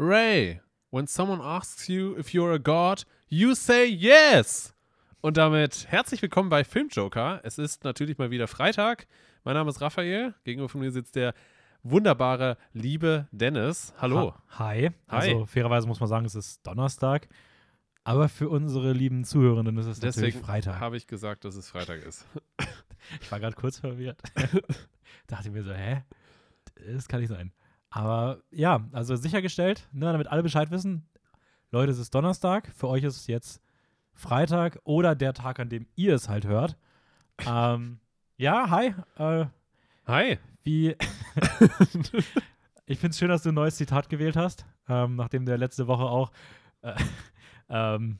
Ray, when someone asks you if you're a god, you say yes. Und damit herzlich willkommen bei Filmjoker. Es ist natürlich mal wieder Freitag. Mein Name ist Raphael. Gegenüber von mir sitzt der wunderbare, liebe Dennis. Hallo. Ha Hi. Hi. Also fairerweise muss man sagen, es ist Donnerstag. Aber für unsere lieben Zuhörenden ist es natürlich Deswegen Freitag. habe ich gesagt, dass es Freitag ist. Ich war gerade kurz verwirrt. Dachte mir so, hä? Das kann nicht sein. Aber ja, also sichergestellt, ne, damit alle Bescheid wissen, Leute, es ist Donnerstag. Für euch ist es jetzt Freitag oder der Tag, an dem ihr es halt hört. ähm, ja, hi. Äh, Hi. wie. ich finde es schön, dass du ein neues Zitat gewählt hast, ähm, nachdem der letzte Woche auch. Äh, ähm,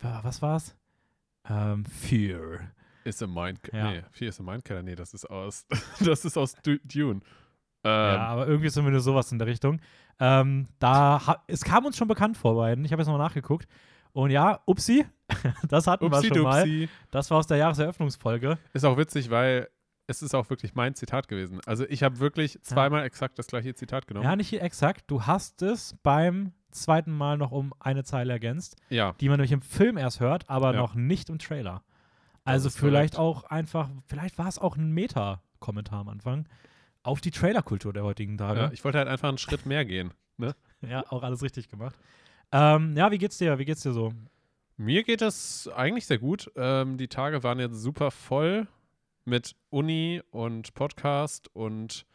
wa- was war's? Ähm, Fear. Ist a Mind. Ja. Nee, vier ist a Mindkiller. Nee, das ist aus. das ist aus Du- Dune. Ähm, ja, aber irgendwie zumindest sowas in der Richtung. Ähm, da es kam uns schon bekannt vor beiden. Ich habe jetzt noch mal nachgeguckt. Und ja, upsi, das hatten wir schon mal. Upsi-dupsi. Das war aus der Jahreseröffnungsfolge. Ist auch witzig, weil es ist auch wirklich mein Zitat gewesen. Also ich habe wirklich zweimal exakt das gleiche Zitat genommen. Ja, nicht exakt. Du hast es beim zweiten Mal noch um eine Zeile ergänzt, Ja, die man nämlich im Film erst hört, aber Ja. noch nicht im Trailer. Also vielleicht korrekt. auch einfach, vielleicht war es auch ein Meta-Kommentar am Anfang auf die Trailerkultur der heutigen Tage. ja, ich wollte halt einfach einen Schritt mehr gehen. Ja, auch alles richtig gemacht. Ähm, ja, wie geht's dir? Wie geht's dir so? Mir geht es eigentlich sehr gut. Ähm, die Tage waren jetzt super voll mit Uni und Podcast und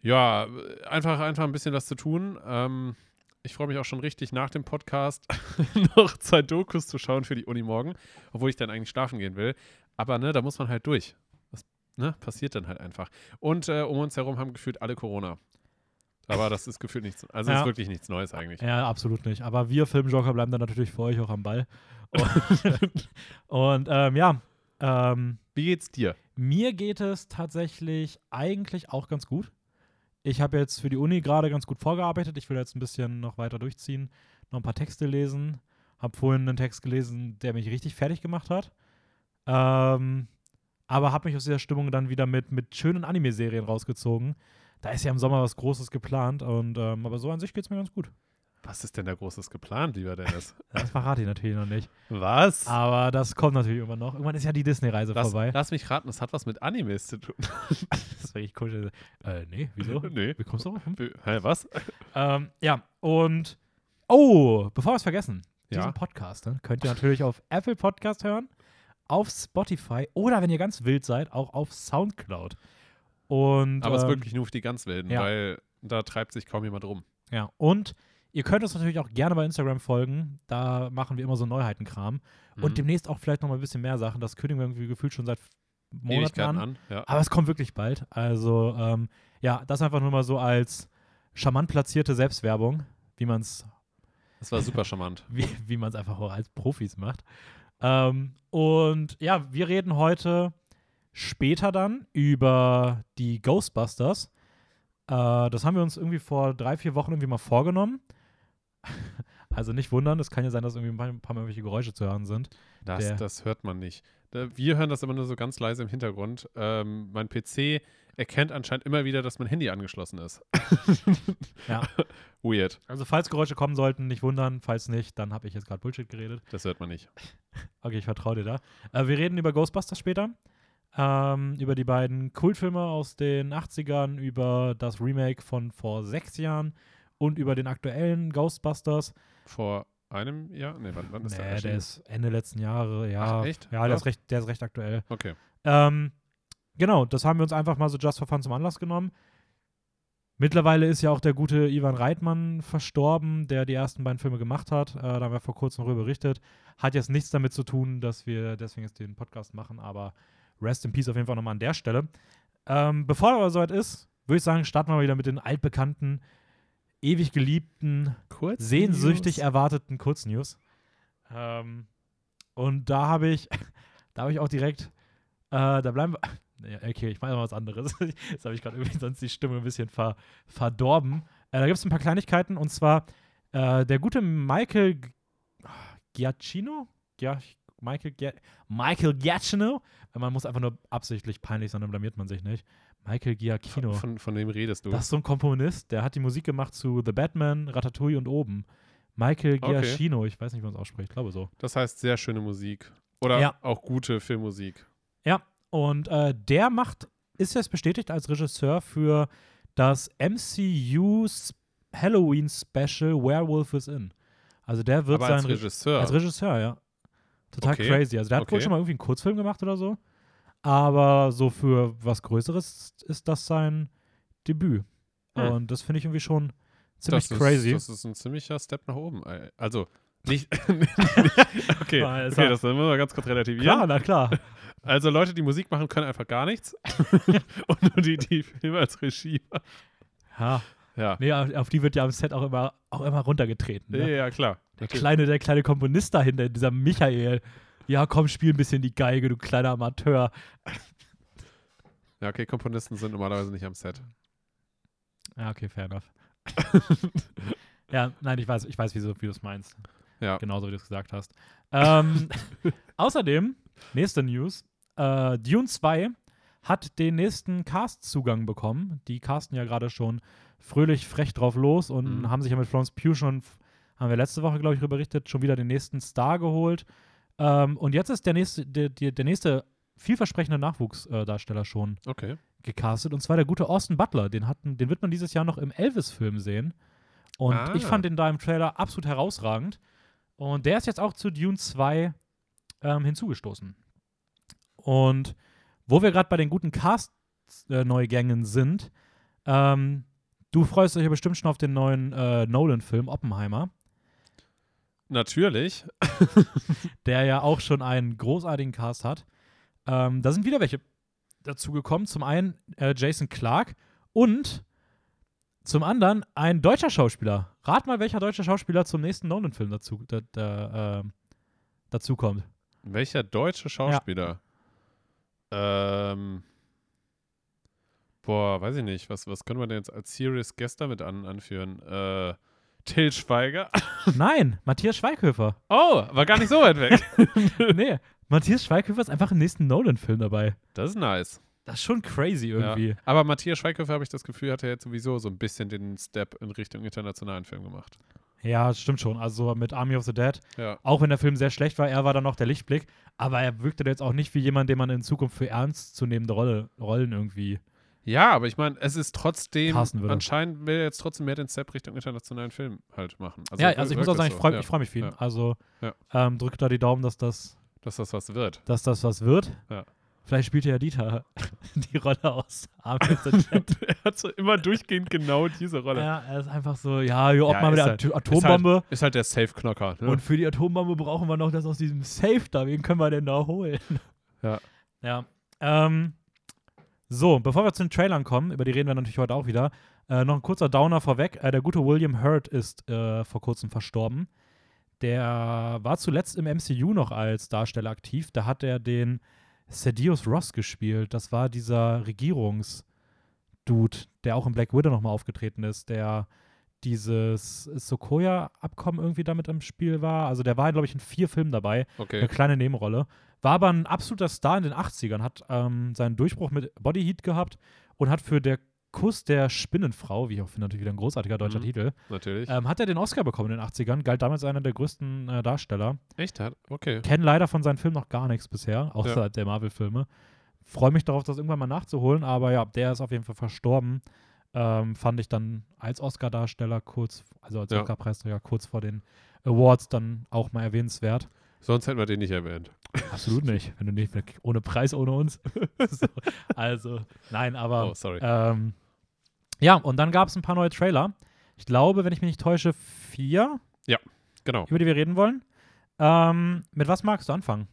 ja, einfach, einfach ein bisschen was zu tun. Ähm, ich freue mich auch schon richtig nach dem Podcast noch zwei Dokus zu schauen für die Uni morgen, obwohl ich dann eigentlich schlafen gehen will. Aber ne, da muss man halt durch. Ne, passiert dann halt einfach. Und äh, um uns herum haben gefühlt alle Corona. Aber das ist gefühlt nichts, also Ja. ist wirklich nichts Neues eigentlich. Ja, absolut nicht. Aber wir Filmjoker bleiben dann natürlich für euch auch am Ball. Und, und ähm, ja, ähm, Wie geht's dir? mir geht es tatsächlich eigentlich auch ganz gut. Ich habe jetzt für die Uni gerade ganz gut vorgearbeitet. Ich will jetzt ein bisschen noch weiter durchziehen, noch ein paar Texte lesen. Habe vorhin einen Text gelesen, der mich richtig fertig gemacht hat. Ähm, aber habe mich aus dieser Stimmung dann wieder mit, mit schönen Anime-Serien rausgezogen. Da ist ja im Sommer was Großes geplant. Und, ähm, aber so an sich geht es mir ganz gut. Was ist denn da Großes geplant, lieber Dennis? Das verrate ich natürlich noch nicht. Was? Aber das kommt natürlich irgendwann noch. Irgendwann ist ja die Disney-Reise vorbei. lass mich raten, das hat was mit Animes zu tun. Das ist wirklich cool. Äh, nee, wieso? nee. Wie kommst du drauf? Hä, was? Ähm, ja, und oh, bevor wir es vergessen, Ja. diesen Podcast ne, könnt ihr natürlich auf Apple Podcast hören, auf Spotify oder wenn ihr ganz wild seid, auch auf Soundcloud. Und, Aber es ist ähm, wirklich nur für die ganz Wilden, ja. weil da treibt sich kaum jemand rum. Ja, und ihr könnt uns natürlich auch gerne bei Instagram folgen. Da machen wir immer so Neuheitenkram. Mhm. Und demnächst auch vielleicht noch mal ein bisschen mehr Sachen. Das kündigen wir irgendwie gefühlt schon seit Monaten an. an. Ja. Aber es kommt wirklich bald. Also, ähm, ja, das einfach nur mal so als charmant platzierte Selbstwerbung, wie man es Das war super charmant. wie, wie man es einfach auch als Profis macht. Ähm, und ja, wir reden heute später dann über die Ghostbusters. Äh, das haben wir uns irgendwie vor drei, vier Wochen irgendwie mal vorgenommen. Also nicht wundern, es kann ja sein, dass irgendwie ein paar, ein paar Mal irgendwelche Geräusche zu hören sind. Das, das hört man nicht. Wir hören das immer nur so ganz leise im Hintergrund. Ähm, mein PC erkennt anscheinend immer wieder, dass mein Handy angeschlossen ist. Ja. Weird. Also falls Geräusche kommen sollten, nicht wundern. Falls nicht, dann habe ich jetzt gerade Bullshit geredet. Das hört man nicht. Okay, ich vertraue dir da. Äh, wir reden über Ghostbusters später. Ähm, über die beiden Kultfilme aus den 80ern, über das Remake von vor sechs Jahren und über den aktuellen Ghostbusters. Vor einem Jahr? Nee, wann, wann ist der Nee, der erschienen? ist Ende letzten Jahre, ja. Ach, echt? Ja, der ist, recht, der ist recht aktuell. Okay. Ähm, genau, das haben wir uns einfach mal so just for fun zum Anlass genommen. Mittlerweile ist ja auch der gute Ivan Reitmann verstorben, der die ersten beiden Filme gemacht hat. Äh, da haben wir vor kurzem darüber berichtet. Hat jetzt nichts damit zu tun, dass wir deswegen jetzt den Podcast machen, aber Rest in Peace auf jeden Fall nochmal an der Stelle. Ähm, bevor aber soweit ist, würde ich sagen, starten wir mal wieder mit den altbekannten, ewig geliebten, Kurz. sehnsüchtig News. erwarteten Kurznews. Ähm, und da habe ich, da habe ich auch direkt, äh, da bleiben wir. Ja, okay, ich mache mal was anderes. Jetzt habe ich gerade irgendwie sonst die Stimme ein bisschen ver, verdorben. Äh, da gibt es ein paar Kleinigkeiten und zwar äh, der gute Michael G- Giacchino? Gia Michael, Gia Michael Giacchino? Man muss einfach nur absichtlich peinlich sein, dann blamiert man sich nicht. Michael Giacchino. Von, von dem redest du. Das ist so ein Komponist, der hat die Musik gemacht zu The Batman, Ratatouille und Oben. Michael Okay. Giacchino, ich weiß nicht, wie man es ausspricht, ich glaube so. Das heißt sehr schöne Musik. Oder Ja. auch gute Filmmusik. Ja, und äh, der macht, ist jetzt bestätigt als Regisseur für das MCU S- Halloween Special Werewolf is In. Also der wird Aber sein als Re- Regisseur. als Regisseur, ja. Total Okay. crazy. Also der hat wohl Okay. schon mal irgendwie einen Kurzfilm gemacht oder so. Aber so für was Größeres ist das sein Debüt. Hm. Und das finde ich irgendwie schon ziemlich das crazy. Ist, das ist ein ziemlicher Step nach oben. Also, nicht. okay, okay das müssen wir ganz kurz relativieren. klar, na klar. Also, Leute, die Musik machen, können einfach gar nichts. Und nur die, die Filme als Regie machen. Ja. Ja. Nee, auf die wird ja am Set auch immer, auch immer runtergetreten. Ja, Ne? ja, klar. Der Natürlich. kleine, der kleine Komponist dahinter, dieser Michael. Ja, komm, spiel ein bisschen die Geige, du kleiner Amateur. Ja, okay, Komponisten sind normalerweise nicht am Set. Ja, okay, fair enough. ja, nein, ich weiß, ich weiß, wie, so- wie du es meinst. Ja. Genauso wie du es gesagt hast. Ähm, außerdem, nächste News: äh, Dune 2 hat den nächsten Cast-Zugang bekommen. Die casten ja gerade schon fröhlich frech drauf los und Mhm. haben sich ja mit Florence Pugh schon, haben wir letzte Woche, glaube ich, darüber berichtet, schon wieder den nächsten Star geholt. Ähm, und jetzt ist der nächste, der, der, der nächste vielversprechende Nachwuchsdarsteller schon Okay. gecastet. Und zwar der gute Austin Butler. Den, hatten, den wird man dieses Jahr noch im Elvis-Film sehen. Und Ah. ich fand den da im Trailer absolut herausragend. Und der ist jetzt auch zu Dune 2 ähm, hinzugestoßen. Und wo wir gerade bei den guten Cast-Neugängen sind, ähm, du freust dich ja bestimmt schon auf den neuen äh, Nolan-Film Oppenheimer, Natürlich. der ja auch schon einen großartigen Cast hat. Ähm, da sind wieder welche dazugekommen. Zum einen äh, Jason Clark und zum anderen ein deutscher Schauspieler. Rat mal, welcher deutsche Schauspieler zum nächsten Nolan-Film dazu, da, da, äh, dazu kommt. Welcher deutsche Schauspieler? Ähm. Boah, weiß ich nicht. Was, was können wir denn jetzt als Serious Guest damit an, anführen? Äh, Till Schweiger? Nein, Matthias Schweighöfer. Oh, war gar nicht so weit weg. nee, Matthias Schweighöfer ist einfach im nächsten Nolan-Film dabei. Das ist nice. Das ist schon crazy irgendwie. Ja. Aber Matthias Schweighöfer, habe ich das Gefühl, hat er jetzt sowieso so ein bisschen den Step in Richtung internationalen Film gemacht. Ja, stimmt schon. Also mit Army of the Dead, Ja. auch wenn der Film sehr schlecht war, er war dann noch der Lichtblick. Aber er wirkte jetzt auch nicht wie jemand, den man in Zukunft für ernstzunehmende Rolle, Rollen irgendwie. Ja, aber ich meine, es ist trotzdem, würde. anscheinend will er jetzt trotzdem mehr den Step Richtung internationalen Film halt machen. ja, wir- also ich muss auch sagen, ich freue ja. freu mich für ihn. Ja. Also Ja. ähm, drückt da die Daumen, dass das, Dass das was wird. dass das was wird. Ja. Vielleicht spielt ja Dieter die Rolle aus er hat so immer durchgehend genau diese Rolle. ja, er ist einfach so, ja, hier ob Ja, mal mit ist der halt- Ato- Atombombe. Ist halt der Safe-Knocker. Ne? Und für die Atombombe brauchen wir noch das aus diesem Safe da. Wen können wir denn da holen? Ja. Ja. Ähm, so, bevor wir zu den Trailern kommen, über die reden wir natürlich heute auch wieder, äh, noch ein kurzer Downer vorweg. Äh, der gute William Hurt ist äh, vor kurzem verstorben. Der war zuletzt im MCU noch als Darsteller aktiv. Da hat er den Thaddeus Ross gespielt. Das war dieser Regierungsdude, der auch in Black Widow nochmal aufgetreten ist, der dieses Sokoya-Abkommen irgendwie damit im Spiel war. Also der war, glaube ich, in vier Filmen dabei. okay. Eine kleine Nebenrolle. War aber ein absoluter Star in den 80ern, hat ähm, seinen Durchbruch mit Body Heat gehabt und hat für der Kuss der Spinnenfrau, wie ich auch finde, natürlich wieder ein großartiger deutscher Mhm. Titel, Natürlich. ähm, hat er den Oscar bekommen in den 80ern, galt damals einer der größten äh, Darsteller. Echt? Hat? Okay. Kenn leider von seinen Filmen noch gar nichts bisher, außer Ja. der Marvel-Filme. Freue mich darauf, das irgendwann mal nachzuholen, aber ja, der ist auf jeden Fall verstorben. Ähm, fand ich dann als Oscar-Darsteller kurz, also als Ja. Oscar-Preisträger kurz vor den Awards dann auch mal erwähnenswert. Sonst hätten wir den nicht erwähnt. Absolut nicht. Wenn du nicht ohne Preis, ohne uns. so, also, nein, aber oh, sorry. ähm, ja, und dann gab es ein paar neue Trailer. Ich glaube, wenn ich mich nicht täusche, vier, genau. über die wir reden wollen. Ähm, mit was magst du anfangen?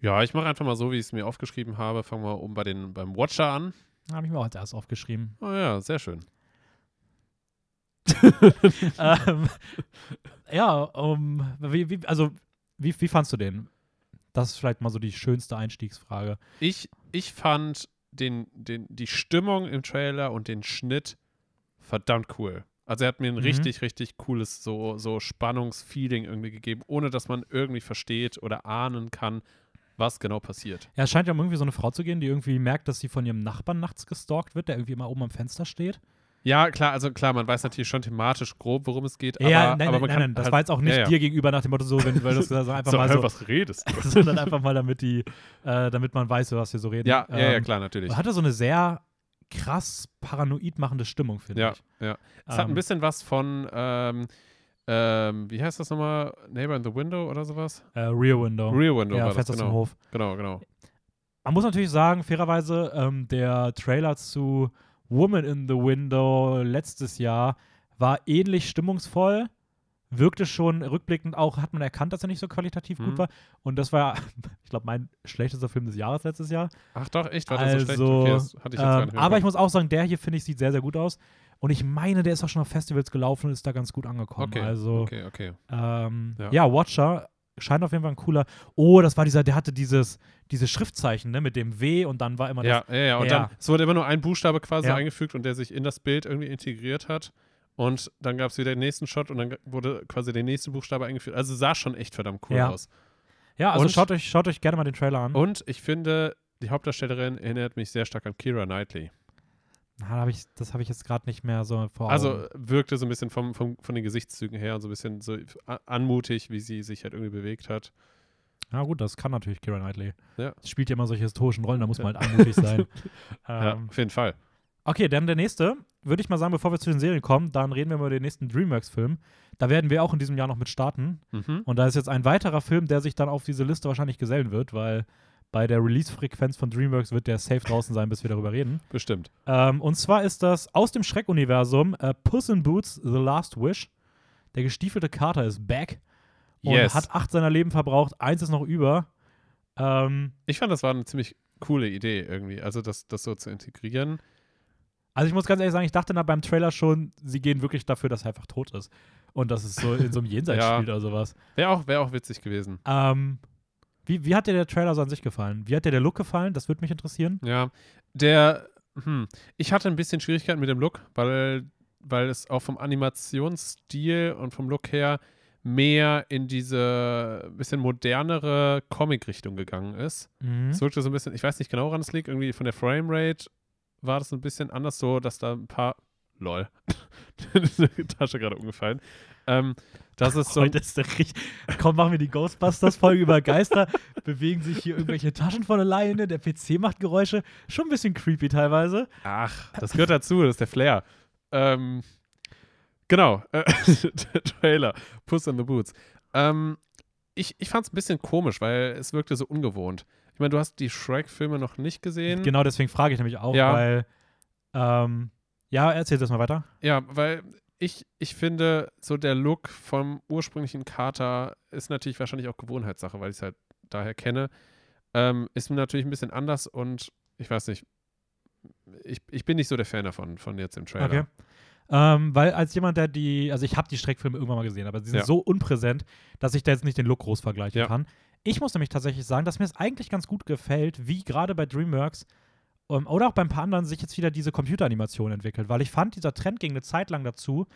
Ja, ich mache einfach mal so, wie ich es mir aufgeschrieben habe. Fangen wir oben bei den, beim Watcher an. Habe ich mir auch als erstes aufgeschrieben. Oh ja, sehr schön. ähm, ja, um, wie, wie, also, wie, wie fandst du den? Das ist vielleicht mal so die schönste Einstiegsfrage. Ich, ich fand den, den, die Stimmung im Trailer und den Schnitt verdammt cool. Also er hat mir ein Mhm. richtig, richtig cooles so, so Spannungsfeeling irgendwie gegeben, ohne dass man irgendwie versteht oder ahnen kann, was genau passiert. Ja, es scheint ja um irgendwie so eine Frau zu gehen, die irgendwie merkt, dass sie von ihrem Nachbarn nachts gestalkt wird, der irgendwie immer oben am Fenster steht. Ja, klar, also klar, man weiß natürlich schon thematisch grob, worum es geht, ja, aber, nein, aber man nein, kann nein, das halt, war jetzt auch nicht ja, ja. dir gegenüber nach dem Motto so, wenn weil das also einfach so, mal so, was redest du? sondern einfach mal damit die, äh, damit man weiß, über was wir so reden. ja, ja, ja, Ähm, klar, natürlich. Hatte so eine sehr krass paranoid machende Stimmung, finde Ja, ich. ja. Es hat ein Ähm, bisschen was von, ähm, ähm, wie heißt das nochmal? Neighbor in the Window oder sowas? Äh, Rear Window. Rear Window ja, war das, genau. Hof. Genau, genau. Man muss natürlich sagen, fairerweise, ähm, der Trailer zu Woman in the Window letztes Jahr war ähnlich stimmungsvoll. Wirkte schon rückblickend auch, hat man erkannt, dass er nicht so qualitativ Mhm. gut war. Und das war, ich glaube, mein schlechtester Film des Jahres letztes Jahr. Ach doch, echt? War das so schlecht? Also, Okay, das hatte ich jetzt ähm, aber ich muss auch sagen, der hier, finde ich, sieht sehr, sehr gut aus. Und ich meine, der ist auch schon auf Festivals gelaufen und ist da ganz gut angekommen. Okay, also, Okay, okay. ähm, Ja. ja. Watcher scheint auf jeden Fall ein cooler. Oh, das war dieser, der hatte dieses, dieses Schriftzeichen, ne, mit dem W und dann war immer Ja, ja, ja. Und Ja. dann, es wurde immer nur ein Buchstabe quasi Ja. eingefügt und der sich in das Bild irgendwie integriert hat. Und dann gab es wieder den nächsten Shot und dann wurde quasi der nächste Buchstabe eingefügt. Also sah schon echt verdammt cool Ja. aus. das. Ja, also Und- schaut euch, schaut euch gerne mal den Trailer an. Und ich finde, die Hauptdarstellerin erinnert mich sehr stark an Kira Knightley. Na, da hab ich, das habe ich jetzt gerade nicht mehr so vor Augen. Also wirkte so ein bisschen vom, vom, von den Gesichtszügen her und so ein bisschen so anmutig, wie sie sich halt irgendwie bewegt hat. Ja, gut, das kann natürlich Kira Knightley. Ja. Sie spielt ja immer solche historischen Rollen, da muss man halt anmutig sein. Ja, ähm, auf jeden Fall. Okay, dann der nächste. Würde ich mal sagen, bevor wir zu den Serien kommen, dann reden wir über den nächsten Dreamworks-Film. Da werden wir auch in diesem Jahr noch mit starten. Mhm. Und da ist jetzt ein weiterer Film, der sich dann auf diese Liste wahrscheinlich gesellen wird, weil bei der Release-Frequenz von Dreamworks wird der safe draußen sein, bis wir darüber reden. Bestimmt. Ähm, und zwar ist das aus dem Schreck-Universum äh, Puss in Boots The Last Wish. Der gestiefelte Kater ist back und Yes. hat acht seiner Leben verbraucht. Eins ist noch über. Ähm, Ich fand, das war eine ziemlich coole Idee irgendwie. Also das, das so zu integrieren. also ich muss ganz ehrlich sagen, ich dachte da beim Trailer schon, sie gehen wirklich dafür, dass er einfach tot ist. Und dass es so in so einem Jenseits Ja. spielt oder sowas. Wäre auch, wär auch witzig gewesen. Ähm, wie, wie hat dir der Trailer so an sich gefallen? Wie hat dir der Look gefallen? Das würde mich interessieren. Ja. Der, hm, ich hatte ein bisschen Schwierigkeiten mit dem Look, weil, weil es auch vom Animationsstil und vom Look her mehr in diese bisschen modernere Comic-Richtung gegangen ist. Mhm. Es wirkte so ein bisschen, ich weiß nicht genau, woran es liegt, irgendwie von der Framerate war das ein bisschen anders so, dass da ein paar, lol, Tasche gerade umgefallen, ähm, dass es so, Heute ist der richtig. Komm, machen wir die Ghostbusters-Folge über Geister. Bewegen sich hier irgendwelche Taschen von alleine. Der PC macht Geräusche. Schon ein bisschen creepy teilweise. ach, das gehört dazu, das ist der Flair. Ähm, genau, äh, der Trailer, Puss in the Boots. Ähm, ich ich fand es ein bisschen komisch, weil es wirkte so ungewohnt. Ich meine, du hast die Shrek-Filme noch nicht gesehen. Genau deswegen frage ich nämlich auch, Ja. weil. Ähm, ja, erzähl das mal weiter. Ja, weil ich, ich finde, so der Look vom ursprünglichen Kater ist natürlich wahrscheinlich auch Gewohnheitssache, weil ich es halt daher kenne. Ähm, ist natürlich ein bisschen anders und ich weiß nicht, ich, ich bin nicht so der Fan davon, von jetzt im Trailer. Okay. Ähm, weil als jemand, der die, also ich habe die Streckfilme irgendwann mal gesehen, aber sie sind Ja. so unpräsent, dass ich da jetzt nicht den Look groß vergleichen Ja. kann. Ich muss nämlich tatsächlich sagen, dass mir es eigentlich ganz gut gefällt, wie gerade bei DreamWorks ähm, oder auch bei ein paar anderen sich jetzt wieder diese Computeranimation entwickelt, weil ich fand, dieser Trend ging eine Zeit lang dazu,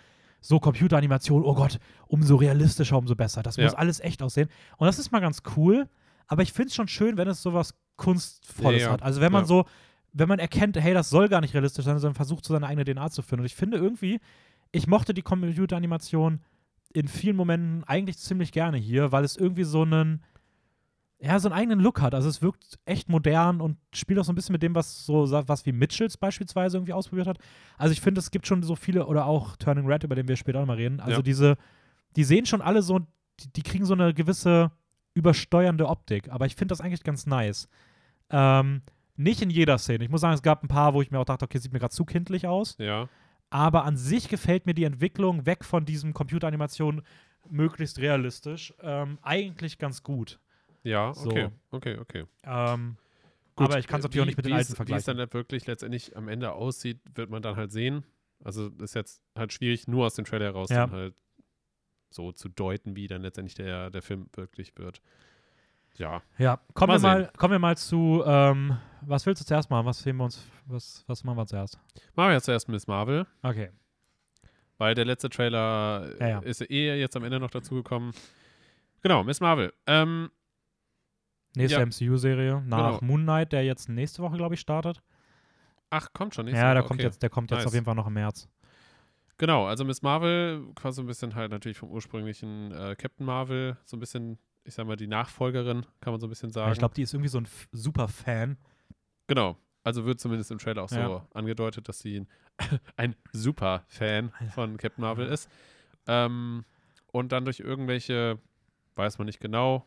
so Computeranimation, oh Gott, umso realistischer, umso besser. Das muss Ja. alles echt aussehen. Und das ist mal ganz cool, aber ich finde es schon schön, wenn es sowas Kunstvolles Ja, hat. Also wenn man ja. so, wenn man erkennt, hey, das soll gar nicht realistisch sein, sondern versucht, so seine eigene DNA zu finden. Und ich finde irgendwie, ich mochte die Computeranimation in vielen Momenten eigentlich ziemlich gerne hier, weil es irgendwie so einen, ja, so einen eigenen Look hat. Also es wirkt echt modern und spielt auch so ein bisschen mit dem, was so was wie Mitchells beispielsweise irgendwie ausprobiert hat. Also ich finde, es gibt schon so viele, oder auch Turning Red, über den wir später auch noch mal reden. Also Ja. diese, die sehen schon alle so, die, die kriegen so eine gewisse übersteuernde Optik. Aber ich finde das eigentlich ganz nice. Ähm, nicht in jeder Szene. Ich muss sagen, es gab ein paar, wo ich mir auch dachte, okay, sieht mir gerade zu kindlich aus. Ja, Aber an sich gefällt mir die Entwicklung weg von diesem Computeranimation möglichst realistisch ähm, eigentlich ganz gut. Ja, So. okay, okay, okay. Ähm, Gut, aber ich kann es äh, natürlich auch nicht mit den alten es, Wie es vergleichen. dann wirklich letztendlich am Ende aussieht, wird man dann halt sehen. Also ist jetzt halt schwierig, nur aus dem Trailer heraus Ja. dann halt so zu deuten, wie dann letztendlich der, der Film wirklich wird. Ja, Ja, kommen Mal wir, mal, kommen wir mal zu, ähm, was willst du zuerst machen? Was sehen wir uns, was, was machen wir zuerst? machen wir zuerst Miss Marvel, Okay. weil der letzte Trailer Ja, ja. ist eh jetzt am Ende noch dazugekommen. Genau, Miss Marvel. Ähm, Nächste Ja. MCU-Serie nach Genau. Moon Knight, der jetzt nächste Woche, glaube ich, startet. Ach, kommt schon. nächste ja, der Woche, kommt jetzt, der kommt jetzt Nice. auf jeden Fall noch im März. Genau, also Miss Marvel, quasi so ein bisschen halt natürlich vom ursprünglichen äh, Captain Marvel, so ein bisschen, ich sag mal, die Nachfolgerin, kann man so ein bisschen sagen. Ich glaube, die ist irgendwie so ein F super Fan. Genau. Also wird zumindest im Trailer auch so Ja. angedeutet, dass sie ein, ein super Fan von Captain Marvel ist. Ähm, und dann durch irgendwelche, weiß man nicht genau,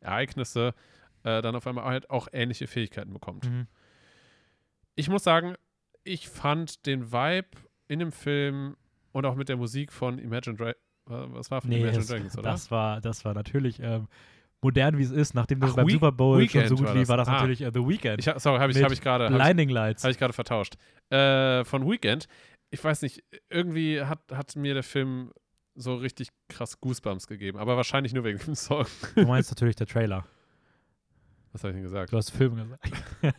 Ereignisse äh, dann auf einmal halt auch ähnliche Fähigkeiten bekommt. Mhm. Ich muss sagen, ich fand den Vibe in dem Film und auch mit der Musik von Imagine Dragons, was war von Nee, Imagine Dragons, oder? das, war, das war natürlich ähm, modern, wie es ist. Nachdem das Ach, beim Week- Super Bowl schon so Weekend gut war lief, das. war das Ah. natürlich äh, The Weeknd. Ich, sorry, habe ich, hab ich gerade hab ich- Blinding Lights. Habe ich gerade vertauscht. Äh, von Weekend. Ich weiß nicht, irgendwie hat, hat mir der Film so richtig krass Goosebumps gegeben. Aber wahrscheinlich nur wegen dem Song. Du meinst natürlich der Trailer. Was habe ich denn gesagt? Du hast Film gesagt.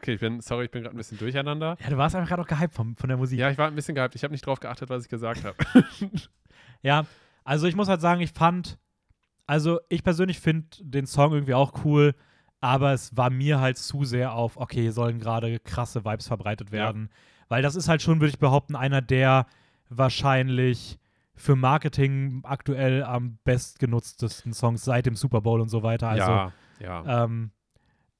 Okay, ich bin, sorry, ich bin gerade ein bisschen durcheinander. Ja, du warst einfach gerade auch gehypt von, von der Musik. Ja, ich war ein bisschen gehypt. Ich habe nicht drauf geachtet, was ich gesagt habe. Ja, also ich muss halt sagen, ich fand, also ich persönlich finde den Song irgendwie auch cool, aber es war mir halt zu sehr auf, okay, hier sollen gerade krasse Vibes verbreitet Ja. werden. Weil das ist halt schon, würde ich behaupten, einer der wahrscheinlich für Marketing aktuell am bestgenutztesten Songs seit dem Super Bowl und so weiter. Also, ja, ja. ähm,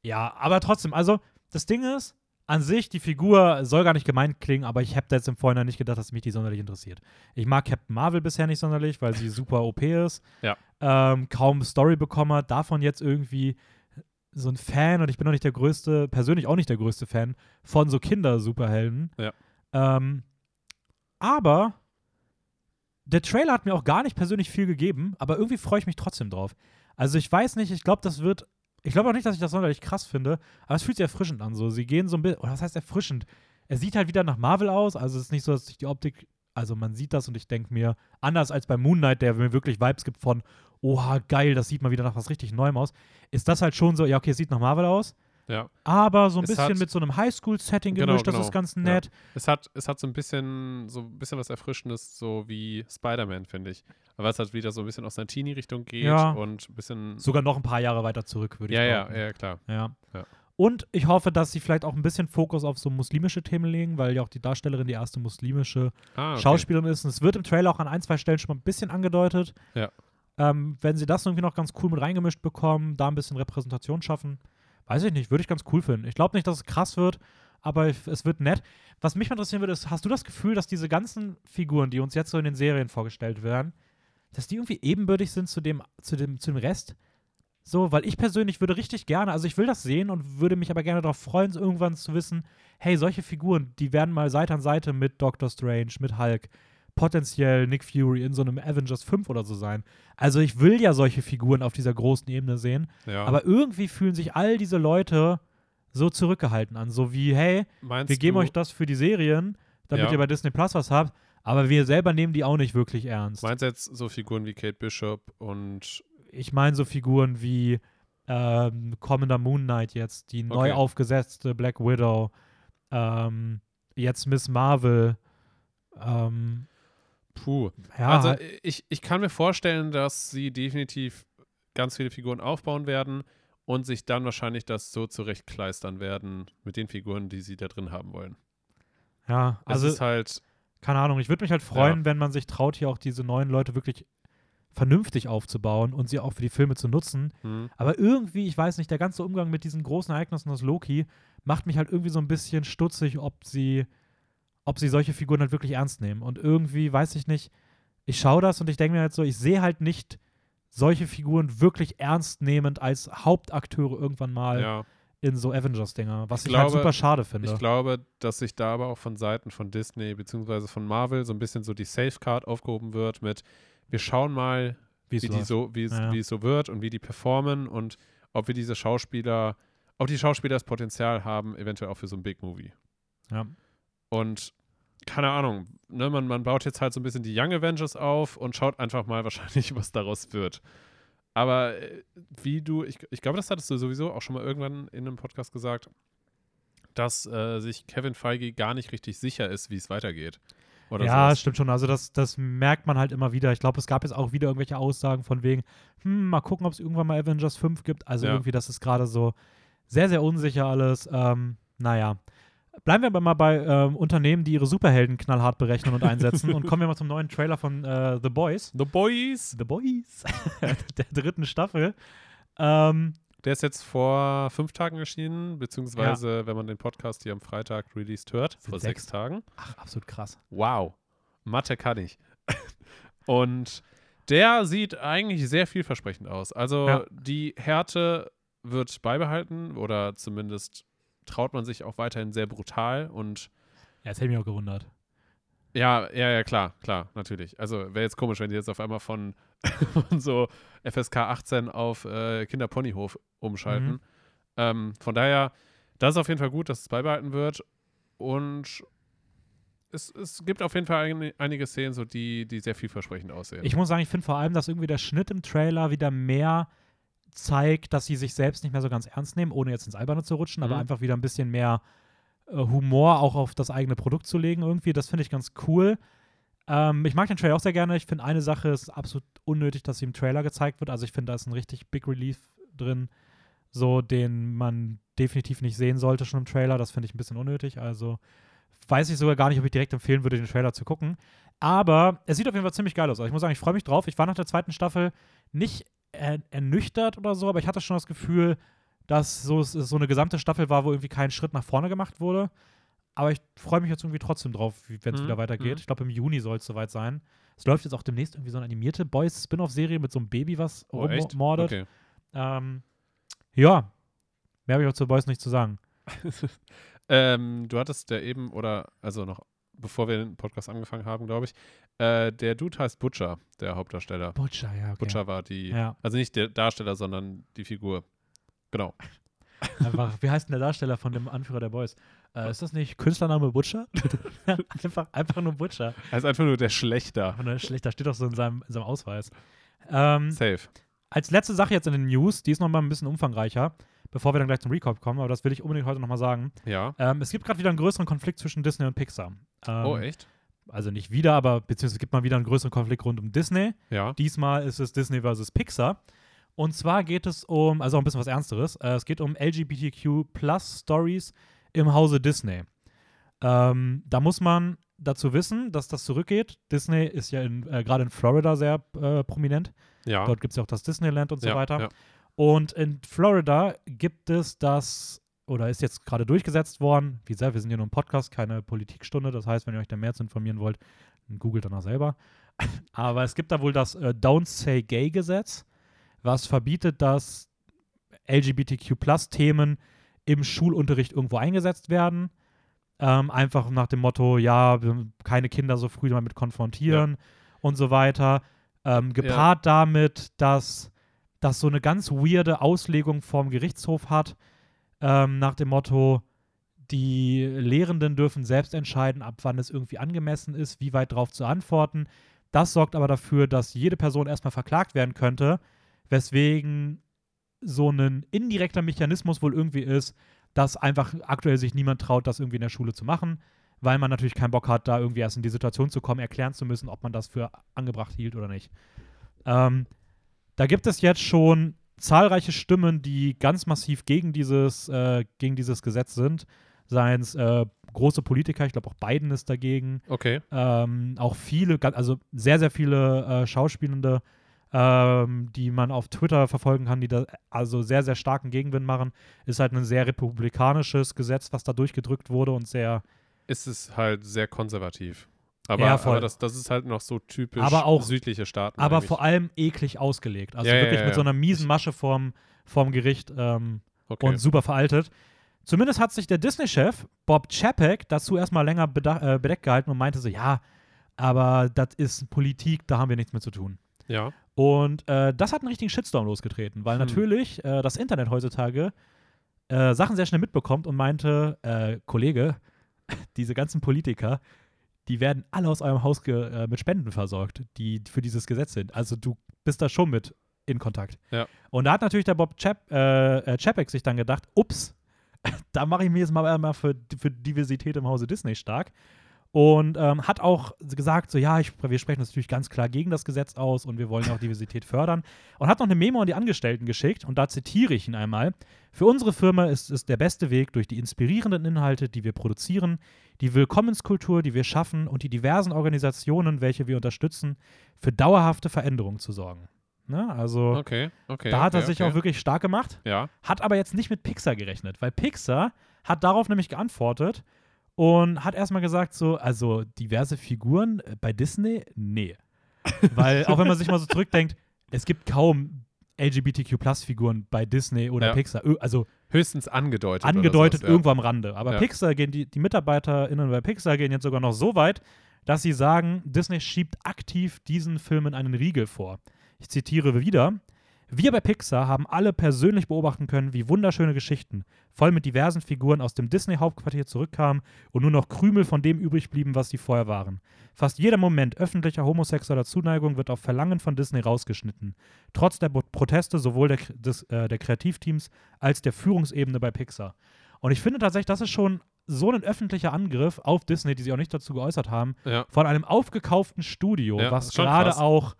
ja, aber trotzdem, also das Ding ist, an sich, die Figur soll gar nicht gemein klingen, aber ich habe da jetzt im Vorhinein nicht gedacht, dass mich die sonderlich interessiert. Ich mag Captain Marvel bisher nicht sonderlich, weil sie super OP ist. Ja. Ähm, kaum Story bekommen hat, davon jetzt irgendwie so ein Fan und ich bin auch nicht der größte, persönlich auch nicht der größte Fan von so Kinder-Superhelden. Ja. Ähm, aber der Trailer hat mir auch gar nicht persönlich viel gegeben, aber irgendwie freue ich mich trotzdem drauf. Also ich weiß nicht, ich glaube, das wird. Ich glaube auch nicht, dass ich das sonderlich krass finde, aber es fühlt sich erfrischend an. So, sie gehen so ein bisschen. Oder was heißt erfrischend? Er sieht halt wieder nach Marvel aus. Also es ist nicht so, dass sich die Optik. Also man sieht das und ich denke mir, anders als bei Moon Knight, der mir wirklich Vibes gibt von, oha, geil, das sieht mal wieder nach was richtig Neuem aus, ist das halt schon so, ja, okay, es sieht nach Marvel aus, ja. aber so ein Es bisschen hat- mit so einem Highschool-Setting Genau, gemischt, das genau. ist ganz Ja. nett. Es hat, es hat so ein bisschen, so ein bisschen was Erfrischendes, so wie Spider-Man, finde ich. Aber es hat wieder so ein bisschen aus einer Teenie-Richtung geht Ja. und ein bisschen. Sogar noch ein paar Jahre weiter zurück, würde ja, ich ja, behaupten. ja, klar. Ja. Ja. Und ich hoffe, dass sie vielleicht auch ein bisschen Fokus auf so muslimische Themen legen, weil ja auch die Darstellerin die erste muslimische Ah, okay. Schauspielerin ist. Und es wird im Trailer auch an ein, zwei Stellen schon mal ein bisschen angedeutet. Ja. Ähm, wenn sie das irgendwie noch ganz cool mit reingemischt bekommen, da ein bisschen Repräsentation schaffen, weiß ich nicht, würde ich ganz cool finden. Ich glaube nicht, dass es krass wird, aber es wird nett. Was mich mal interessieren würde, ist, hast du das Gefühl, dass diese ganzen Figuren, die uns jetzt so in den Serien vorgestellt werden, dass die irgendwie ebenbürtig sind zu dem, zu dem, zu dem Rest? So, weil ich persönlich würde richtig gerne, also ich will das sehen und würde mich aber gerne darauf freuen, irgendwann zu wissen, hey, solche Figuren, die werden mal Seite an Seite mit Doctor Strange, mit Hulk, potenziell Nick Fury in so einem Avengers 5 oder so sein. Also ich will ja solche Figuren auf dieser großen Ebene sehen, Ja. aber irgendwie fühlen sich all diese Leute so zurückgehalten an, so wie, hey, Meinst wir geben euch das für die Serien, damit Ja. ihr bei Disney Plus was habt, aber wir selber nehmen die auch nicht wirklich ernst. Meinst du jetzt so Figuren wie Kate Bishop und ich meine so Figuren wie ähm, kommender Moon Knight jetzt, die neu Okay. aufgesetzte Black Widow, ähm, jetzt Miss Marvel. Ähm, Puh. ja, also ich, ich kann mir vorstellen, dass sie definitiv ganz viele Figuren aufbauen werden und sich dann wahrscheinlich das so zurechtkleistern werden mit den Figuren, die sie da drin haben wollen. ja, Also es ist halt, keine Ahnung, ich würde mich halt freuen, wenn man sich traut, hier auch diese neuen Leute wirklich vernünftig aufzubauen und sie auch für die Filme zu nutzen. hm, Aber irgendwie, ich weiß nicht, der ganze Umgang mit diesen großen Ereignissen aus Loki macht mich halt irgendwie so ein bisschen stutzig, ob sie, ob sie solche Figuren halt wirklich ernst nehmen. Und irgendwie, weiß ich nicht, ich schaue das und ich denke mir halt so, ich sehe halt nicht solche Figuren wirklich ernst nehmend als Hauptakteure irgendwann mal ja. in so Avengers-Dinger, was ich, Ich halt glaube- super schade finde. Ich glaube, dass sich da aber auch von Seiten von Disney beziehungsweise von Marvel so ein bisschen so die Safecard aufgehoben wird mit, wir schauen mal, Wie es wie, die so, wie, es, Ja. wie es so wird und wie die performen und ob wir diese Schauspieler, ob die Schauspieler das Potenzial haben, eventuell auch für so ein Big Movie. Ja. Und keine Ahnung, ne, man, man baut jetzt halt so ein bisschen die Young Avengers auf und schaut einfach mal wahrscheinlich, was daraus wird. Aber äh, wie du, ich, ich glaube, das hattest du sowieso auch schon mal irgendwann in einem Podcast gesagt, dass äh, sich Kevin Feige gar nicht richtig sicher ist, wie es weitergeht. oder ja, sowas. stimmt schon. Also das, das merkt man halt immer wieder. Ich glaube, es gab jetzt auch wieder irgendwelche Aussagen von wegen, hm, mal gucken, ob es irgendwann mal Avengers 5 gibt. Also Ja. irgendwie, das ist gerade so sehr, sehr unsicher alles. Ähm, naja. Bleiben wir aber mal bei ähm, Unternehmen, die ihre Superhelden knallhart berechnen und einsetzen und kommen wir mal zum neuen Trailer von äh, The Boys. The Boys. The Boys. der dritten Staffel. Ähm, Der ist jetzt vor fünf Tagen erschienen, beziehungsweise, wenn man den Podcast hier am Freitag released hört, Sind vor sechs. sechs Tagen. ach, absolut krass. Wow. Mathe kann ich. Und der sieht eigentlich sehr vielversprechend aus. Also Ja. die Härte wird beibehalten oder zumindest traut man sich auch weiterhin sehr brutal und Ja, das hätte mich auch gewundert. ja, ja, ja, klar, klar, natürlich. Also wäre jetzt komisch, wenn die jetzt auf einmal von, von so FSK 18 auf äh, Kinderponyhof umschalten. Mhm. Ähm, von daher, das ist auf jeden Fall gut, dass es beibehalten wird. Und es, es gibt auf jeden Fall ein, einige Szenen, so die, die sehr vielversprechend aussehen. Ich muss sagen, ich finde vor allem, dass irgendwie der Schnitt im Trailer wieder mehr zeigt, dass sie sich selbst nicht mehr so ganz ernst nehmen, ohne jetzt ins Alberne zu rutschen, aber Mhm. einfach wieder ein bisschen mehr äh, Humor auch auf das eigene Produkt zu legen irgendwie. Das finde ich ganz cool. Ähm, ich mag den Trailer auch sehr gerne. Ich finde eine Sache ist absolut unnötig, dass sie im Trailer gezeigt wird. Also ich finde, da ist ein richtig Big Relief drin, so den man definitiv nicht sehen sollte schon im Trailer. Das finde ich ein bisschen unnötig. Also weiß ich sogar gar nicht, ob ich direkt empfehlen würde, den Trailer zu gucken. Aber es sieht auf jeden Fall ziemlich geil aus. Also ich muss sagen, ich freue mich drauf. Ich war nach der zweiten Staffel nicht er ernüchtert oder so, aber ich hatte schon das Gefühl, dass so, es so eine gesamte Staffel war, wo irgendwie kein Schritt nach vorne gemacht wurde. Aber ich freue mich jetzt irgendwie trotzdem drauf, wenn es Mhm, wieder weitergeht. mhm. Ich glaube, im Juni soll es soweit sein. Es läuft jetzt auch demnächst irgendwie so eine animierte Boys-Spin-off-Serie mit so einem Baby, was oh, rummordet. Okay. Ähm, ja, mehr habe ich auch zu Boys nicht zu sagen. ähm, du hattest ja eben, oder also noch bevor wir den Podcast angefangen haben, glaube ich, äh, der Dude heißt Butcher, der Hauptdarsteller. Butcher, ja, okay. Butcher war die, Ja, also nicht der Darsteller, sondern die Figur. Genau. einfach, wie heißt denn der Darsteller von dem Anführer der Boys? Äh, ist das nicht Künstlername Butcher? einfach, einfach nur Butcher. Er ist einfach nur der Schlechter. Und dann schlecht, da steht doch so in seinem, in seinem Ausweis. Ähm, Safe. als letzte Sache jetzt in den News, die ist nochmal ein bisschen umfangreicher, bevor wir dann gleich zum Recap kommen, aber das will ich unbedingt heute nochmal sagen. Ja. Ähm, es gibt gerade wieder einen größeren Konflikt zwischen Disney und Pixar. Ähm, oh, echt? Also nicht wieder, aber beziehungsweise gibt mal wieder einen größeren Konflikt rund um Disney. Ja. Diesmal ist es Disney versus Pixar. Und zwar geht es um, also auch ein bisschen was Ernsteres, äh, es geht um LGBTQ Plus Stories im Hause Disney. Ähm, da muss man dazu wissen, dass das zurückgeht. Disney ist ja äh, gerade in Florida sehr äh, prominent. Ja. Dort gibt es ja auch das Disneyland und so ja, weiter. Ja. Und in Florida gibt es das, oder ist jetzt gerade durchgesetzt worden, wie gesagt, wir sind hier nur ein Podcast, keine Politikstunde, das heißt, wenn ihr euch da mehr zu informieren wollt, dann googelt danach selber. Aber es gibt da wohl das äh, Don't Say Gay Gesetz, was verbietet, dass LGBTQ-Plus-Themen im Schulunterricht irgendwo eingesetzt werden. Ähm, einfach nach dem Motto, ja, keine Kinder so früh damit konfrontieren und so weiter. Ähm, gepaart damit, dass das so eine ganz weirde Auslegung vom Gerichtshof hat, ähm, nach dem Motto, die Lehrenden dürfen selbst entscheiden, ab wann es irgendwie angemessen ist, wie weit darauf zu antworten. Das sorgt aber dafür, dass jede Person erstmal verklagt werden könnte, weswegen so ein indirekter Mechanismus wohl irgendwie ist, dass einfach aktuell sich niemand traut, das irgendwie in der Schule zu machen, weil man natürlich keinen Bock hat, da irgendwie erst in die Situation zu kommen, erklären zu müssen, ob man das für angebracht hielt oder nicht. Ähm, da gibt es jetzt schon zahlreiche Stimmen, die ganz massiv gegen dieses, äh, gegen dieses Gesetz sind. Seien es äh, große Politiker, ich glaube auch Biden ist dagegen. Okay. Ähm, auch viele, also sehr, sehr viele äh, Schauspielende, ähm, die man auf Twitter verfolgen kann, die da also sehr, sehr starken Gegenwind machen. Ist halt ein sehr republikanisches Gesetz, was da durchgedrückt wurde und sehr, Ist es halt sehr konservativ. Aber, Ja, aber das, das ist halt noch so typisch Aber auch- südliche Staaten. aber eigentlich. vor allem eklig ausgelegt. Also Ja, wirklich ja, mit so einer miesen Masche vorm, vorm Gericht ähm, okay. und super veraltet. Zumindest hat sich der Disney-Chef Bob Chapek dazu erstmal länger äh, bedeckt gehalten und meinte so, ja, aber das ist Politik, da haben wir nichts mit zu tun. ja. Und äh, das hat einen richtigen Shitstorm losgetreten, weil Hm. natürlich äh, das Internet heutzutage äh, Sachen sehr schnell mitbekommt und meinte, äh, Kollege, diese ganzen Politiker, die werden alle aus eurem Haus äh, mit Spenden versorgt, die für dieses Gesetz sind. Also du bist da schon mit in Kontakt. Ja. Und da hat natürlich der Bob Chap, äh, äh, Chapek sich dann gedacht, ups, da mache ich mir jetzt mal, mal für, für Diversität im Hause Disney stark. Und ähm, hat auch gesagt, so ja, ich, wir sprechen uns natürlich ganz klar gegen das Gesetz aus und wir wollen auch Diversität fördern. Und hat noch eine Memo an die Angestellten geschickt und da zitiere ich ihn einmal. Für unsere Firma ist es der beste Weg, durch die inspirierenden Inhalte, die wir produzieren, die Willkommenskultur, die wir schaffen und die diversen Organisationen, welche wir unterstützen, für dauerhafte Veränderungen zu sorgen. Ne? Also Okay, okay. da hat er okay, sich okay. auch wirklich stark gemacht. Ja. Hat aber jetzt nicht mit Pixar gerechnet, weil Pixar hat darauf nämlich geantwortet und hat erstmal gesagt, so, also diverse Figuren äh, bei Disney, nee. weil auch wenn man sich mal so zurückdenkt, es gibt kaum LGBTQ-Plus-Figuren bei Disney oder Ja. Pixar. Also Höchstens angedeutet. angedeutet sowas, irgendwo am Rande. Aber Ja. Pixar gehen, die, die MitarbeiterInnen bei Pixar gehen jetzt sogar noch so weit, dass sie sagen, Disney schiebt aktiv diesen Filmen einen Riegel vor. Ich zitiere wieder. Wir bei Pixar haben alle persönlich beobachten können, wie wunderschöne Geschichten, voll mit diversen Figuren aus dem Disney-Hauptquartier zurückkamen und nur noch Krümel von dem übrig blieben, was sie vorher waren. Fast jeder Moment öffentlicher homosexueller Zuneigung wird auf Verlangen von Disney rausgeschnitten. Trotz der Proteste sowohl der, des, äh, der Kreativteams als der Führungsebene bei Pixar. Und ich finde tatsächlich, das ist schon so ein öffentlicher Angriff auf Disney, die sich auch nicht dazu geäußert haben, Ja. von einem aufgekauften Studio, Ja, was gerade auch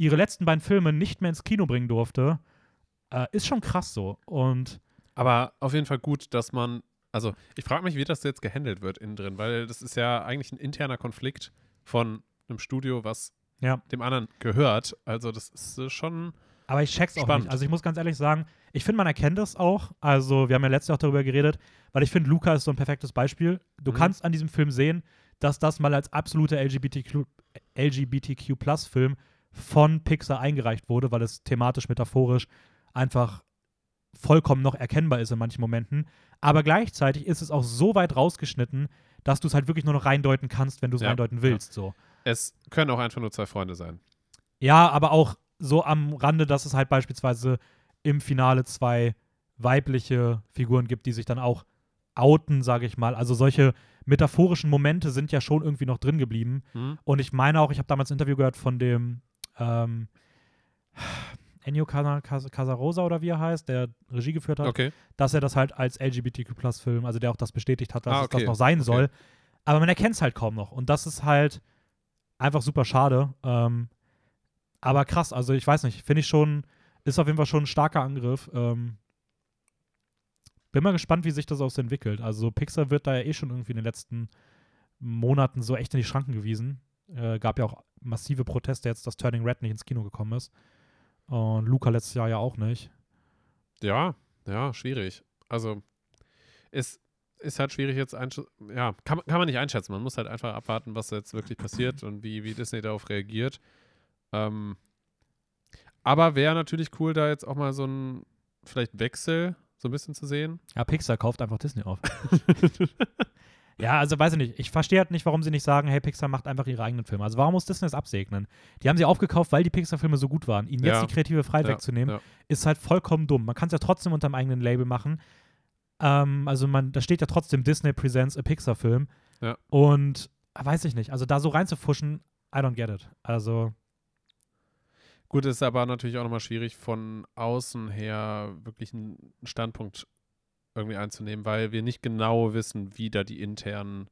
ihre letzten beiden Filme nicht mehr ins Kino bringen durfte, äh, ist schon krass so. Und Aber auf jeden Fall gut, dass man. Also, ich frage mich, wie das jetzt gehandelt wird innen drin, weil das ist ja eigentlich ein interner Konflikt von einem Studio, was ja, dem anderen gehört. Also, das ist äh, schon. aber ich check's auch Spannend. nicht. Also ich muss ganz ehrlich sagen, ich finde, man erkennt es auch. Also wir haben ja letztes Jahr auch darüber geredet, weil ich finde, Luca ist so ein perfektes Beispiel. Du Mhm. kannst an diesem Film sehen, dass das mal als absoluter LGBTQ, LGBTQ-Plus-Film von Pixar eingereicht wurde, weil es thematisch, metaphorisch einfach vollkommen noch erkennbar ist in manchen Momenten. Aber gleichzeitig ist es auch so weit rausgeschnitten, dass du es halt wirklich nur noch reindeuten kannst, wenn du es Ja, reindeuten willst. So. Es können auch einfach nur zwei Freunde sein. Ja, aber auch so am Rande, dass es halt beispielsweise im Finale zwei weibliche Figuren gibt, die sich dann auch outen, sage ich mal. Also solche metaphorischen Momente sind ja schon irgendwie noch drin geblieben. Hm? Und ich meine auch, ich habe damals ein Interview gehört von dem ähm, Ennio Casa- Casa- Casarosa oder wie er heißt, der Regie geführt hat, Okay. dass er das halt als LGBTQ-Plus-Film, also der auch das bestätigt hat, dass Ah, es das okay. noch sein Okay. soll. Aber man erkennt es halt kaum noch. Und das ist halt einfach super schade. Ähm, aber krass, also ich weiß nicht, finde ich schon, ist auf jeden Fall schon ein starker Angriff. Ähm, bin mal gespannt, wie sich das auch so entwickelt. Also Pixar wird da ja eh schon irgendwie in den letzten Monaten so echt in die Schranken gewiesen. Äh, gab ja auch massive Proteste jetzt, dass Turning Red nicht ins Kino gekommen ist. Und Luca letztes Jahr ja auch nicht. Ja, ja, schwierig. Also, es ist halt schwierig jetzt einsch ja, kann, man- kann man nicht einschätzen. Man muss halt einfach abwarten, was jetzt wirklich passiert und wie, wie Disney darauf reagiert. Ähm, aber wäre natürlich cool, da jetzt auch mal so ein vielleicht Wechsel so ein bisschen zu sehen. Ja, Pixar kauft einfach Disney auf. ja, also weiß ich nicht. Ich verstehe halt nicht, warum sie nicht sagen, hey, Pixar macht einfach ihre eigenen Filme. Also warum muss Disney das absegnen? Die haben sie aufgekauft, weil die Pixar-Filme so gut waren. Ihnen jetzt Ja. die kreative Freiheit Ja, wegzunehmen, ja. ist halt vollkommen dumm. Man kann es ja trotzdem unter einem eigenen Label machen. Ähm, also man, da steht ja trotzdem Disney Presents a Pixar-Film. Und äh, weiß ich nicht. Also da so reinzufuschen, I don't get it. Also Gut, ist aber natürlich auch nochmal schwierig, von außen her wirklich einen Standpunkt irgendwie einzunehmen, weil wir nicht genau wissen, wie da die internen,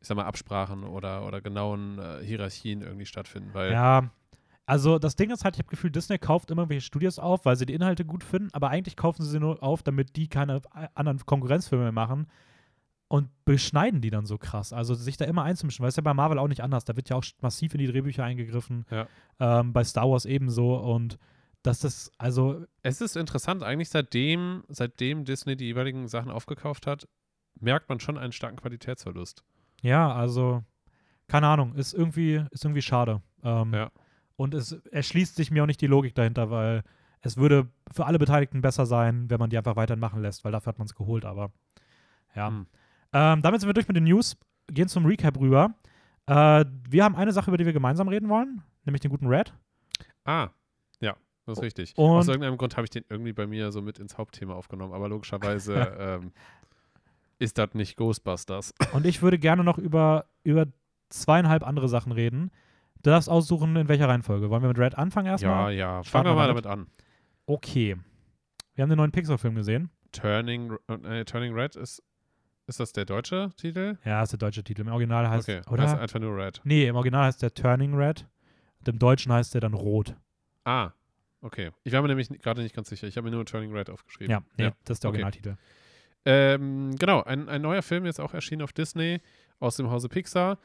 ich sag mal, Absprachen oder, oder genauen äh, Hierarchien irgendwie stattfinden. Weil Ja, also das Ding ist halt, ich habe Gefühl, Disney kauft immer welche Studios auf, weil sie die Inhalte gut finden, aber eigentlich kaufen sie sie nur auf, damit die keine äh, anderen Konkurrenzfilme mehr machen und beschneiden die dann so krass. Also sich da immer einzumischen, weil es ja bei Marvel auch nicht anders. Da wird ja auch massiv in die Drehbücher eingegriffen. Ja. Ähm, bei Star Wars ebenso und dass das, also Es ist interessant, eigentlich seitdem, seitdem Disney die jeweiligen Sachen aufgekauft hat, merkt man schon einen starken Qualitätsverlust. ja, also keine Ahnung, ist irgendwie, ist irgendwie schade. Ähm, Ja. Und es erschließt sich mir auch nicht die Logik dahinter, weil es würde für alle Beteiligten besser sein, wenn man die einfach weiterhin machen lässt, weil dafür hat man es geholt, aber ja. Hm. Ähm, damit sind wir durch mit den News, gehen zum Recap rüber. Äh, wir haben eine Sache, über die wir gemeinsam reden wollen, nämlich den guten Red. Ah, das ist richtig. Und- Aus irgendeinem Grund habe ich den irgendwie bei mir so mit ins Hauptthema aufgenommen, aber logischerweise ähm, ist das nicht Ghostbusters. Und ich würde gerne noch über, über zweieinhalb andere Sachen reden. Du darfst aussuchen, in welcher Reihenfolge. Wollen wir mit Red anfangen ja, erstmal? ja. Starten Fangen wir mal damit. damit an. Okay. Wir haben den neuen Pixar-Film gesehen. Turning, äh, Turning Red ist Ist das der deutsche Titel? Ja, ist der deutsche Titel. Im Original heißt okay, oder? heißt einfach nur Red. Nee, im Original heißt der Turning Red. Und im Deutschen heißt der dann Rot. Ah, okay. Ich war mir nämlich gerade nicht ganz sicher. Ich habe mir nur Turning Red aufgeschrieben. Ja, nee, Ja, das ist der okay. Originaltitel. Ähm, genau, ein, ein neuer Film jetzt auch erschienen auf Disney aus dem Hause Pixar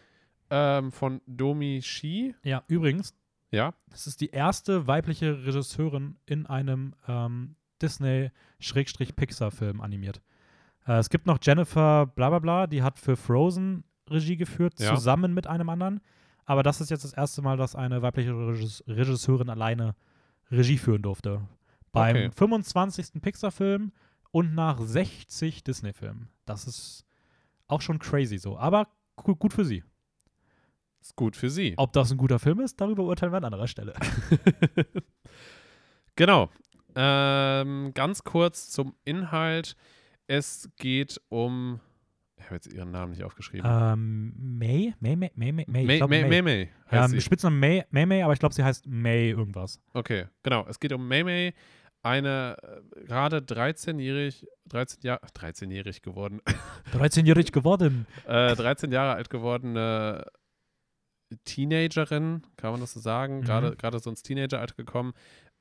ähm, von Domi Shi. Ja, übrigens, Ja, das ist die erste weibliche Regisseurin in einem ähm, Disney-Pixar-Film animiert. Äh, es gibt noch Jennifer Blablabla, die hat für Frozen Regie geführt, Ja. zusammen mit einem anderen. Aber das ist jetzt das erste Mal, dass eine weibliche Regis- Regisseurin alleine Regie führen durfte. Beim Okay. 25. Pixar-Film und nach 60 Disney-Filmen. Das ist auch schon crazy so. Aber gu- gut für sie. ist gut für sie. Ob das ein guter Film ist, darüber urteilen wir an anderer Stelle. Genau. Ähm, ganz kurz zum Inhalt. Es geht um. Ich habe jetzt ihren Namen nicht aufgeschrieben. ähm, May? May, May, May, May, May. Ich May, glaub, May, May. May, May Ja, sie. Spitznamen May, May, May, aber ich glaube, sie heißt May irgendwas. Okay, genau. Es geht um May May, eine äh, gerade 13-jährig, 13 Jahre, 13-jährig geworden, 13-jährig geworden. äh, 13 Jahre alt gewordene Teenagerin, kann man das so sagen, Mhm. gerade gerade so ins Teenageralter gekommen,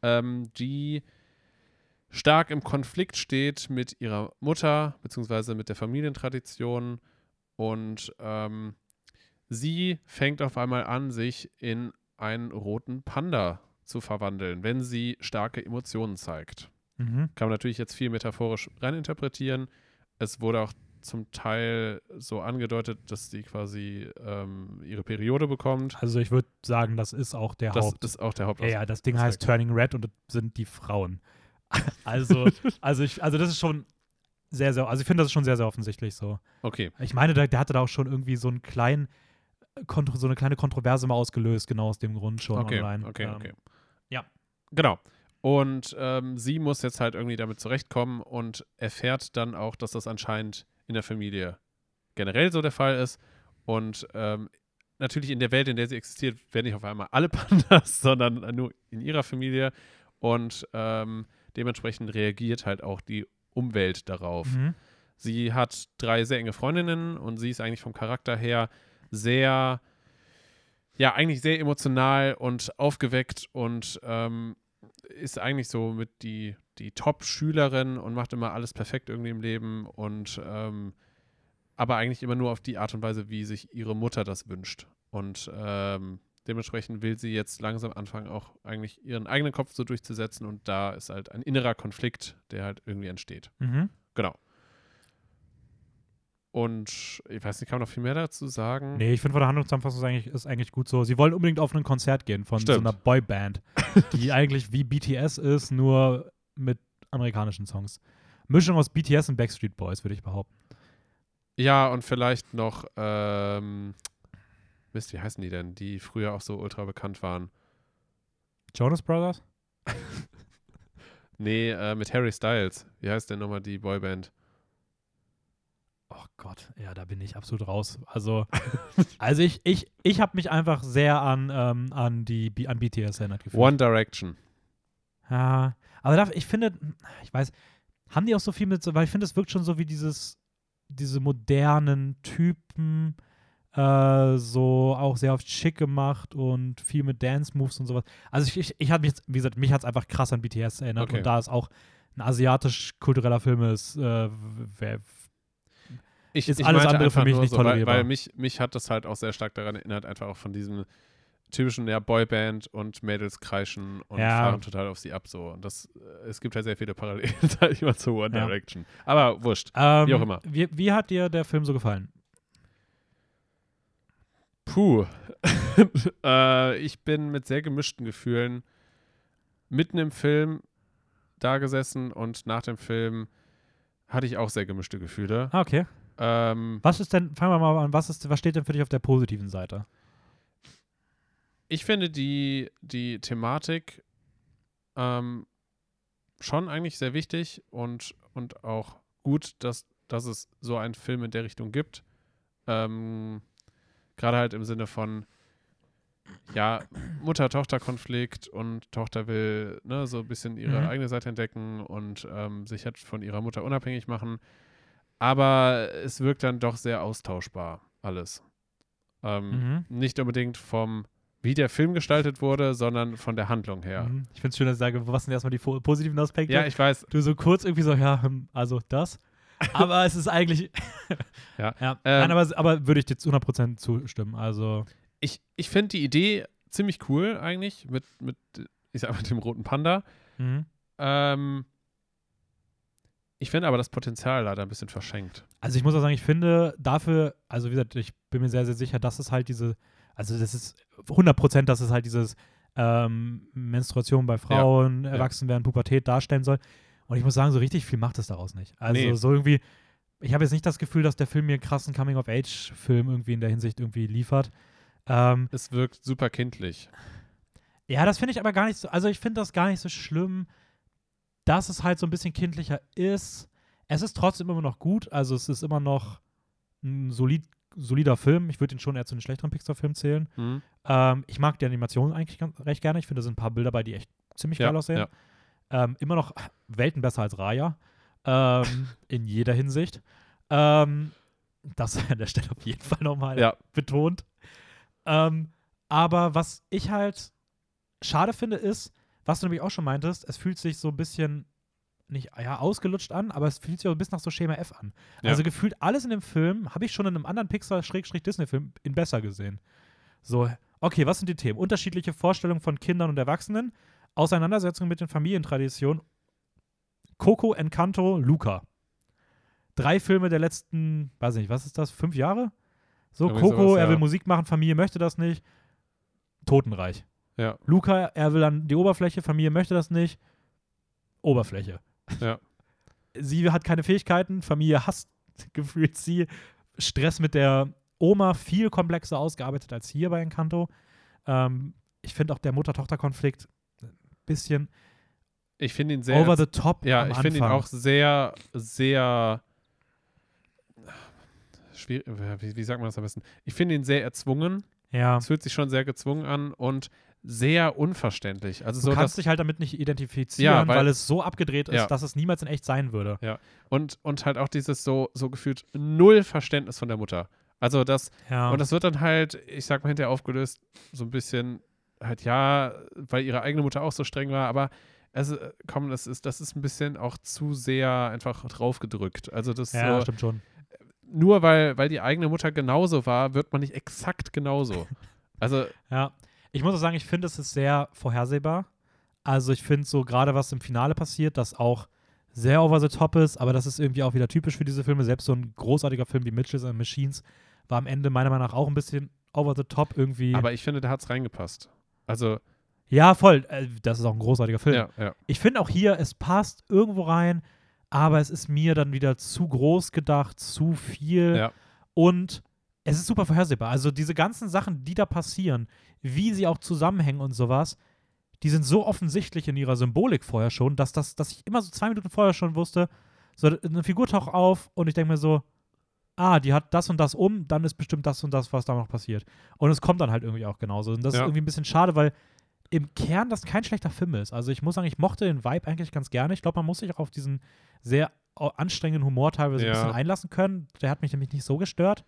ähm, die stark im Konflikt steht mit ihrer Mutter, beziehungsweise mit der Familientradition und ähm, sie fängt auf einmal an, sich in einen roten Panda zu verwandeln, wenn sie starke Emotionen zeigt. Mhm. Kann man natürlich jetzt viel metaphorisch reininterpretieren. Es wurde auch zum Teil so angedeutet, dass sie quasi ähm, ihre Periode bekommt. Also ich würde sagen, das ist auch der Das Haupt. ist auch der ja, Hauptaspekt. ja, das Ding heißt Turning Red und das sind die Frauen. Also, also ich, also das ist schon sehr, sehr, also ich finde, das ist schon sehr, sehr offensichtlich so. Okay, Ich meine, der, der hatte da auch schon irgendwie so einen kleinen, äh, so eine kleine Kontroverse mal ausgelöst, genau aus dem Grund schon okay, online. okay, Ähm, okay. ja. Genau. Und ähm, sie muss jetzt halt irgendwie damit zurechtkommen und erfährt dann auch, dass das anscheinend in der Familie generell so der Fall ist. Und ähm, natürlich in der Welt, in der sie existiert, werden nicht auf einmal alle Pandas, sondern nur in ihrer Familie. Und ähm, dementsprechend reagiert halt auch die Umwelt darauf. Mhm. Sie hat drei sehr enge Freundinnen und sie ist eigentlich vom Charakter her sehr, ja, eigentlich sehr emotional und aufgeweckt und ähm, ist eigentlich so mit die, die Top-Schülerin und macht immer alles perfekt irgendwie im Leben und ähm, aber eigentlich immer nur auf die Art und Weise, wie sich ihre Mutter das wünscht. Und ähm, dementsprechend will sie jetzt langsam anfangen, auch eigentlich ihren eigenen Kopf so durchzusetzen und da ist halt ein innerer Konflikt, der halt irgendwie entsteht. Mhm. Genau. Und ich weiß nicht, kann man noch viel mehr dazu sagen? Nee, ich finde von der Handlungszusammenfassung ist eigentlich, ist eigentlich gut so. Sie wollen unbedingt auf ein Konzert gehen von Stimmt. so einer Boyband, die eigentlich wie BTS ist, nur mit amerikanischen Songs. Mischung aus BTS und Backstreet Boys, würde ich behaupten. Ja, und vielleicht noch, ähm, Mist, wie heißen die denn, die früher auch so ultra bekannt waren? Jonas Brothers? Nee, äh, mit Harry Styles. Wie heißt denn nochmal die Boyband? Oh Gott, ja, da bin ich absolut raus. Also, also ich, ich, ich habe mich einfach sehr an, ähm, an, die, an BTS erinnert gefühlt. One Direction. Ja, aber da, ich finde, ich weiß, haben die auch so viel mit, so, weil ich finde, es wirkt schon so wie dieses, diese modernen Typen, äh, so auch sehr oft schick gemacht und viel mit Dance-Moves und sowas. Also ich, ich, ich habe mich wie gesagt, mich hat es einfach krass an BTS erinnert Okay. und da es auch ein asiatisch-kultureller Film ist, äh, wär, Ich, Ist ich alles andere für mich nicht so, weil, tolerierbar. weil mich, mich hat das halt auch sehr stark daran erinnert, einfach auch von diesem typischen ja, Boyband und Mädels kreischen und Ja. fahren total auf sie ab so. Und das, äh, es gibt halt sehr viele Parallelen, sag ich mal, zu One Ja. Direction. Aber wurscht. ähm, Wie auch immer. Wie, wie hat dir der Film so gefallen? Puh. äh, ich bin mit sehr gemischten Gefühlen mitten im Film da gesessen und nach dem Film hatte ich auch sehr gemischte Gefühle. Ah, okay. Ähm, Was ist denn, fangen wir mal an, was, ist, was steht denn für dich auf der positiven Seite? ich finde die, die Thematik ähm, schon eigentlich sehr wichtig und, und auch gut, dass, dass es so einen Film in der Richtung gibt. Ähm, Gerade halt im Sinne von, ja, Mutter-Tochter-Konflikt und Tochter will ne, so ein bisschen ihre Mhm. eigene Seite entdecken und ähm, sich halt von ihrer Mutter unabhängig machen. aber es wirkt dann doch sehr austauschbar, alles. Ähm, Mhm. Nicht unbedingt vom, wie der Film gestaltet wurde, sondern von der Handlung her. Mhm. Ich finde es schön, dass ich sage, was sind erstmal die po- positiven Aspekte? Ja, ich weiß. du so kurz irgendwie so, ja, hm, also das. Aber es ist eigentlich. Ja. ja. Ähm, Nein, aber, aber würde ich dir zu 100% zustimmen. Also, Ich, ich finde die Idee ziemlich cool eigentlich mit, mit, ich sag mal, dem roten Panda. mhm. Ähm, ich finde aber das Potenzial leider ein bisschen verschenkt. also ich muss auch sagen, ich finde dafür, also wie gesagt, ich bin mir sehr, sehr sicher, dass es halt diese, also das ist 100%, dass es halt dieses ähm, Menstruation bei Frauen, Ja. Erwachsenwerden, Pubertät darstellen soll. Und ich muss sagen, so richtig viel macht es daraus nicht. Also Nee. so irgendwie, ich habe jetzt nicht das Gefühl, dass der Film mir einen krassen Coming-of-Age-Film irgendwie in der Hinsicht irgendwie liefert. Ähm, Es wirkt super kindlich. Ja, das finde ich aber gar nicht so. Also, ich finde das gar nicht so schlimm, dass es halt so ein bisschen kindlicher ist. Es ist trotzdem immer noch gut. Also, es ist immer noch ein solid, solider Film. Ich würde ihn schon eher zu den schlechteren Pixar-Filmen zählen. Hm? Ähm, ich mag die Animation eigentlich recht gerne. Ich finde, da sind ein paar Bilder bei, die echt ziemlich geil aussehen. ja. Ähm, immer noch Welten besser als Raya. Ähm, in jeder Hinsicht. Ähm, das an der Stelle auf jeden Fall nochmal Ja. betont. Ähm, aber was ich halt schade finde, ist, was du nämlich auch schon meintest, es fühlt sich so ein bisschen nicht ja, ausgelutscht an, aber es fühlt sich auch ein bisschen nach so Schema F an. Ja. Also gefühlt alles in dem Film habe ich schon in einem anderen Pixar-Disney-Film in besser gesehen. So, okay, was sind die Themen? Unterschiedliche Vorstellungen von Kindern und Erwachsenen, Auseinandersetzung mit den Familientraditionen, Coco, Encanto, Luca. Drei Filme der letzten, weiß nicht, was ist das, fünf Jahre? So, Coco, sowas, er ja. will Musik machen, Familie möchte das nicht. Totenreich. Ja. Luca, er will an die Oberfläche, Familie möchte das nicht. Oberfläche. Ja. Sie hat keine Fähigkeiten, Familie hasst gefühlt sie. Stress mit der Oma viel komplexer ausgearbeitet als hier bei Encanto. Ähm, ich finde auch der Mutter-Tochter-Konflikt bisschen Ich finde ihn sehr. over the top. ja, ich finde ihn auch sehr, sehr. Schwierig, wie, wie sagt man das am besten? Ich finde ihn sehr erzwungen. Ja. Es fühlt sich schon sehr gezwungen an und sehr unverständlich. Also Du so, kannst dass, dich halt damit nicht identifizieren, Ja, weil- weil, es so abgedreht ist, Ja. dass es niemals in echt sein würde. und, und halt auch dieses so, so gefühlt null Verständnis von der Mutter. Also das, Ja. und das wird dann halt, ich sag mal, hinterher aufgelöst, so ein bisschen halt, ja, weil ihre eigene Mutter auch so streng war, aber es, äh, komm, das ist, das ist ein bisschen auch zu sehr einfach draufgedrückt. Also das ja, so, stimmt schon. nur weil, weil die eigene Mutter genauso war, wird man nicht exakt genauso. Also, Ja. Ich muss auch sagen, ich finde, es ist sehr vorhersehbar. Also ich finde so gerade, was im Finale passiert, das auch sehr over the top ist, aber das ist irgendwie auch wieder typisch für diese Filme. Selbst so ein großartiger Film wie Mitchells and Machines war am Ende meiner Meinung nach auch ein bisschen over the top irgendwie. aber ich finde, da hat es reingepasst. Also, ja, voll. Äh, Das ist auch ein großartiger Film. ja, ja. Ich finde auch hier, es passt irgendwo rein, aber es ist mir dann wieder zu groß gedacht, zu viel. Ja. Und es ist super vorhersehbar. Also diese ganzen Sachen, die da passieren, wie sie auch zusammenhängen und sowas, die sind so offensichtlich in ihrer Symbolik vorher schon, dass, das, dass ich immer so zwei Minuten vorher schon wusste, so eine Figur taucht auf und ich denke mir so, ah, die hat das und das um, dann ist bestimmt das und das, was da noch passiert. Und es kommt dann halt irgendwie auch genauso. Und das Ja. ist irgendwie ein bisschen schade, weil im Kern das kein schlechter Film ist. Also ich muss sagen, ich mochte den Vibe eigentlich ganz gerne. Ich glaube, man muss sich auch auf diesen sehr anstrengenden Humor teilweise Ja. ein bisschen einlassen können. Der hat mich nämlich nicht so gestört.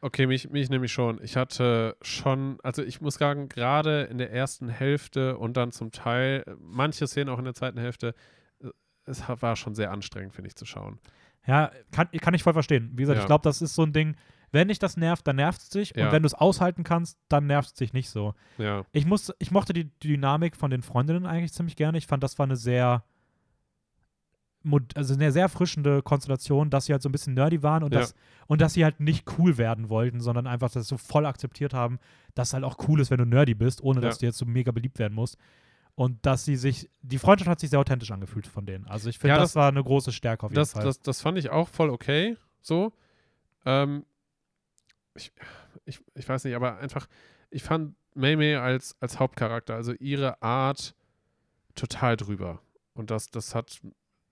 Okay, mich, mich nämlich schon. Ich hatte schon, also ich muss sagen, gerade in der ersten Hälfte und dann zum Teil, äh, manche Szenen auch in der zweiten Hälfte, äh, es war schon sehr anstrengend, finde ich, zu schauen. Ja, kann, kann ich voll verstehen. Wie gesagt, Ja. ich glaube, das ist so ein Ding, wenn dich das nervt, dann nervt es dich. Ja. Und wenn du es aushalten kannst, dann nervt es dich nicht so. Ja, Ich, muss, ich mochte die Dynamik von den Freundinnen eigentlich ziemlich gerne. Ich fand, das war eine sehr, also eine sehr erfrischende Konstellation, dass sie halt so ein bisschen nerdy waren und, Ja. das, und dass sie halt nicht cool werden wollten, sondern einfach das so voll akzeptiert haben, dass es halt auch cool ist, wenn du nerdy bist, ohne dass du jetzt so mega beliebt werden musst. Und dass sie sich, die Freundschaft hat sich sehr authentisch angefühlt von denen. Also ich finde, Ja, das, das- war eine große Stärke auf jeden das, Fall. das, das fand ich auch voll okay, so. Ähm, ich, ich, ich weiß nicht, aber einfach, ich fand Mei Mei als, als Hauptcharakter, also ihre Art total drüber. Und das, das hat,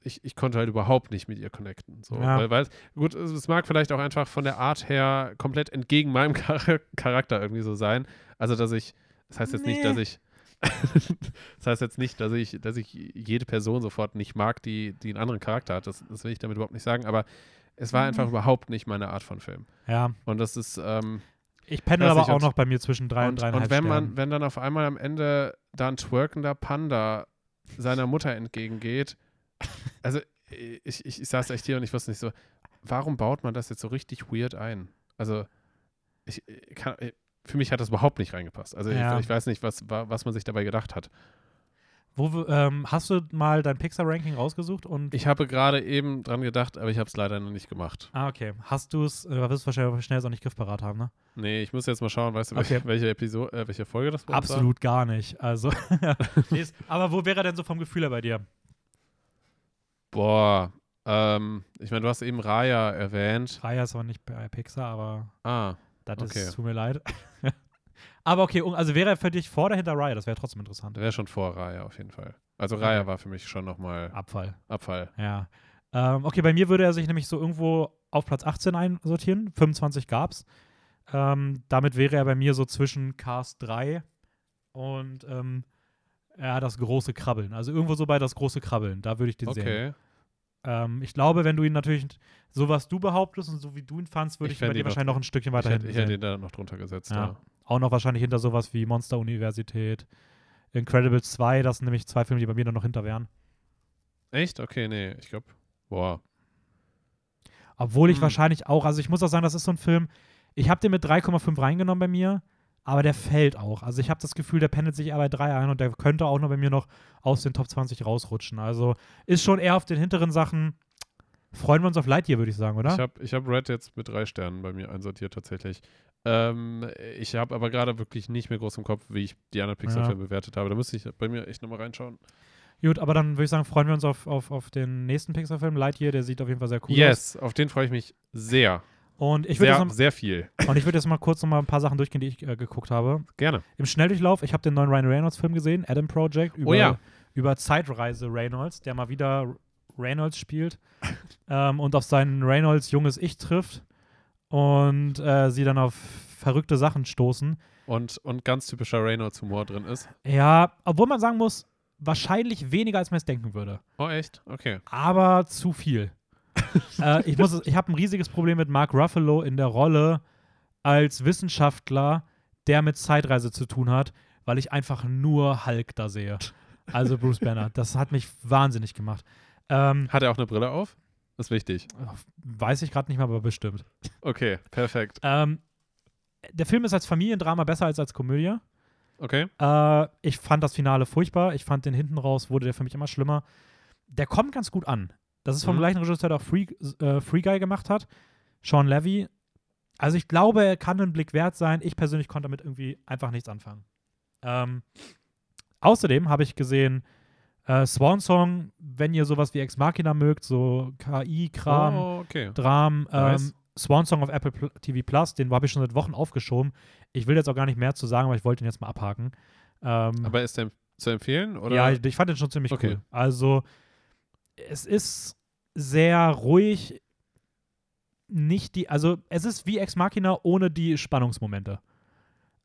ich, ich konnte halt überhaupt nicht mit ihr connecten. So. Ja. Weil, weil, gut, es mag vielleicht auch einfach von der Art her komplett entgegen meinem Char Charakter irgendwie so sein. Also, dass ich, das heißt jetzt nicht, Nee. dass ich, das heißt jetzt nicht, dass ich, dass ich jede Person sofort nicht mag, die, die einen anderen Charakter hat. Das, das will ich damit überhaupt nicht sagen. Aber Es war einfach Mhm. überhaupt nicht meine Art von Film. Ja, Und das ist, ähm, ich pendel aber auch noch bei mir zwischen drei und, und, dreieinhalb und wenn man, Sternen. wenn dann auf einmal am Ende da ein twerkender Panda seiner Mutter entgegengeht, also ich, ich, ich saß echt hier und ich wusste nicht so, warum baut man das jetzt so richtig weird ein? Also ich, kann, für mich hat das überhaupt nicht reingepasst. Also Ja. ich, ich weiß nicht, was, wa- was man sich dabei gedacht hat. Wo, ähm, hast du mal dein Pixar-Ranking rausgesucht und Ich habe gerade eben dran gedacht, aber ich habe es leider noch nicht gemacht. Ah, okay. Hast du es, äh, wirst du wahrscheinlich schnell auch nicht griffparat haben, ne? Nee, ich muss jetzt mal schauen, weißt du, Okay. welche, Episode, äh, welche Folge das war? Absolut gar nicht. Also, aber wo wäre er denn so vom Gefühl her bei dir? Boah, ähm, ich meine, du hast eben Raya erwähnt. Raya ist aber nicht bei Pixar, aber Ah, das Okay. ist, tut mir leid. aber okay, also wäre er für dich vor oder hinter Raya? Das wäre trotzdem interessant. wäre schon vor Raya auf jeden Fall. Also Raya Okay. war für mich schon nochmal Abfall. Abfall. Ja. Ähm, okay, bei mir würde er sich nämlich so irgendwo auf Platz 18 einsortieren. 25 gab's. Ähm, damit wäre er bei mir so zwischen Cars 3 und ähm, ja, das große Krabbeln. Also irgendwo so bei das große Krabbeln. Da würde ich den sehen. Okay. Ähm, ich glaube, wenn du ihn natürlich, so was du behauptest und so wie du ihn fandst, würde Ich ich, bei dir ihn noch- wahrscheinlich noch ein Stückchen weiter hätte, ich hätte ihn da noch drunter gesetzt, Ja. ja. Auch noch wahrscheinlich hinter sowas wie Monster-Universität, Incredibles 2, das sind nämlich zwei Filme, die bei mir dann noch hinter wären. Echt? Okay, nee, ich glaube, boah. Obwohl ich Hm. wahrscheinlich auch, also ich muss auch sagen, das ist so ein Film, ich habe den mit 3,5 reingenommen bei mir, aber der fällt auch. Also ich habe das Gefühl, der pendelt sich eher bei 3 ein und der könnte auch noch bei mir noch aus den Top 20 rausrutschen. Also ist schon eher auf den hinteren Sachen. Freuen wir uns auf Lightyear, würde ich sagen, oder? Ich habe ich hab Red jetzt mit drei Sternen bei mir einsortiert tatsächlich. Ähm, ich habe aber gerade wirklich nicht mehr groß im Kopf, wie ich die anderen Pixar-Filme bewertet habe. Da müsste ich bei mir echt nochmal reinschauen. Gut, aber dann würde ich sagen, freuen wir uns auf, auf, auf den nächsten Pixar-Film, Lightyear, der sieht auf jeden Fall sehr cool aus. yes, auf den freue ich mich sehr. Und ich würde sehr, sehr viel. und ich würd jetzt mal kurz noch mal ein paar Sachen durchgehen, die ich äh, geguckt habe. Gerne. Im Schnelldurchlauf, ich habe den neuen Ryan Reynolds-Film gesehen, Adam Project, über, Oh ja. über Zeitreise Reynolds, der mal wieder Reynolds spielt ähm, und auf sein Reynolds junges Ich trifft und äh, sie dann auf verrückte Sachen stoßen. Und, und ganz typischer Reynolds-Humor drin ist. Ja, obwohl man sagen muss, wahrscheinlich weniger, als man es denken würde. Oh, echt? Okay. aber zu viel. äh, ich muss, ich habe ein riesiges Problem mit Mark Ruffalo in der Rolle als Wissenschaftler, der mit Zeitreise zu tun hat, weil ich einfach nur Hulk da sehe. Also Bruce Banner. Das hat mich wahnsinnig gemacht. Ähm, Hat er auch eine Brille auf? Das ist wichtig. weiß ich gerade nicht mehr, aber bestimmt. Okay, perfekt. Ähm, der Film ist als Familiendrama besser als als Komödie. Okay. Äh, ich fand das Finale furchtbar. Ich fand den hinten raus, wurde der für mich immer schlimmer. Der kommt ganz gut an. Das ist vom Mhm. gleichen Regisseur, der auch Free, äh, Free Guy gemacht hat. Sean Levy. Also ich glaube, er kann einen Blick wert sein. Ich persönlich konnte damit irgendwie einfach nichts anfangen. Ähm, außerdem habe ich gesehen äh, Swan Song, wenn ihr sowas wie Ex Machina mögt, so KI-Kram, Oh, okay. Dram, ähm, Nice. Swan Song auf Apple Pl TV Plus, den habe ich schon seit Wochen aufgeschoben. Ich will jetzt auch gar nicht mehr zu sagen, aber ich wollte ihn jetzt mal abhaken. Ähm, Aber ist der zu empfehlen? Oder? ja, ich, ich fand den schon ziemlich Okay. cool. Also, es ist sehr ruhig. Nicht die, also es ist wie Ex Machina ohne die Spannungsmomente.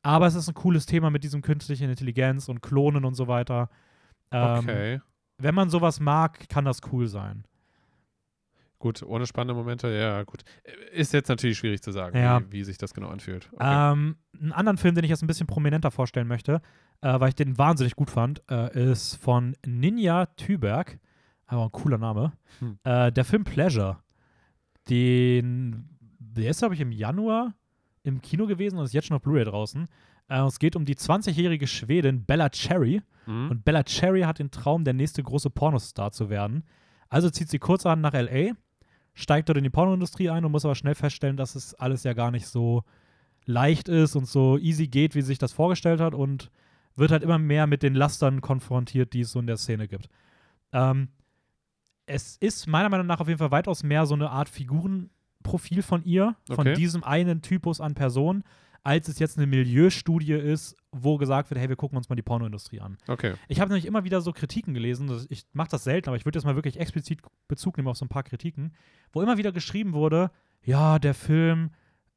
Aber es ist ein cooles Thema mit diesem künstlichen Intelligenz und Klonen und so weiter. Ähm, okay. Wenn man sowas mag, kann das cool sein. Gut, ohne spannende Momente, ja, gut. Ist jetzt natürlich schwierig zu sagen, Ja. wie, wie sich das genau anfühlt. Okay. Ähm, einen anderen Film, den ich jetzt ein bisschen prominenter vorstellen möchte, äh, weil ich den wahnsinnig gut fand, äh, ist von Ninja Tüberg. Aber ein cooler Name. Hm. Äh, der Film Pleasure. Den, der ist, glaube ich, im Januar im Kino gewesen und ist jetzt schon auf Blu-ray draußen. Äh, es geht um die 20-jährige Schwedin Bella Cherry. Mhm. Und Bella Cherry hat den Traum, der nächste große Pornostar zu werden. Also zieht sie kurzerhand nach L.A., steigt dort in die Pornoindustrie ein und muss aber schnell feststellen, dass es alles ja gar nicht so leicht ist und so easy geht, wie sie sich das vorgestellt hat und wird halt immer mehr mit den Lastern konfrontiert, die es so in der Szene gibt. Ähm, es ist meiner Meinung nach auf jeden Fall weitaus mehr so eine Art Figurenprofil von ihr, von Okay. diesem einen Typus an Person, als es jetzt eine Milieustudie ist, wo gesagt wird, hey, wir gucken uns mal die Pornoindustrie an. okay. Ich habe nämlich immer wieder so Kritiken gelesen, ich mache das selten, aber ich würde jetzt mal wirklich explizit Bezug nehmen auf so ein paar Kritiken, wo immer wieder geschrieben wurde, ja, der Film,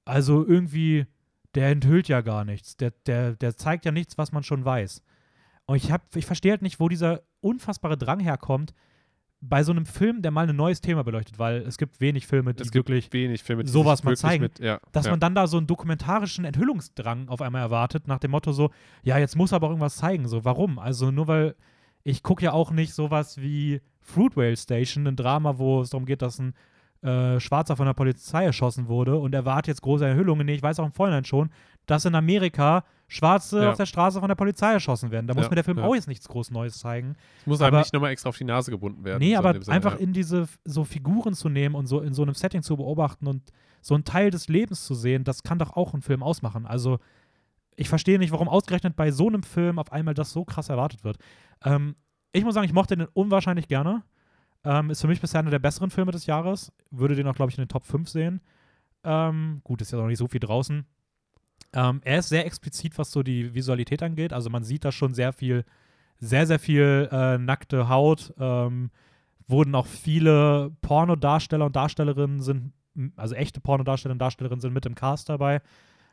also irgendwie, der enthüllt ja gar nichts, der, der, der zeigt ja nichts, was man schon weiß. Und ich, hab- ich verstehe halt nicht, wo dieser unfassbare Drang herkommt, bei so einem Film, der mal ein neues Thema beleuchtet, weil es gibt wenig Filme, die wirklich, wenig Filme, die sowas mal zeigen, Mit, ja, dass ja. man dann da so einen dokumentarischen Enthüllungsdrang auf einmal erwartet, nach dem Motto so, ja, jetzt muss aber auch irgendwas zeigen. So, warum? Also nur weil ich gucke ja auch nicht sowas wie Fruit Whale Station, ein Drama, wo es darum geht, dass ein äh, Schwarzer von der Polizei erschossen wurde und erwarte jetzt große Enthüllungen. Nee, ich weiß auch im Vorhinein schon, dass in Amerika Schwarze Ja. auf der Straße von der Polizei erschossen werden. Da muss Ja, mir der Film ja. auch jetzt nichts groß Neues zeigen. Es muss einem aber- nicht nochmal extra auf die Nase gebunden werden. Nee, so aber Sinne, einfach in diese so Figuren zu nehmen und so in so einem Setting zu beobachten und so einen Teil des Lebens zu sehen, das kann doch auch einen Film ausmachen. Also ich verstehe nicht, warum ausgerechnet bei so einem Film auf einmal das so krass erwartet wird. Ähm, ich muss sagen, ich mochte den unwahrscheinlich gerne. Ähm, ist für mich bisher einer der besseren Filme des Jahres. Würde den auch, glaube ich, in den Top 5 sehen. Ähm, gut, ist ja noch nicht so viel draußen. Ähm, er ist sehr explizit, was so die Visualität angeht. Also man sieht da schon sehr viel, sehr, sehr viel äh, nackte Haut. Ähm, wurden auch viele Pornodarsteller und Darstellerinnen sind, also echte Pornodarsteller und Darstellerinnen sind mit im Cast dabei.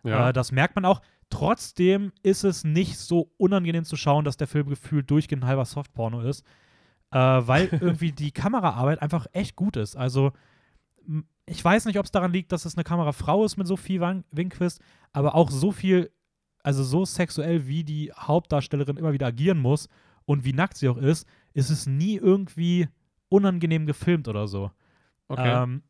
ja. Äh, das merkt man auch. Trotzdem ist es nicht so unangenehm zu schauen, dass der Film gefühlt durchgehend halber Softporno ist. Äh, weil irgendwie die Kameraarbeit einfach echt gut ist. Also, ich weiß nicht, ob es daran liegt, dass es eine Kamerafrau ist mit Sophie Winquist, aber auch so viel, also so sexuell, wie die Hauptdarstellerin immer wieder agieren muss und wie nackt sie auch ist, ist es nie irgendwie unangenehm gefilmt oder so. okay. Ähm,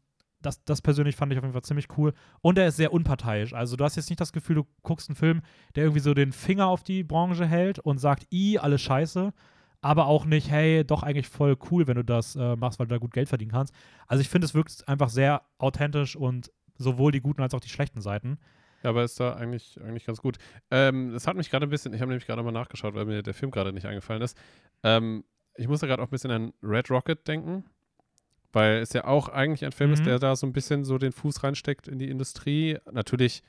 das, das persönlich fand ich auf jeden Fall ziemlich cool. Und er ist sehr unparteiisch. Also du hast jetzt nicht das Gefühl, du guckst einen Film, der irgendwie so den Finger auf die Branche hält und sagt, i, alles scheiße. Aber auch nicht, hey, doch eigentlich voll cool, wenn du das äh, machst, weil du da gut Geld verdienen kannst. Also ich finde, es wirkt einfach sehr authentisch und sowohl die guten als auch die schlechten Seiten. Ja, aber ist da eigentlich, eigentlich ganz gut. Ähm, es hat mich gerade ein bisschen, ich habe nämlich gerade mal nachgeschaut, weil mir der Film gerade nicht eingefallen ist. Ähm, ich musste gerade auch ein bisschen an Red Rocket denken, weil es ja auch eigentlich ein Film Mhm. ist, der da so ein bisschen so den Fuß reinsteckt in die Industrie. Natürlich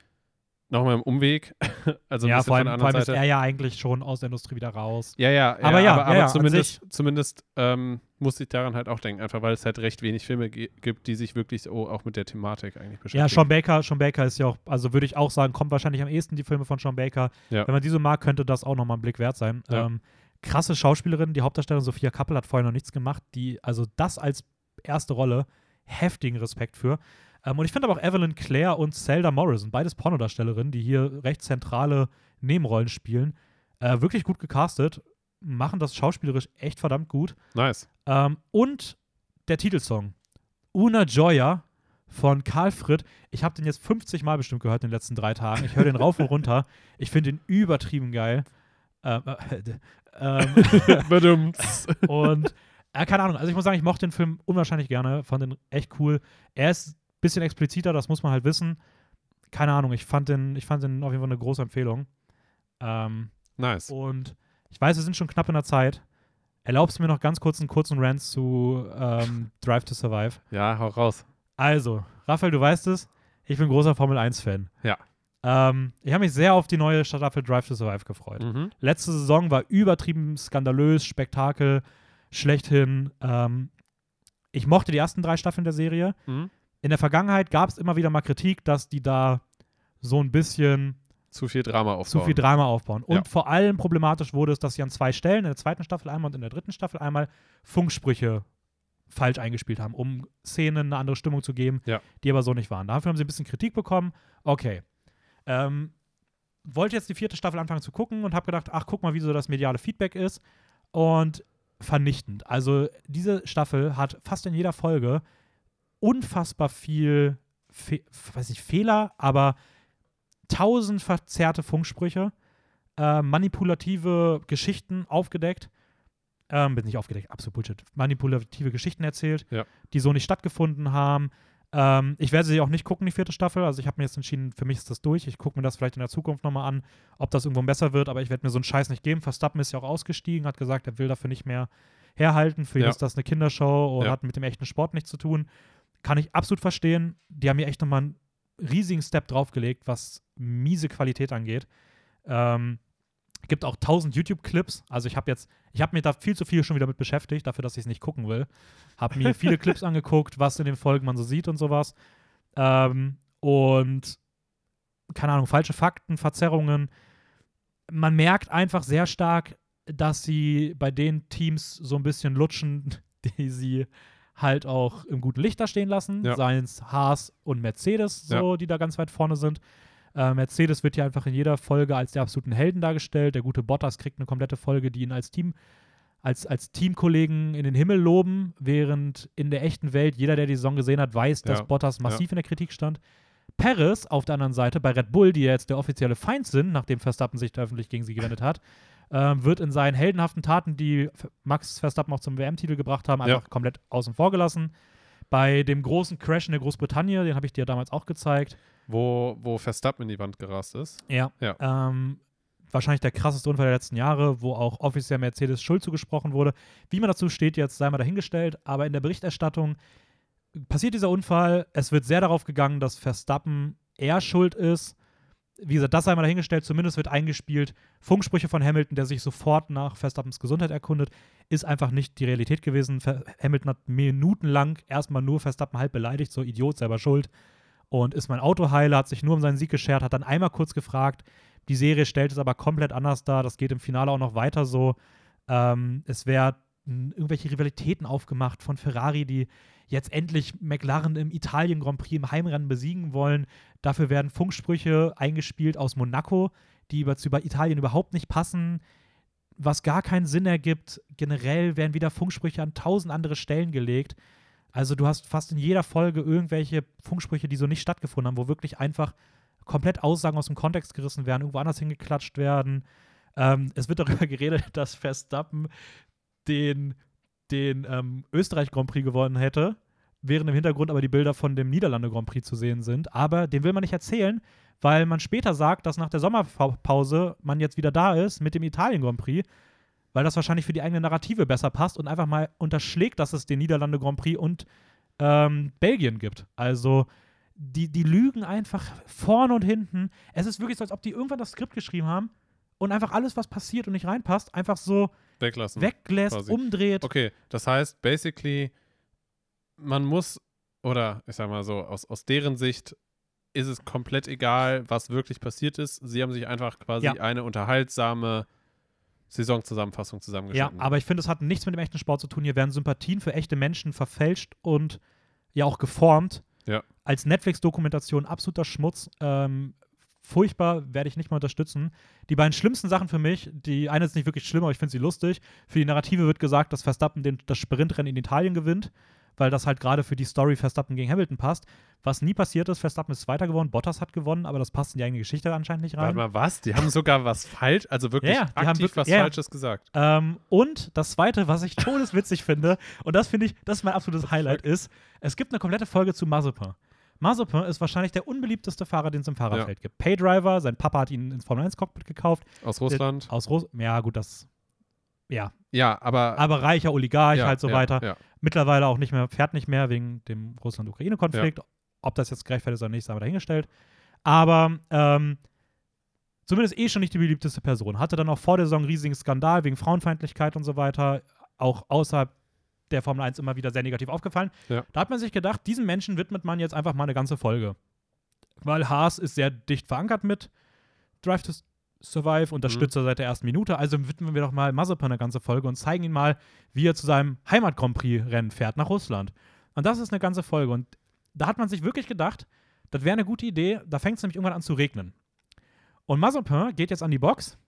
nochmal im Umweg, also ja, vor allem, von der vor allem ist Seite. er ja eigentlich schon aus der Industrie wieder raus. Ja, ja, Aber ja, aber, ja, aber ja, zumindest, zumindest ähm, muss ich daran halt auch denken, einfach weil es halt recht wenig Filme gibt, die sich wirklich so auch mit der Thematik eigentlich beschäftigen. Ja, Sean Baker, Sean Baker ist ja auch, also würde ich auch sagen, kommt wahrscheinlich am ehesten die Filme von Sean Baker. Ja. Wenn man diese mag, könnte das auch nochmal ein Blick wert sein. Ähm, krasse Schauspielerin, die Hauptdarstellerin Sophia Kappel hat vorher noch nichts gemacht, die, also das als erste Rolle, heftigen Respekt für. Ähm, und ich finde aber auch Evelyn Clare und Zelda Morrison, beides Pornodarstellerinnen, die hier recht zentrale Nebenrollen spielen, äh, wirklich gut gecastet, machen das schauspielerisch echt verdammt gut. Nice. Ähm, und der Titelsong. Una Joya von Karl Fritt. Ich habe den jetzt 50 Mal bestimmt gehört in den letzten drei Tagen. Ich höre den rauf und runter. Ich finde den übertrieben geil. Ähm, äh, ähm, und äh, keine Ahnung, also ich muss sagen, ich mochte den Film unwahrscheinlich gerne, fand den echt cool. Er ist bisschen expliziter, das muss man halt wissen. Keine Ahnung, ich fand den, ich fand den auf jeden Fall eine große Empfehlung. Ähm, nice. und ich weiß, wir sind schon knapp in der Zeit. Erlaubst du mir noch ganz kurz einen kurzen Rant zu ähm, Drive to Survive? Ja, hau raus. Also, Raphael, du weißt es, ich bin großer Formel 1-Fan. Ja. Ähm, ich habe mich sehr auf die neue Staffel Drive to Survive gefreut. Mhm. Letzte Saison war übertrieben skandalös, Spektakel, schlechthin. Ähm, ich mochte die ersten drei Staffeln der Serie. Mhm. In der Vergangenheit gab es immer wieder mal Kritik, dass die da so ein bisschen Zu viel Drama aufbauen. zu viel Drama aufbauen. Und Ja. vor allem problematisch wurde es, dass sie an zwei Stellen, in der zweiten Staffel einmal und in der dritten Staffel einmal, Funksprüche falsch eingespielt haben, um Szenen eine andere Stimmung zu geben, Ja. die aber so nicht waren. Dafür haben sie ein bisschen Kritik bekommen. Okay. Ähm, wollte jetzt die vierte Staffel anfangen zu gucken und habe gedacht, ach, guck mal, wie so das mediale Feedback ist. Und vernichtend. Also diese Staffel hat fast in jeder Folge unfassbar viel, Fe weiß nicht, Fehler, aber tausend verzerrte Funksprüche, äh, manipulative Geschichten aufgedeckt. Ähm, bin nicht aufgedeckt, absolut Bullshit. Manipulative Geschichten erzählt, Ja. die so nicht stattgefunden haben. Ähm, ich werde sie auch nicht gucken, die vierte Staffel. Also ich habe mir jetzt entschieden, für mich ist das durch. Ich gucke mir das vielleicht in der Zukunft nochmal an, ob das irgendwo besser wird, aber ich werde mir so einen Scheiß nicht geben. Verstappen ist ja auch ausgestiegen, hat gesagt, er will dafür nicht mehr herhalten. Für ihn Ja. ist das eine Kindershow und Ja. hat mit dem echten Sport nichts zu tun. Kann ich absolut verstehen. Die haben mir echt nochmal einen riesigen Step draufgelegt, was miese Qualität angeht. Ähm, gibt auch tausend YouTube-Clips. Also ich habe jetzt, ich habe mir da viel zu viel schon wieder mit beschäftigt, dafür, dass ich es nicht gucken will. Habe mir viele Clips angeguckt, was in den Folgen man so sieht und sowas. Ähm, und keine Ahnung, falsche Fakten, Verzerrungen. Man merkt einfach sehr stark, dass sie bei den Teams so ein bisschen lutschen, die sie halt auch im guten Licht da stehen lassen. Ja. Seien es Haas und Mercedes, so, die da ganz weit vorne sind. Äh, Mercedes wird ja einfach in jeder Folge als der absoluten Helden dargestellt. Der gute Bottas kriegt eine komplette Folge, die ihn als Team, als, als Teamkollegen in den Himmel loben, während in der echten Welt jeder, der die Saison gesehen hat, weiß, dass Ja. Bottas massiv in der Kritik stand. Perez auf der anderen Seite bei Red Bull, die ja jetzt der offizielle Feind sind, nachdem Verstappen sich da öffentlich gegen sie gewendet hat, ähm, wird in seinen heldenhaften Taten, die Max Verstappen auch zum WM-Titel gebracht haben, Ja. einfach komplett außen vor gelassen. Bei dem großen Crash in der Großbritannien, den habe ich dir damals auch gezeigt, Wo, wo Verstappen in die Wand gerast ist. ja. Ja. Ähm, wahrscheinlich der krasseste Unfall der letzten Jahre, wo auch offiziell Mercedes Schuld zugesprochen wurde. Wie man dazu steht, jetzt sei mal dahingestellt, aber in der Berichterstattung passiert dieser Unfall. Es wird sehr darauf gegangen, dass Verstappen eher schuld ist. Wie gesagt, das sei mal dahingestellt. Zumindest wird eingespielt. Funksprüche von Hamilton, der sich sofort nach Verstappens Gesundheit erkundet, ist einfach nicht die Realität gewesen. Hamilton hat minutenlang erstmal nur Verstappen halb beleidigt, so Idiot, selber schuld. Und ist mein Autoheiler, hat sich nur um seinen Sieg geschert, hat dann einmal kurz gefragt. Die Serie stellt es aber komplett anders dar. Das geht im Finale auch noch weiter so. Ähm, es werden irgendwelche Rivalitäten aufgemacht von Ferrari, die jetzt endlich McLaren im Italien Grand Prix im Heimrennen besiegen wollen. Dafür werden Funksprüche eingespielt aus Monaco, die über, über Italien überhaupt nicht passen, was gar keinen Sinn ergibt. Generell werden wieder Funksprüche an tausend andere Stellen gelegt. Also du hast fast in jeder Folge irgendwelche Funksprüche, die so nicht stattgefunden haben, wo wirklich einfach komplett Aussagen aus dem Kontext gerissen werden, irgendwo anders hingeklatscht werden. Ähm, es wird darüber geredet, dass Verstappen den, den ähm, Österreich Grand Prix gewonnen hätte, während im Hintergrund aber die Bilder von dem Niederlande Grand Prix zu sehen sind. Aber den will man nicht erzählen, weil man später sagt, dass nach der Sommerpause man jetzt wieder da ist mit dem Italien Grand Prix, weil das wahrscheinlich für die eigene Narrative besser passt und einfach mal unterschlägt, dass es den Niederlande Grand Prix und ähm, Belgien gibt. Also die, die lügen einfach vorne und hinten. Es ist wirklich so, als ob die irgendwann das Skript geschrieben haben und einfach alles, was passiert und nicht reinpasst, einfach so Weglassen. weglässt, quasi. umdreht. Okay, das heißt, basically, man muss, oder ich sag mal so, aus, aus deren Sicht ist es komplett egal, was wirklich passiert ist. Sie haben sich einfach quasi Ja. eine unterhaltsame Saisonzusammenfassung Ja, zusammengeschnitten. aber ich finde, es hat nichts mit dem echten Sport zu tun. Hier werden Sympathien für echte Menschen verfälscht und ja auch geformt. Ja. Als Netflix-Dokumentation absoluter Schmutz. Ähm, furchtbar, werde ich nicht mal unterstützen. Die beiden schlimmsten Sachen für mich, die eine ist nicht wirklich schlimm, aber ich finde sie lustig. Für die Narrative wird gesagt, dass Verstappen den, das Sprintrennen in Italien gewinnt, weil das halt gerade für die Story Verstappen gegen Hamilton passt. Was nie passiert ist, Verstappen ist Zweiter geworden, Bottas hat gewonnen, aber das passt in die eigene Geschichte anscheinend nicht rein. Warte mal, was? Die haben sogar was falsch, also wirklich Ja, die haben aktiv wirklich- was ja. Falsches gesagt. Ähm, und das zweite, was ich todeswitzig finde, und das finde ich, das ist mein absolutes Highlight, ist, es gibt eine komplette Folge zu Mazepin. Mazepin ist wahrscheinlich der unbeliebteste Fahrer, den es im Fahrerfeld gibt. Paydriver, sein Papa hat ihn ins Formel-1-Cockpit gekauft. Aus Russland. Aus Russ ja, gut, das. Ja, ja, aber. aber reicher Oligarch, ja, halt so ja, weiter. Ja. Mittlerweile auch nicht mehr, fährt nicht mehr wegen dem Russland-Ukraine-Konflikt. Ob das jetzt gerechtfertigt ist oder nicht, sei mal dahingestellt. Aber ähm, zumindest eh schon nicht die beliebteste Person. Hatte dann auch vor der Saison einen riesigen Skandal wegen Frauenfeindlichkeit und so weiter. Auch außerhalb der Formel 1 immer wieder sehr negativ aufgefallen. Ja. Da hat man sich gedacht, diesem Menschen widmet man jetzt einfach mal eine ganze Folge. Weil Haas ist sehr dicht verankert mit Drive to Survive, Unterstützer seit der ersten Minute. Also widmen wir doch mal Mazepin eine ganze Folge und zeigen ihn mal, wie er zu seinem Heimat-Grand Prix-Rennen fährt nach Russland. Und das ist eine ganze Folge. Und da hat man sich wirklich gedacht, das wäre eine gute Idee. Da fängt es nämlich irgendwann an zu regnen. Und Mazepin geht jetzt an die Box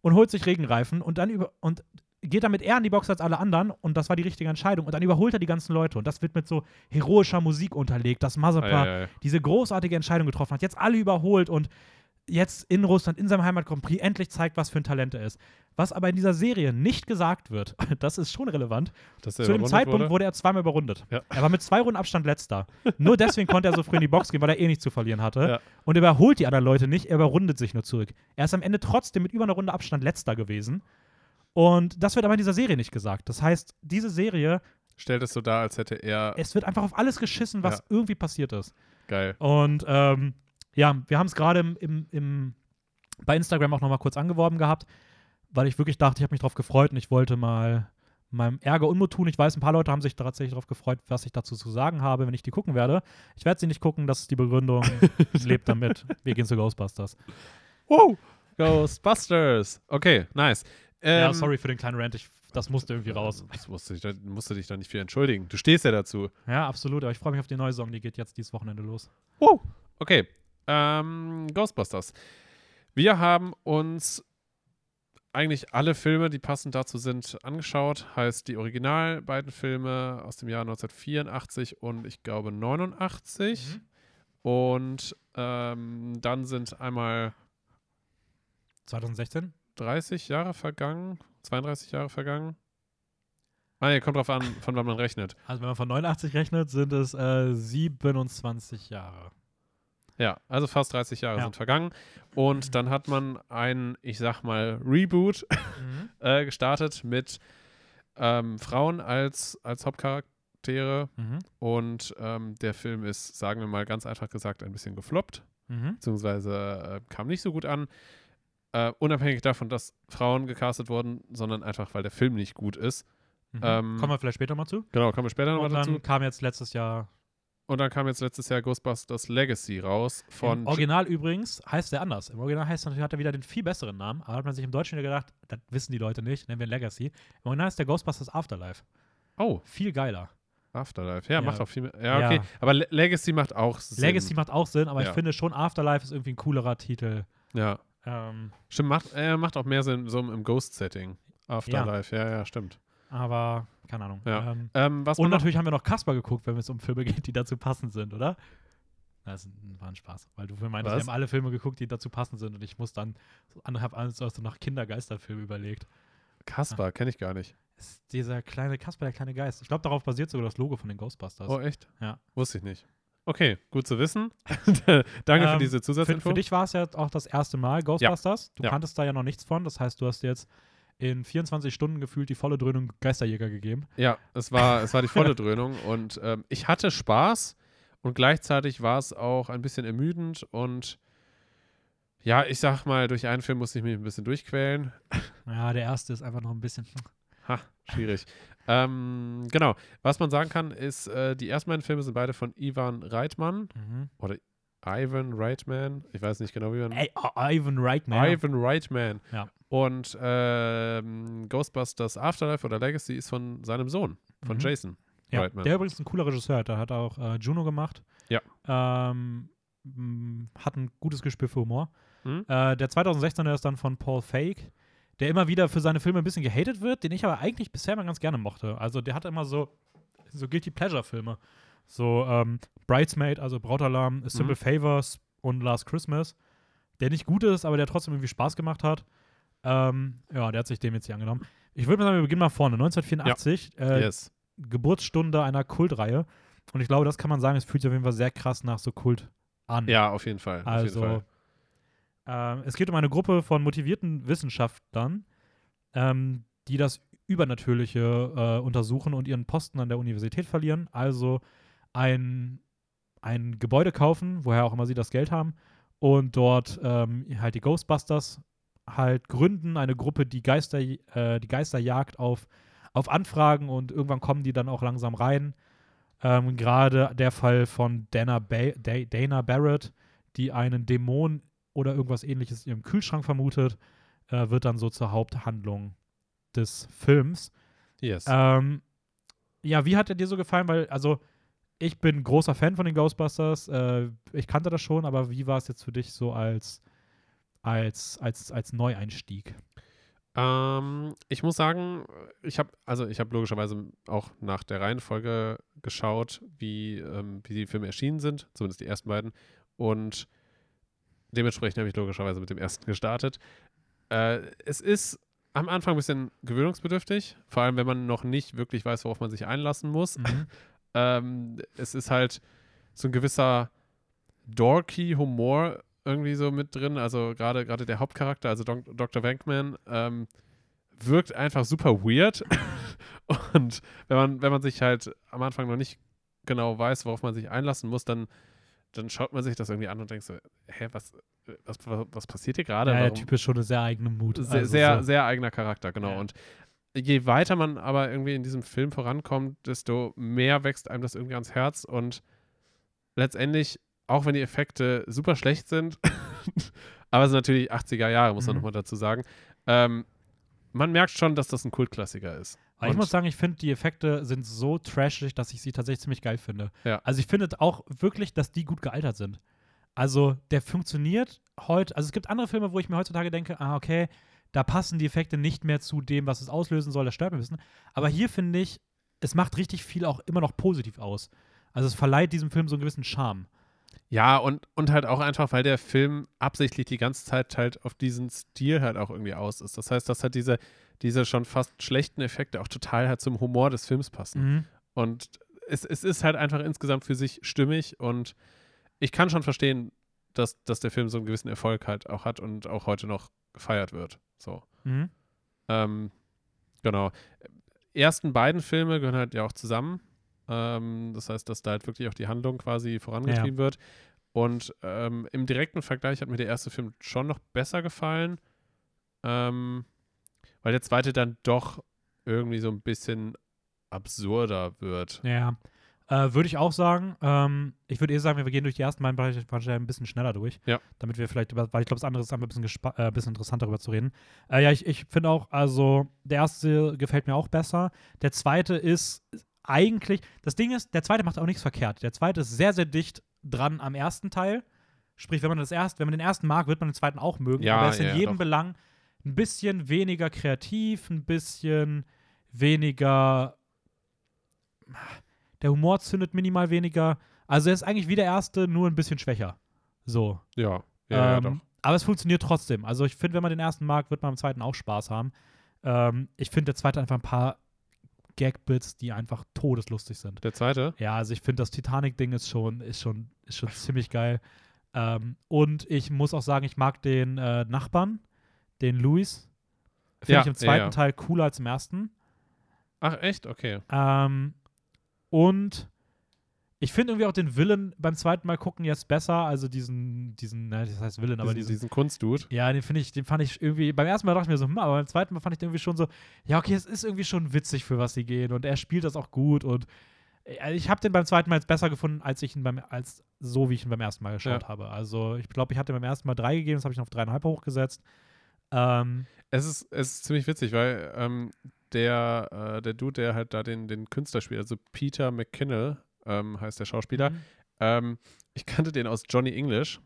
und holt sich Regenreifen und dann über und geht damit eher an die Box als alle anderen und das war die richtige Entscheidung. Und dann überholt er die ganzen Leute und das wird mit so heroischer Musik unterlegt, dass Mazepin Ei, ei, ei. diese großartige Entscheidung getroffen hat, jetzt alle überholt und jetzt in Russland, in seinem Heimat Grand Prix, endlich zeigt, was für ein Talent er ist. Was aber in dieser Serie nicht gesagt wird, das ist schon relevant. Zu dem Zeitpunkt wurde? wurde er zweimal überrundet. Ja. Er war mit zwei Runden Abstand letzter. Nur deswegen konnte er so früh in die Box gehen, weil er eh nichts zu verlieren hatte. Ja. Und er überholt die anderen Leute nicht, er überrundet sich nur zurück. Er ist am Ende trotzdem mit über einer Runde Abstand letzter gewesen. Und das wird aber in dieser Serie nicht gesagt. Das heißt, diese Serie, Stellt es so dar, als hätte er. es wird einfach auf alles geschissen, was Ja. irgendwie passiert ist. Geil. Und ähm, ja, wir haben es gerade im, im, im, bei Instagram auch nochmal kurz angeworben gehabt, weil ich wirklich dachte, ich habe mich drauf gefreut und ich wollte mal meinem Ärger Unmut tun. Ich weiß, ein paar Leute haben sich tatsächlich darauf gefreut, was ich dazu zu sagen habe, wenn ich die gucken werde. Ich werde sie nicht gucken, das ist die Begründung. Lebt damit. Wir gehen zu Ghostbusters. Wow! Ghostbusters. Okay, nice. Ja, Ähm, sorry für den kleinen Rant. Ich, das musste irgendwie raus. Das musste ich, da musst du dich da nicht viel entschuldigen. Du stehst ja dazu. Ja, absolut. Aber ich freue mich auf die neue Song. Die geht jetzt dieses Wochenende los. Okay. Ähm, Ghostbusters. Wir haben uns eigentlich alle Filme, die passend dazu sind, angeschaut. Heißt die original beiden Filme aus dem Jahr 1984 und ich glaube 89. Und ähm, dann sind einmal 2016? 30 Jahre vergangen, 32 Jahre vergangen. Ah, nee, kommt drauf an, von wann man rechnet. Also wenn man von 89 rechnet, sind es äh, 27 Jahre. Ja, also fast 30 Jahre Ja. sind vergangen. Und dann hat man ein, ich sag mal, Reboot äh, gestartet mit ähm, Frauen als, als Hauptcharaktere. Mhm. Und ähm, der Film ist, sagen wir mal ganz einfach gesagt, ein bisschen gefloppt, Mhm. beziehungsweise äh, kam nicht so gut an. Äh, unabhängig davon, dass Frauen gecastet wurden, sondern einfach, weil der Film nicht gut ist. Mhm. Ähm, Kommen wir vielleicht später mal zu. Genau, kommen wir später nochmal Und dann dazu. kam jetzt letztes Jahr. Und dann kam jetzt letztes Jahr Ghostbusters Legacy raus von Im Original übrigens heißt der anders. Im Original heißt er natürlich, hat er wieder den viel besseren Namen. Aber hat man sich im Deutschen wieder gedacht, das wissen die Leute nicht, nennen wir ihn Legacy. Im Original ist der Ghostbusters Afterlife. Oh, Viel geiler. Afterlife. Ja, Ja. macht auch viel mehr. Ja, Ja. okay. Aber Le Legacy macht auch Sinn. Legacy macht auch Sinn, aber Ja. ich finde schon Afterlife ist irgendwie ein coolerer Titel. Ja. Ähm, Stimmt, macht, äh, macht auch mehr Sinn so im Ghost-Setting. Afterlife, ja. ja, stimmt. aber, keine Ahnung. Ja. Ähm, Ähm, was und natürlich haben wir noch Kasper geguckt, wenn es um Filme geht, die dazu passend sind, oder? Das war ein Spaß, weil du meintest, wir haben alle Filme geguckt, die dazu passend sind und ich muss dann, habe alles so nach Kindergeisterfilmen überlegt. Kaspar, kenne ich gar nicht. Das ist dieser kleine Kasper, der kleine Geist. Ich glaube, darauf basiert sogar das Logo von den Ghostbusters. Oh, echt? Ja. Wusste ich nicht. Okay, gut zu wissen. Danke für Ähm, diese Für, Zusatzinfo. für dich war es ja auch das erste Mal Ghostbusters. Du Ja. kanntest da ja noch nichts von. Das heißt, du hast jetzt in 24 Stunden gefühlt die volle Dröhnung Geisterjäger gegeben. Ja, es war, es war die volle Dröhnung und ähm, ich hatte Spaß und gleichzeitig war es auch ein bisschen ermüdend und ja, ich sag mal, durch einen Film musste ich mich ein bisschen durchquälen. Ja, der erste ist einfach noch ein bisschen. Ha, schwierig. ähm, genau. Was man sagen kann, ist, äh, die ersten beiden Filme sind beide von Ivan Reitman. Mhm. Ivan Reitman. Ich weiß nicht genau, wie man. Ey, Ivan Reitman. Ivan Reitman. Ja. Und ähm, Ghostbusters Afterlife oder Legacy ist von seinem Sohn, von Mhm. Jason Ja, Reitman. der übrigens ein cooler Regisseur. Der hat auch äh, Juno gemacht. Ja. Ähm, hat ein gutes Gespür für Humor. Mhm. Äh, der 2016er ist dann von Paul Fake, der immer wieder für seine Filme ein bisschen gehatet wird, den ich aber eigentlich bisher mal ganz gerne mochte. Also der hatte immer so, so Guilty Pleasure-Filme. So ähm, Bridesmaid, also Brautalarm, A Simple Mhm. Favors und Last Christmas. Der nicht gut ist, aber der trotzdem irgendwie Spaß gemacht hat. Ähm, ja, der hat sich dem jetzt hier angenommen. Ich würde mal sagen, wir beginnen mal vorne. 1984, äh, yes. Geburtsstunde einer Kultreihe. Und ich glaube, das kann man sagen, es fühlt sich auf jeden Fall sehr krass nach so Kult an. Ja, auf jeden Fall. auf jeden Fall. Ähm, es geht um eine Gruppe von motivierten Wissenschaftlern, ähm, die das Übernatürliche äh, untersuchen und ihren Posten an der Universität verlieren. Also ein, ein Gebäude kaufen, woher auch immer sie das Geld haben, und dort ähm, halt die Ghostbusters halt gründen, eine Gruppe, die Geister, äh, die Geister jagt auf, auf Anfragen und irgendwann kommen die dann auch langsam rein. Ähm, Gerade der Fall von Dana, ba Da- Dana Barrett, die einen Dämon oder irgendwas ähnliches in ihrem Kühlschrank vermutet, äh, wird dann so zur Haupthandlung des Films. Yes. Ähm, ja, wie hat er dir so gefallen? Weil, also, ich bin großer Fan von den Ghostbusters. Äh, ich kannte das schon, aber wie war es jetzt für dich so als, als, als, als Neueinstieg? Ähm, ich muss sagen, ich habe also ich habe logischerweise auch nach der Reihenfolge geschaut, wie, ähm, wie die Filme erschienen sind, zumindest die ersten beiden. Und dementsprechend habe ich logischerweise mit dem ersten gestartet. Äh, es ist am Anfang ein bisschen gewöhnungsbedürftig, vor allem wenn man noch nicht wirklich weiß, worauf man sich einlassen muss. Mhm. Ähm, es ist halt so ein gewisser dorky Humor irgendwie so mit drin. Also gerade gerade der Hauptcharakter, also Dok Dr. Wankman, ähm, wirkt einfach super weird. Und wenn man, wenn man sich halt am Anfang noch nicht genau weiß, worauf man sich einlassen muss, dann, dann schaut man sich das irgendwie an und denkt so, hä, was, was, was, was passiert hier gerade? ja, der Typ ist schon eine sehr eigene Mut. sehr, also sehr, so. sehr eigener Charakter, genau. Ja. Und je weiter man aber irgendwie in diesem Film vorankommt, desto mehr wächst einem das irgendwie ans Herz und letztendlich, auch wenn die Effekte super schlecht sind, aber es sind natürlich 80er Jahre, muss man Mhm. nochmal dazu sagen, ähm, man merkt schon, dass das ein Kultklassiker ist. Aber ich Und- muss sagen, ich finde, die Effekte sind so trashig, dass ich sie tatsächlich ziemlich geil finde. Ja. Also ich finde auch wirklich, dass die gut gealtert sind. Also der funktioniert heute, also es gibt andere Filme, wo ich mir heutzutage denke, ah, okay, da passen die Effekte nicht mehr zu dem, was es auslösen soll, das stört mich ein bisschen. Aber hier finde ich, es macht richtig viel auch immer noch positiv aus. Also es verleiht diesem Film so einen gewissen Charme. Ja, und, und halt auch einfach, weil der Film absichtlich die ganze Zeit halt auf diesen Stil halt auch irgendwie aus ist. Das heißt, dass halt diese, diese schon fast schlechten Effekte auch total halt zum Humor des Films passen. Mhm. Und es, es ist halt einfach insgesamt für sich stimmig und ich kann schon verstehen, dass, dass der Film so einen gewissen Erfolg halt auch hat und auch heute noch gefeiert wird. So. Mhm. Ähm, genau. Ersten beiden Filme gehören halt ja auch zusammen. Ähm, das heißt, dass da halt wirklich auch die Handlung quasi vorangetrieben wird. Und ähm, im direkten Vergleich hat mir der erste Film schon noch besser gefallen, ähm, weil der zweite dann doch irgendwie so ein bisschen absurder wird. Ja. Äh, würde ich auch sagen. Ähm, ich würde eher sagen, wir gehen durch die ersten beiden Bereiche ein bisschen schneller durch. Ja. Damit wir vielleicht über, weil ich glaube, das andere ist einfach ein bisschen, äh, ein bisschen interessanter darüber zu reden. Äh, ja, ich, ich finde auch, also der erste gefällt mir auch besser. Der zweite ist eigentlich, das Ding ist, der zweite macht auch nichts verkehrt. Der zweite ist sehr, sehr dicht dran am ersten Teil. Sprich, wenn man das erst, wenn man den ersten mag, wird man den zweiten auch mögen. Ja, aber er ist in ja, jedem doch. Belang ein bisschen weniger kreativ, ein bisschen weniger. Der Humor zündet minimal weniger. Also er ist eigentlich wie der erste, nur ein bisschen schwächer. So. Ja, ja, ja Ähm, doch. Aber es funktioniert trotzdem. Also ich finde, wenn man den ersten mag, wird man am zweiten auch Spaß haben. Ähm, ich finde der zweite einfach ein paar Gag-Bits, die einfach todeslustig sind. Der zweite? Ja, also ich finde das Titanic-Ding ist schon, ist schon, ist schon ziemlich geil. Ähm, und ich muss auch sagen, ich mag den äh, Nachbarn, den Louis. Finde Ja, ich im zweiten ja. Teil cooler als im ersten. Ach, echt? Okay. Ähm, und ich finde irgendwie auch den Villain beim zweiten Mal gucken jetzt besser. Also diesen, diesen, ne, das heißt Villain, aber diesen, diesen, diesen Kunstdude. ja, den finde ich, den fand ich irgendwie, beim ersten Mal dachte ich mir so, hm, aber beim zweiten Mal fand ich den irgendwie schon so, ja, okay, es ist irgendwie schon witzig, für was sie gehen und er spielt das auch gut und äh, ich habe den beim zweiten Mal jetzt besser gefunden, als ich ihn beim, als so wie ich ihn beim ersten Mal geschaut Ja. habe. Also ich glaube, ich hatte beim ersten Mal drei gegeben, das habe ich noch auf dreieinhalb hochgesetzt. Ähm, Es ist, es ist ziemlich witzig, weil ähm, der, äh, der Dude, der halt da den, den Künstler spielt, also Peter McKinnell ähm, heißt der Schauspieler, Mhm. ähm, ich kannte den aus Johnny English,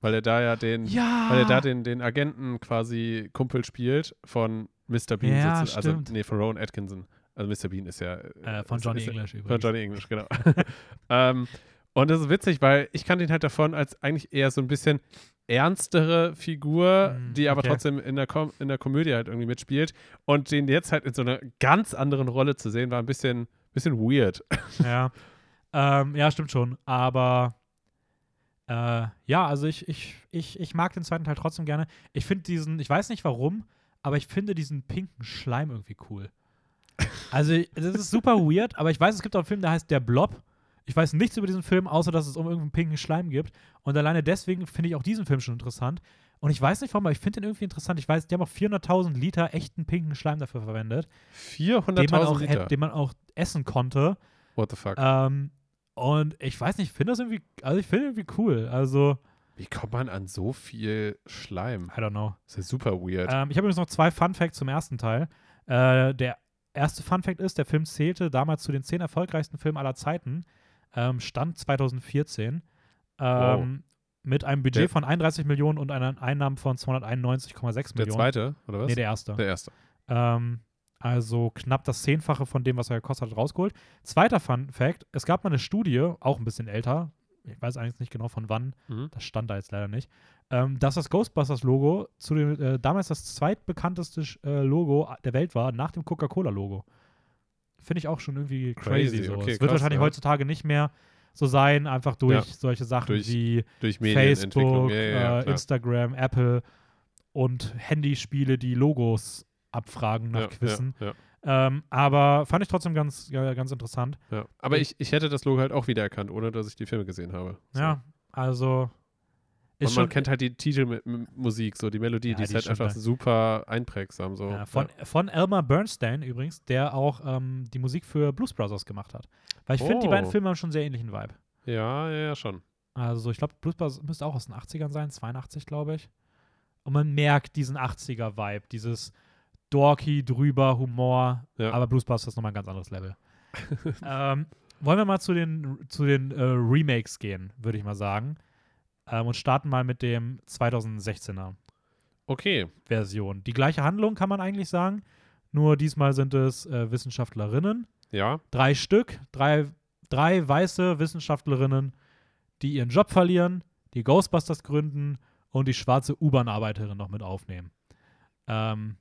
weil er da ja den, ja, weil er da den, den Agenten quasi Kumpel spielt von Mr. Bean, Ja, also stimmt. nee, von Rowan Atkinson. Also Mr. Bean ist ja äh, von ist, Johnny ist, English Von übrigens. Johnny English, genau. ähm, und das ist witzig, weil ich kannte ihn halt davon als eigentlich eher so ein bisschen ernstere Figur, Mm, die aber okay. trotzdem in der, Kom in der Komödie halt irgendwie mitspielt. Und den jetzt halt in so einer ganz anderen Rolle zu sehen, war ein bisschen, bisschen weird. ja. Ähm, ja, stimmt schon. Aber äh, ja, also ich, ich, ich, ich mag den zweiten Teil trotzdem gerne. Ich finde diesen, ich weiß nicht warum, aber ich finde diesen pinken Schleim irgendwie cool. Also, das ist super weird, aber ich weiß, es gibt auch einen Film, der heißt Der Blob. Ich weiß nichts über diesen Film, außer dass es um irgendeinen pinken Schleim gibt. Und alleine deswegen finde ich auch diesen Film schon interessant. Und ich weiß nicht warum, aber ich finde den irgendwie interessant. Ich weiß, die haben auch 400.000 Liter echten pinken Schleim dafür verwendet, den man, 400.000 auch, Liter. den man auch essen konnte. What the fuck? Ähm, und ich weiß nicht, ich finde das irgendwie, also ich finde irgendwie cool. Also, Wie kommt man an so viel Schleim? I don't know. Das ist ja super weird. Ähm, ich habe übrigens noch zwei Fun Facts zum ersten Teil. Äh, der erste Fun Fact ist, der Film zählte damals zu den zehn erfolgreichsten Filmen aller Zeiten. Ähm, Stand 2014. Wow. Ähm, Mit einem Budget Der- von 31 Millionen und einer Einnahmen von 291,6 der Millionen. zweite, oder was? Nee, der erste. der erste. Ähm, also knapp das Zehnfache von dem, was er gekostet hat, rausgeholt. Zweiter Fun Fact: Es gab mal eine Studie, auch ein bisschen älter, ich weiß eigentlich nicht genau von wann, Mhm. das stand da jetzt leider nicht, ähm, dass das Ghostbusters-Logo zu dem, äh, damals das zweitbekannteste äh, Logo der Welt war, nach dem Coca-Cola-Logo. Finde ich auch schon irgendwie crazy. Crazy, so. okay, es wird krass, wahrscheinlich ja. heutzutage nicht mehr so sein, einfach durch Ja. solche Sachen Durch wie Durch. Facebook, ja, ja, ja, äh. Instagram, Apple und Handyspiele, die Logos abfragen nach ja, Quizzen. Ja, ja. Ähm, aber fand ich trotzdem ganz, ja, ganz interessant. Ja. Aber ich, ich hätte das Logo halt auch wiedererkannt, ohne dass ich die Filme gesehen habe. So. Ja, also Und man kennt halt die Titelmusik, so die Melodie, Ja, die ist halt einfach geil. super einprägsam. So. ja, von, von Elmer Bernstein übrigens, der auch ähm, die Musik für Blues Brothers gemacht hat. Weil ich finde, die Oh. beiden Filme haben schon einen sehr ähnlichen Vibe. ja, ja, ja, schon. Also ich glaube, Blues Brothers müsste auch aus den 80ern sein, 82 glaube ich. Und man merkt diesen 80er-Vibe, dieses dorky, drüber, Humor, Ja. aber Bluesbusters ist nochmal ein ganz anderes Level. ähm, wollen wir mal zu den, zu den äh, Remakes gehen, würde ich mal sagen. Ähm, und starten mal mit dem 2016er Okay, Version. Die gleiche Handlung kann man eigentlich sagen, nur diesmal sind es äh, Wissenschaftlerinnen. Ja, Drei Stück, drei, drei weiße Wissenschaftlerinnen, die ihren Job verlieren, die Ghostbusters gründen und die schwarze U-Bahn-Arbeiterin noch mit aufnehmen. Ähm,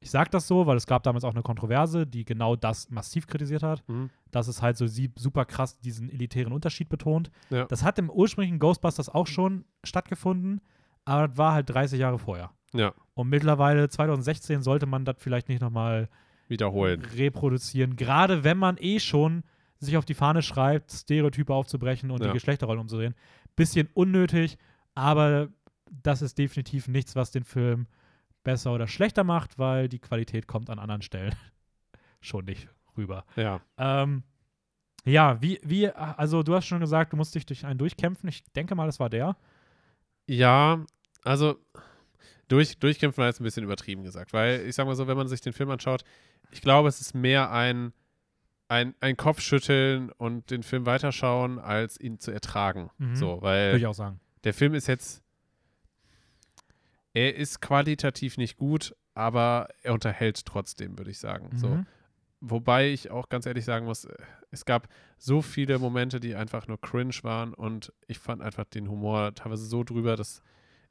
ich sage das so, weil es gab damals auch eine Kontroverse, die genau das massiv kritisiert hat, mhm. dass es halt so sie- super krass diesen elitären Unterschied betont. Ja. Das hat im ursprünglichen Ghostbusters auch schon stattgefunden, aber das war halt 30 Jahre vorher. ja, Und mittlerweile, 2016, sollte man das vielleicht nicht nochmal wiederholen. reproduzieren. Gerade wenn man eh schon sich auf die Fahne schreibt, Stereotype aufzubrechen und Ja. die Geschlechterrollen umzudrehen. Bisschen unnötig, aber das ist definitiv nichts, was den Film besser oder schlechter macht, weil die Qualität kommt an anderen Stellen schon nicht rüber. Ja, Ähm, ja, wie, wie, also du hast schon gesagt, du musst dich durch einen durchkämpfen. Ich denke mal, das war der. ja, also durch, durchkämpfen war jetzt ein bisschen übertrieben gesagt, weil ich sag mal so, wenn man sich den Film anschaut, ich glaube, es ist mehr ein, ein, ein Kopfschütteln und den Film weiterschauen, als ihn zu ertragen. Mhm. So, Würde weil ich auch sagen. der Film ist jetzt, er ist qualitativ nicht gut, aber er unterhält trotzdem, würde ich sagen. So. Mhm. Wobei ich auch ganz ehrlich sagen muss, es gab so viele Momente, die einfach nur cringe waren und ich fand einfach den Humor teilweise so drüber, dass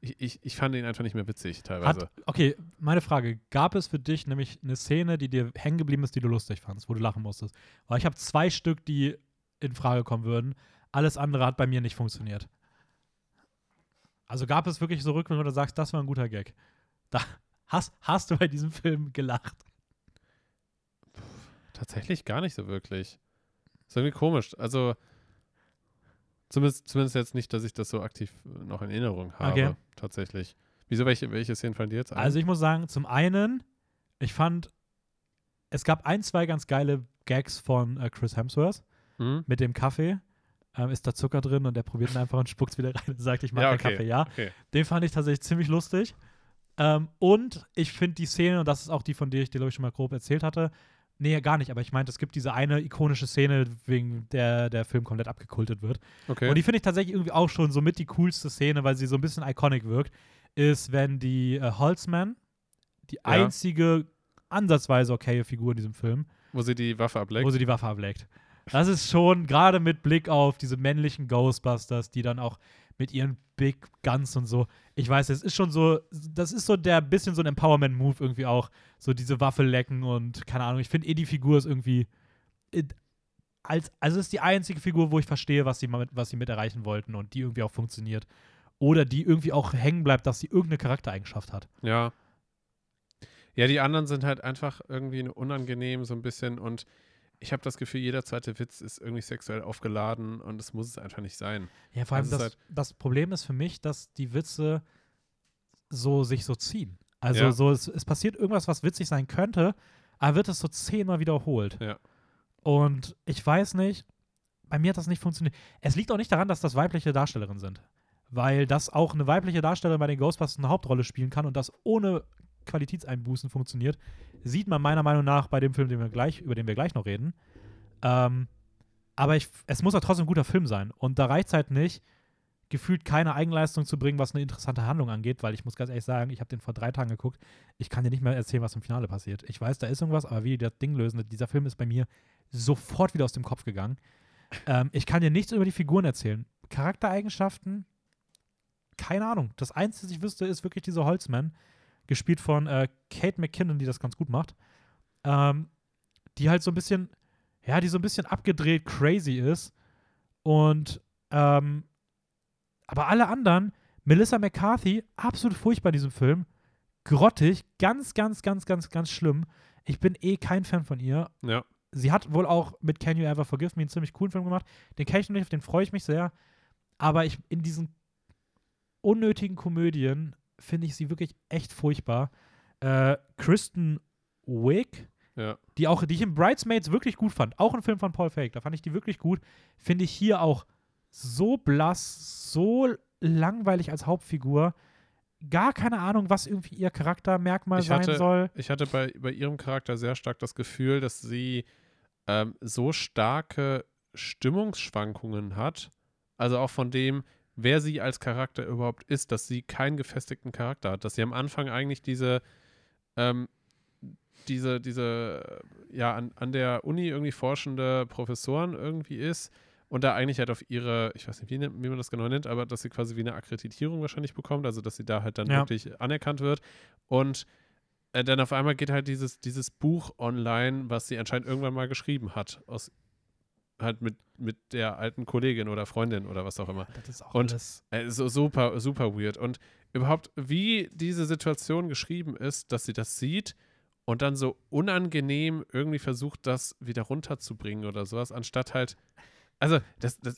ich, ich, ich fand ihn einfach nicht mehr witzig teilweise. Hat, okay, meine Frage: Gab es für dich nämlich eine Szene, die dir hängen geblieben ist, die du lustig fandst, wo du lachen musstest? Weil ich habe zwei Stück, die in Frage kommen würden. Alles andere hat bei mir nicht funktioniert. Also gab es wirklich so Rückmeldungen, wo du sagst, das war ein guter Gag. Da hast, hast du bei diesem Film gelacht. Tatsächlich gar nicht so wirklich. Ist irgendwie komisch. Also zumindest, zumindest jetzt nicht, dass ich das so aktiv noch in Erinnerung habe. Okay. Tatsächlich. Wieso, welche, welche Szenen fallen dir jetzt ein? Also ich muss sagen, zum einen, ich fand, es gab ein, zwei ganz geile Gags von äh, Chris Hemsworth. Hm? mit dem Kaffee. Ähm, ist da Zucker drin und der probiert ihn einfach und spuckt wieder rein und sagt, ich mag Ja, keinen okay. Kaffee, ja. Okay. Den fand ich tatsächlich ziemlich lustig. Ähm, und ich finde die Szene, und das ist auch die, von der ich dir, glaube ich, schon mal grob erzählt hatte, nee, gar nicht, aber ich meinte, es gibt diese eine ikonische Szene, wegen der der Film komplett abgekultet wird. okay. Und die finde ich tatsächlich irgendwie auch schon so mit die coolste Szene, weil sie so ein bisschen iconic wirkt, ist, wenn die äh, Holzman, die einzige ansatzweise okaye Figur in diesem Film, Wo sie die Waffe ableckt. wo sie die Waffe ablegt. Das ist schon, gerade mit Blick auf diese männlichen Ghostbusters, die dann auch mit ihren Big Guns und so, ich weiß, es ist schon so, das ist so der bisschen so ein Empowerment-Move irgendwie auch, so diese Waffe lecken und keine Ahnung, ich finde eh die Figur ist irgendwie, als, also ist die einzige Figur, wo ich verstehe, was sie, mit, was sie mit erreichen wollten und die irgendwie auch funktioniert. Oder die irgendwie auch hängen bleibt, dass sie irgendeine Charaktereigenschaft hat. Ja. Ja, die anderen sind halt einfach irgendwie unangenehm, so ein bisschen. Und ich habe das Gefühl, jeder zweite Witz ist irgendwie sexuell aufgeladen und das muss es einfach nicht sein. Ja, vor allem Also es das, ist das Problem ist für mich, dass die Witze so sich so ziehen. Also Ja. so, es, es passiert irgendwas, was witzig sein könnte, aber wird es so zehnmal wiederholt. Ja. Und ich weiß nicht, bei mir hat das nicht funktioniert. Es liegt auch nicht daran, dass das weibliche Darstellerinnen sind. Weil das auch eine weibliche Darstellerin bei den Ghostbusters eine Hauptrolle spielen kann und das ohne Qualitätseinbußen funktioniert, sieht man meiner Meinung nach bei dem Film, den wir gleich, über den wir gleich noch reden. Ähm, aber ich, es muss ja trotzdem ein guter Film sein. Und da reicht es halt nicht, gefühlt keine Eigenleistung zu bringen, was eine interessante Handlung angeht, weil ich muss ganz ehrlich sagen, ich habe den vor drei Tagen geguckt. Ich kann dir nicht mehr erzählen, was im Finale passiert. Ich weiß, da ist irgendwas, aber wie die das Ding lösen, dieser Film ist bei mir sofort wieder aus dem Kopf gegangen. Ähm, ich kann dir nichts über die Figuren erzählen. Charaktereigenschaften, keine Ahnung. Das Einzige, was ich wüsste, ist wirklich dieser Holzman, gespielt von äh, Kate McKinnon, die das ganz gut macht. Ähm, die halt so ein bisschen, ja, die so ein bisschen abgedreht crazy ist. Und, ähm, aber alle anderen, Melissa McCarthy, absolut furchtbar in diesem Film. Grottig, ganz, ganz, ganz, ganz, ganz schlimm. Ich bin eh kein Fan von ihr. Ja. Sie hat wohl auch mit Can You Ever Forgive Me einen ziemlich coolen Film gemacht. Den kenne ich noch nicht, auf den freue ich mich sehr. Aber ich in diesen unnötigen Komödien finde ich sie wirklich echt furchtbar. Äh, Kristen Wiig, Ja. die auch, die ich in Bridesmaids wirklich gut fand, auch ein Film von Paul Fake, da fand ich die wirklich gut, finde ich hier auch so blass, so langweilig als Hauptfigur, gar keine Ahnung, was irgendwie ihr Charaktermerkmal Ich sein hatte- soll. Ich hatte bei, bei ihrem Charakter sehr stark das Gefühl, dass sie ähm, so starke Stimmungsschwankungen hat, also auch von dem, wer sie als Charakter überhaupt ist, dass sie keinen gefestigten Charakter hat, dass sie am Anfang eigentlich diese, ähm, diese, diese, ja, an, an der Uni irgendwie forschende Professoren irgendwie ist und da eigentlich halt auf ihre, ich weiß nicht, wie, wie man das genau nennt, aber dass sie quasi wie eine Akkreditierung wahrscheinlich bekommt, also dass sie da halt dann Ja. wirklich anerkannt wird und äh, dann auf einmal geht halt dieses, dieses Buch online, was sie anscheinend irgendwann mal geschrieben hat, aus halt mit, mit der alten Kollegin oder Freundin oder was auch immer. Das ist auch Und- alles. Äh, so super, super weird. Und überhaupt, wie diese Situation geschrieben ist, dass sie das sieht und dann so unangenehm irgendwie versucht, das wieder runterzubringen oder sowas, anstatt halt, also das, das,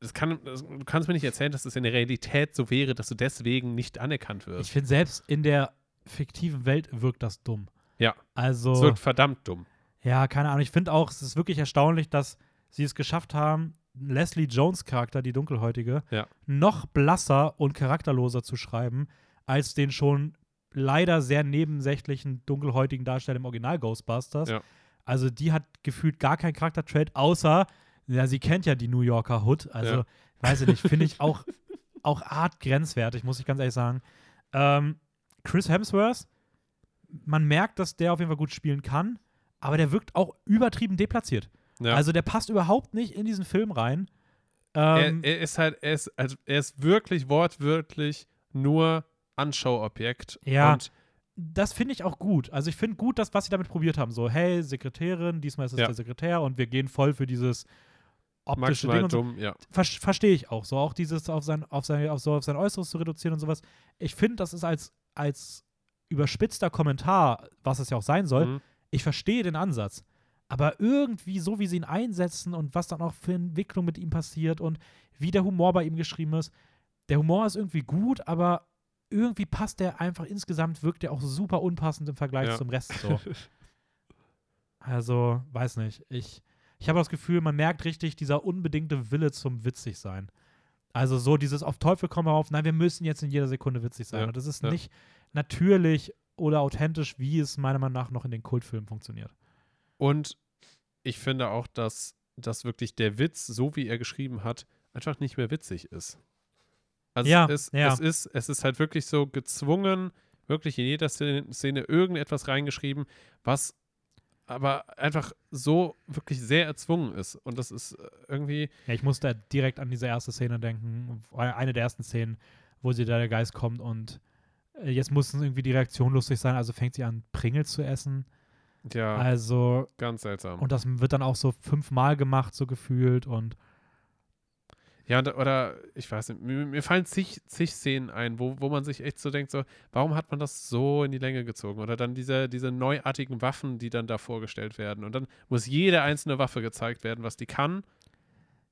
das kann, das, du kannst mir nicht erzählen, dass es in der Realität so wäre, dass du deswegen nicht anerkannt Ich wirst. finde, selbst in der fiktiven Welt wirkt das dumm. Ja. Also. Es wirkt verdammt dumm. Ja, keine Ahnung. Ich finde auch, es ist wirklich erstaunlich, dass sie es geschafft haben, Leslie Jones Charakter, die Dunkelhäutige, Ja. noch blasser und charakterloser zu schreiben, als den schon leider sehr nebensächlichen dunkelhäutigen Darsteller im Original Ghostbusters. Ja. Also die hat gefühlt gar keinen Charaktertrait, außer, ja, sie kennt ja die New Yorker Hood. Also, Ja. weiß ich nicht, finde ich auch, auch art grenzwertig, muss ich ganz ehrlich sagen. Ähm, Chris Hemsworth, man merkt, dass der auf jeden Fall gut spielen kann, aber der wirkt auch übertrieben deplatziert. Ja. Also der passt überhaupt nicht in diesen Film rein. er, Ähm, er ist halt, er ist, also er ist wirklich wortwörtlich nur Anschauobjekt. Ja. Und das finde ich auch gut. Also ich finde gut, dass was sie damit probiert haben. So, hey, Sekretärin, diesmal ist es Ja. der Sekretär und wir gehen voll für dieses optische maximal Ding und so. dumm, ja. Ver Verstehe ich auch. So auch dieses auf sein, auf sein, auf so auf sein Äußeres zu reduzieren und sowas. Ich finde, das ist als, als überspitzter Kommentar, was es ja auch sein soll, Mhm. ich verstehe den Ansatz. Aber irgendwie, so wie sie ihn einsetzen und was dann auch für Entwicklung mit ihm passiert und wie der Humor bei ihm geschrieben ist, der Humor ist irgendwie gut, aber irgendwie passt der einfach insgesamt, wirkt der auch super unpassend im Vergleich Ja. zum Rest so. Also, weiß nicht. Ich, ich habe das Gefühl, man merkt richtig dieser unbedingte Wille zum witzig sein. Also so dieses auf Teufel komm auf, nein, wir müssen jetzt in jeder Sekunde witzig sein. Ja, Und das ist ja. nicht natürlich oder authentisch, wie es meiner Meinung nach noch in den Kultfilmen funktioniert. Und ich finde auch, dass, dass wirklich der Witz, so wie er geschrieben hat, einfach nicht mehr witzig ist. Also Ja, es, ja. es, ist, es ist halt wirklich so gezwungen, wirklich in jeder Szene, irgendetwas reingeschrieben, was aber einfach so wirklich sehr erzwungen ist. Und das ist äh, irgendwie, Ja, ich musste direkt an diese erste Szene denken, eine der ersten Szenen, wo sie da der Geist kommt und äh, jetzt muss irgendwie die Reaktion lustig sein, also fängt sie an, Pringles zu essen. Ja, Also, ganz seltsam. und das wird dann auch so fünfmal gemacht, so gefühlt und Ja, und, oder ich weiß nicht, mir, mir fallen zig, zig Szenen ein, wo, wo man sich echt so denkt, so, warum hat man das so in die Länge gezogen? Oder dann diese, diese neuartigen Waffen, die dann da vorgestellt werden. Und dann muss jede einzelne Waffe gezeigt werden, was die kann.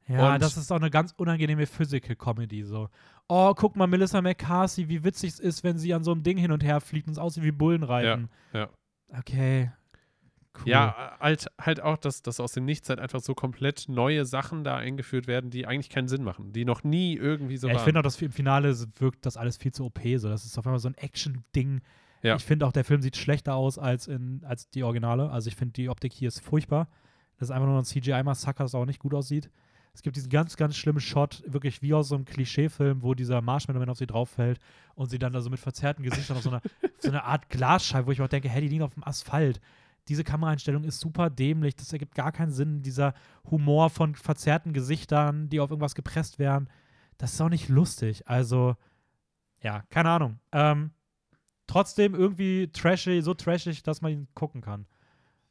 Ja, Und- das ist auch eine ganz unangenehme Physical Comedy so. Oh, guck mal, Melissa McCarthy, wie witzig es ist, wenn sie an so einem Ding hin und her fliegt und es aussieht wie Bullenreiten. ja. Okay. Cool. Ja, halt, halt auch, dass, dass aus dem Nichts halt einfach so komplett neue Sachen da eingeführt werden, die eigentlich keinen Sinn machen, die noch nie irgendwie so ja ich waren. finde auch, dass im Finale wirkt das alles viel zu OP. So. Das ist auf einmal so ein Action-Ding. Ja. Ich finde auch, der Film sieht schlechter aus als, in, als die Originale. Also ich finde, die Optik hier ist furchtbar. Das ist einfach nur ein CGI-Massaker, das auch nicht gut aussieht. Es gibt diesen ganz, ganz schlimmen Shot, wirklich wie aus so einem Klischeefilm, wo dieser Marshmallow-Man auf sie drauf fällt und sie dann da so mit verzerrten Gesichtern auf so einer, so einer Art Glasscheibe, wo ich auch denke, hey, die liegen auf dem Asphalt. Diese Kameraeinstellung ist super dämlich, das ergibt gar keinen Sinn. Dieser Humor von verzerrten Gesichtern, die auf irgendwas gepresst werden, das ist auch nicht lustig. Also, ja, keine Ahnung. Ähm, trotzdem irgendwie trashig, so trashig, dass man ihn gucken kann.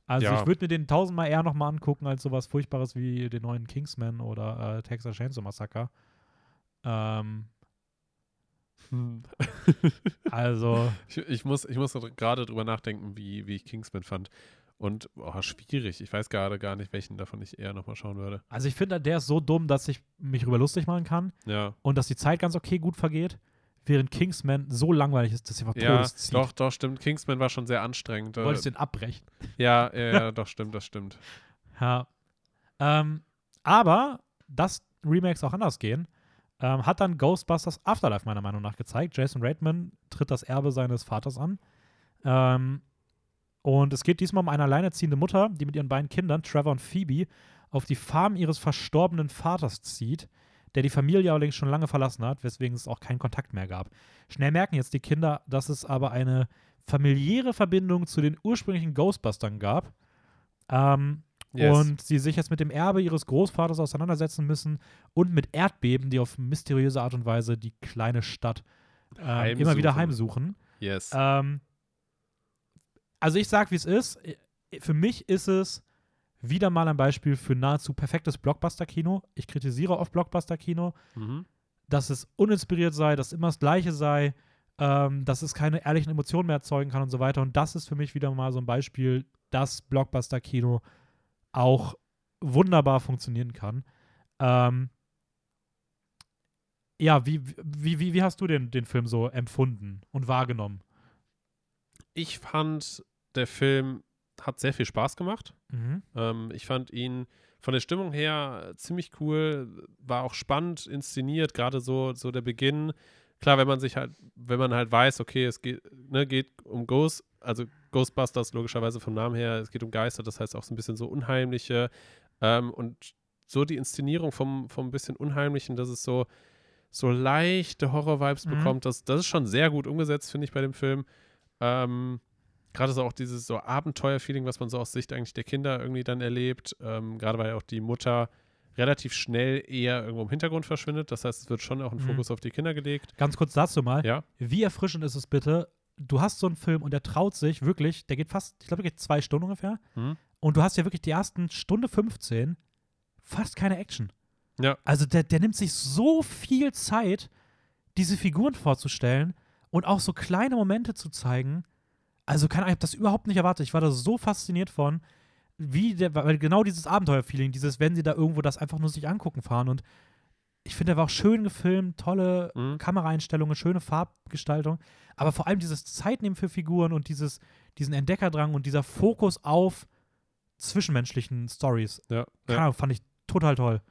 Also Ja. ich würde mir den tausendmal eher nochmal angucken, als sowas Furchtbares wie den neuen Kingsman oder äh, Texas Chainsaw Massacre. Ähm, Hm. also, Ich, ich muss, ich muss gerade drüber nachdenken, wie, wie ich Kingsman fand. Und oh, schwierig. Ich weiß gerade gar nicht, welchen davon ich eher nochmal schauen würde. also ich finde, der ist so dumm, dass ich mich rüber lustig machen kann Ja. und dass die Zeit ganz okay gut vergeht, während Kingsman so langweilig ist, dass sie einfach Ja, zieht. doch, doch, stimmt. Kingsman war schon sehr anstrengend. Du Äh, wolltest den abbrechen. ja, ja, ja, doch, stimmt, das stimmt. Ja. Ähm, aber, dass Remakes auch anders gehen. Ähm, hat dann Ghostbusters Afterlife meiner Meinung nach gezeigt. Jason Reitman tritt das Erbe seines Vaters an. Ähm, und es geht diesmal um eine alleinerziehende Mutter, die mit ihren beiden Kindern, Trevor und Phoebe, auf die Farm ihres verstorbenen Vaters zieht, der die Familie allerdings schon lange verlassen hat, weswegen es auch keinen Kontakt mehr gab. Schnell merken jetzt die Kinder, dass es aber eine familiäre Verbindung zu den ursprünglichen Ghostbustern gab. Ähm, Yes. Und sie sich jetzt mit dem Erbe ihres Großvaters auseinandersetzen müssen und mit Erdbeben, die auf mysteriöse Art und Weise die kleine Stadt äh, immer wieder Heimsuchen. heimsuchen. Yes. Ähm, also ich sag, wie es ist. Für mich ist es wieder mal ein Beispiel für nahezu perfektes Blockbuster-Kino. Ich kritisiere oft Blockbuster-Kino, mhm. dass es uninspiriert sei, dass immer das Gleiche sei, ähm, dass es keine ehrlichen Emotionen mehr erzeugen kann und so weiter. Und das ist für mich wieder mal so ein Beispiel, dass Blockbuster-Kino auch wunderbar funktionieren kann. Ähm, ja, wie, wie, wie, wie hast du den, den Film so empfunden und wahrgenommen? Ich fand, der Film hat sehr viel Spaß gemacht. Mhm. Ähm, ich fand ihn von der Stimmung her ziemlich cool, war auch spannend inszeniert, gerade so, so der Beginn. Klar, wenn man sich halt, wenn man halt weiß, okay, es geht, ne, geht um Ghost, also Ghostbusters logischerweise vom Namen her, es geht um Geister, das heißt auch so ein bisschen so Unheimliche. Ähm, und so die Inszenierung vom, vom bisschen Unheimlichen, dass es so, so leichte Horror-Vibes Mhm. bekommt, das, das ist schon sehr gut umgesetzt, finde ich, bei dem Film. Ähm, Gerade so auch dieses so Abenteuer-Feeling, was man so aus Sicht eigentlich der Kinder irgendwie dann erlebt. Ähm, Gerade weil auch die Mutter relativ schnell eher irgendwo im Hintergrund verschwindet. Das heißt, es wird schon auch ein Mhm. Fokus auf die Kinder gelegt. Ganz kurz dazu mal. Ja. Wie erfrischend ist es bitte? Du hast so einen Film und der traut sich wirklich, der geht fast, ich glaube, der geht zwei Stunden ungefähr. Mhm. Und du hast ja wirklich die ersten Stunde 15 fast keine Action. Ja. Also der, der nimmt sich so viel Zeit, diese Figuren vorzustellen und auch so kleine Momente zu zeigen. Also Ahnung, ich habe das überhaupt nicht erwartet. Ich war da so fasziniert von, wie der, weil genau dieses Abenteuerfeeling, dieses, wenn sie da irgendwo das einfach nur sich angucken fahren und ich finde, der war auch schön gefilmt, tolle Mhm. Kameraeinstellungen, schöne Farbgestaltung, aber vor allem dieses Zeitnehmen für Figuren und dieses, diesen Entdeckerdrang und dieser Fokus auf zwischenmenschlichen Stories. Ja. Keine ja. Ahnung, fand ich total toll.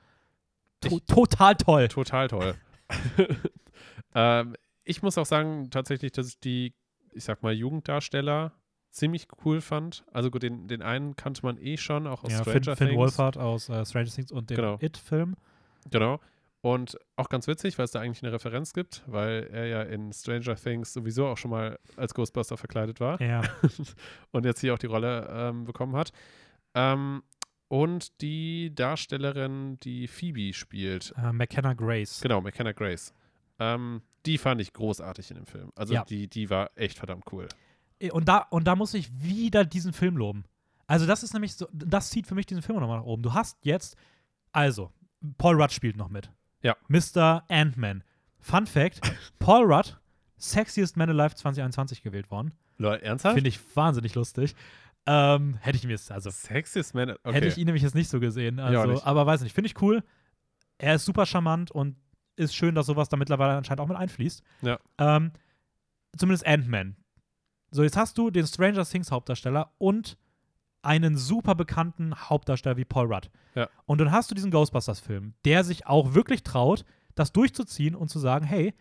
To Ich- total toll. Total toll. ähm, ich muss auch sagen, tatsächlich, dass ich die, ich sag mal, Jugenddarsteller ziemlich cool fand. Also gut, den, den einen kannte man eh schon, auch aus Ja, Stranger Finn, Finn Things. Wolfhard aus äh, Stranger Things und dem Genau. It-Film. Genau. Und auch ganz witzig, weil es da eigentlich eine Referenz gibt, weil er ja in Stranger Things sowieso auch schon mal als Ghostbuster verkleidet war Ja. und jetzt hier auch die Rolle ähm, bekommen hat. Ähm, und die Darstellerin, die Phoebe spielt, äh, McKenna Grace. genau, McKenna Grace, ähm, die fand ich großartig in dem Film. Also Ja. die, die war echt verdammt cool. Äh, Und da, und da muss ich wieder diesen Film loben. Also, das ist nämlich so, das zieht für mich diesen Film nochmal nach oben. Du hast jetzt, also, Paul Rudd spielt noch mit. Ja. Mr. Ant-Man. Fun Fact: Paul Rudd, Sexiest Man Alive 2021 gewählt worden. Leute, ernsthaft? Finde ich wahnsinnig lustig. Ähm, hätte ich mir jetzt, also, Sexiest Man. Okay. hätte ich ihn nämlich jetzt nicht so gesehen. Ja, Also, nicht. aber weiß nicht, finde ich cool. Er ist super charmant und ist schön, dass sowas da mittlerweile anscheinend auch mit einfließt. Ja. Ähm, zumindest Ant-Man. So, jetzt hast du den Stranger Things Hauptdarsteller und einen super bekannten Hauptdarsteller wie Paul Rudd. Ja. Und dann hast du diesen Ghostbusters-Film, der sich auch wirklich traut, das durchzuziehen und zu sagen, hey,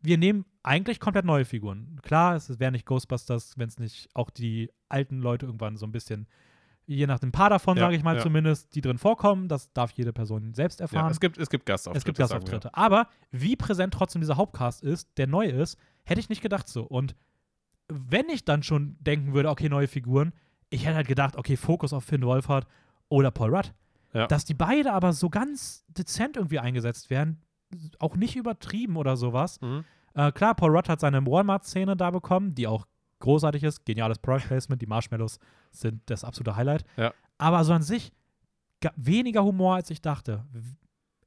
wir nehmen eigentlich komplett neue Figuren. Klar, es wäre nicht Ghostbusters, wenn es nicht auch die alten Leute irgendwann so ein bisschen, je nach dem Paar davon, Ja, sage ich mal ja. zumindest, die drin vorkommen. Das darf jede Person selbst ja, erfahren. es gibt, es gibt Gastauftritte. Es gibt sagen wir. Gastauftritte. Aber wie präsent trotzdem dieser Hauptcast ist, der neu ist, hätte ich nicht gedacht so. Und wenn ich dann schon denken würde, okay, neue Figuren, ich hätte halt gedacht, okay, Fokus auf Finn Wolfhard oder Paul Rudd. Ja. Dass die beide aber so ganz dezent irgendwie eingesetzt werden, auch nicht übertrieben oder sowas. Mhm. Äh, klar, Paul Rudd hat seine Walmart-Szene da bekommen, die auch großartig ist. Geniales Product Placement. Die Marshmallows sind das absolute Highlight. Ja. Aber so an sich weniger Humor, als ich dachte.